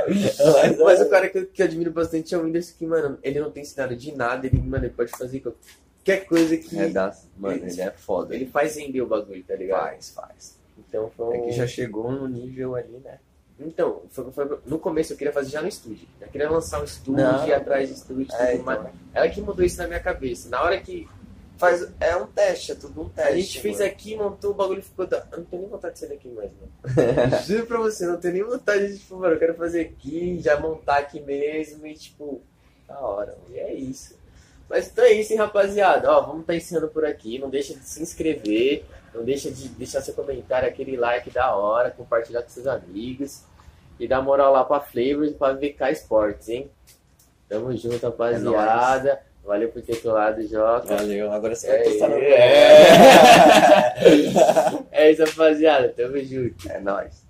Mas, Mas o cara que eu, que eu admiro bastante é o Whindersson, que, mano, ele não tem ensinado de nada, ele, mano, ele pode fazer qualquer coisa que. é da... Mano, ele é foda. Ele faz render o bagulho, tá ligado? faz, faz. Então foi É um... que já chegou no nível ali, né? Então, foi, foi- no começo eu queria fazer já no estúdio. Eu queria lançar um estúdio, Não. ir atrás de estúdio tudo É, então, Ela que mudou isso na minha cabeça. Na hora que faz, é um teste, é tudo um teste. a gente fez mano. aqui, montou o bagulho ficou. Da... Eu não tenho nem vontade de sair daqui mais, mano. Juro pra você, não tenho nem vontade de, tipo, mano, eu quero fazer aqui, já montar aqui mesmo e, tipo, da hora, mano. E é isso. Mas então é isso, hein, rapaziada. Ó, vamos estar ensinando por aqui. Não deixa de se inscrever. Não deixa de deixar seu comentário, aquele like da hora, compartilhar com seus amigos. E dar moral lá pra Flavors e pra VK Sports, hein? Tamo junto, rapaziada. Valeu por ter colado, Joca. Valeu, agora você É, vai postar no é. é isso, rapaziada. Tamo junto. É nóis.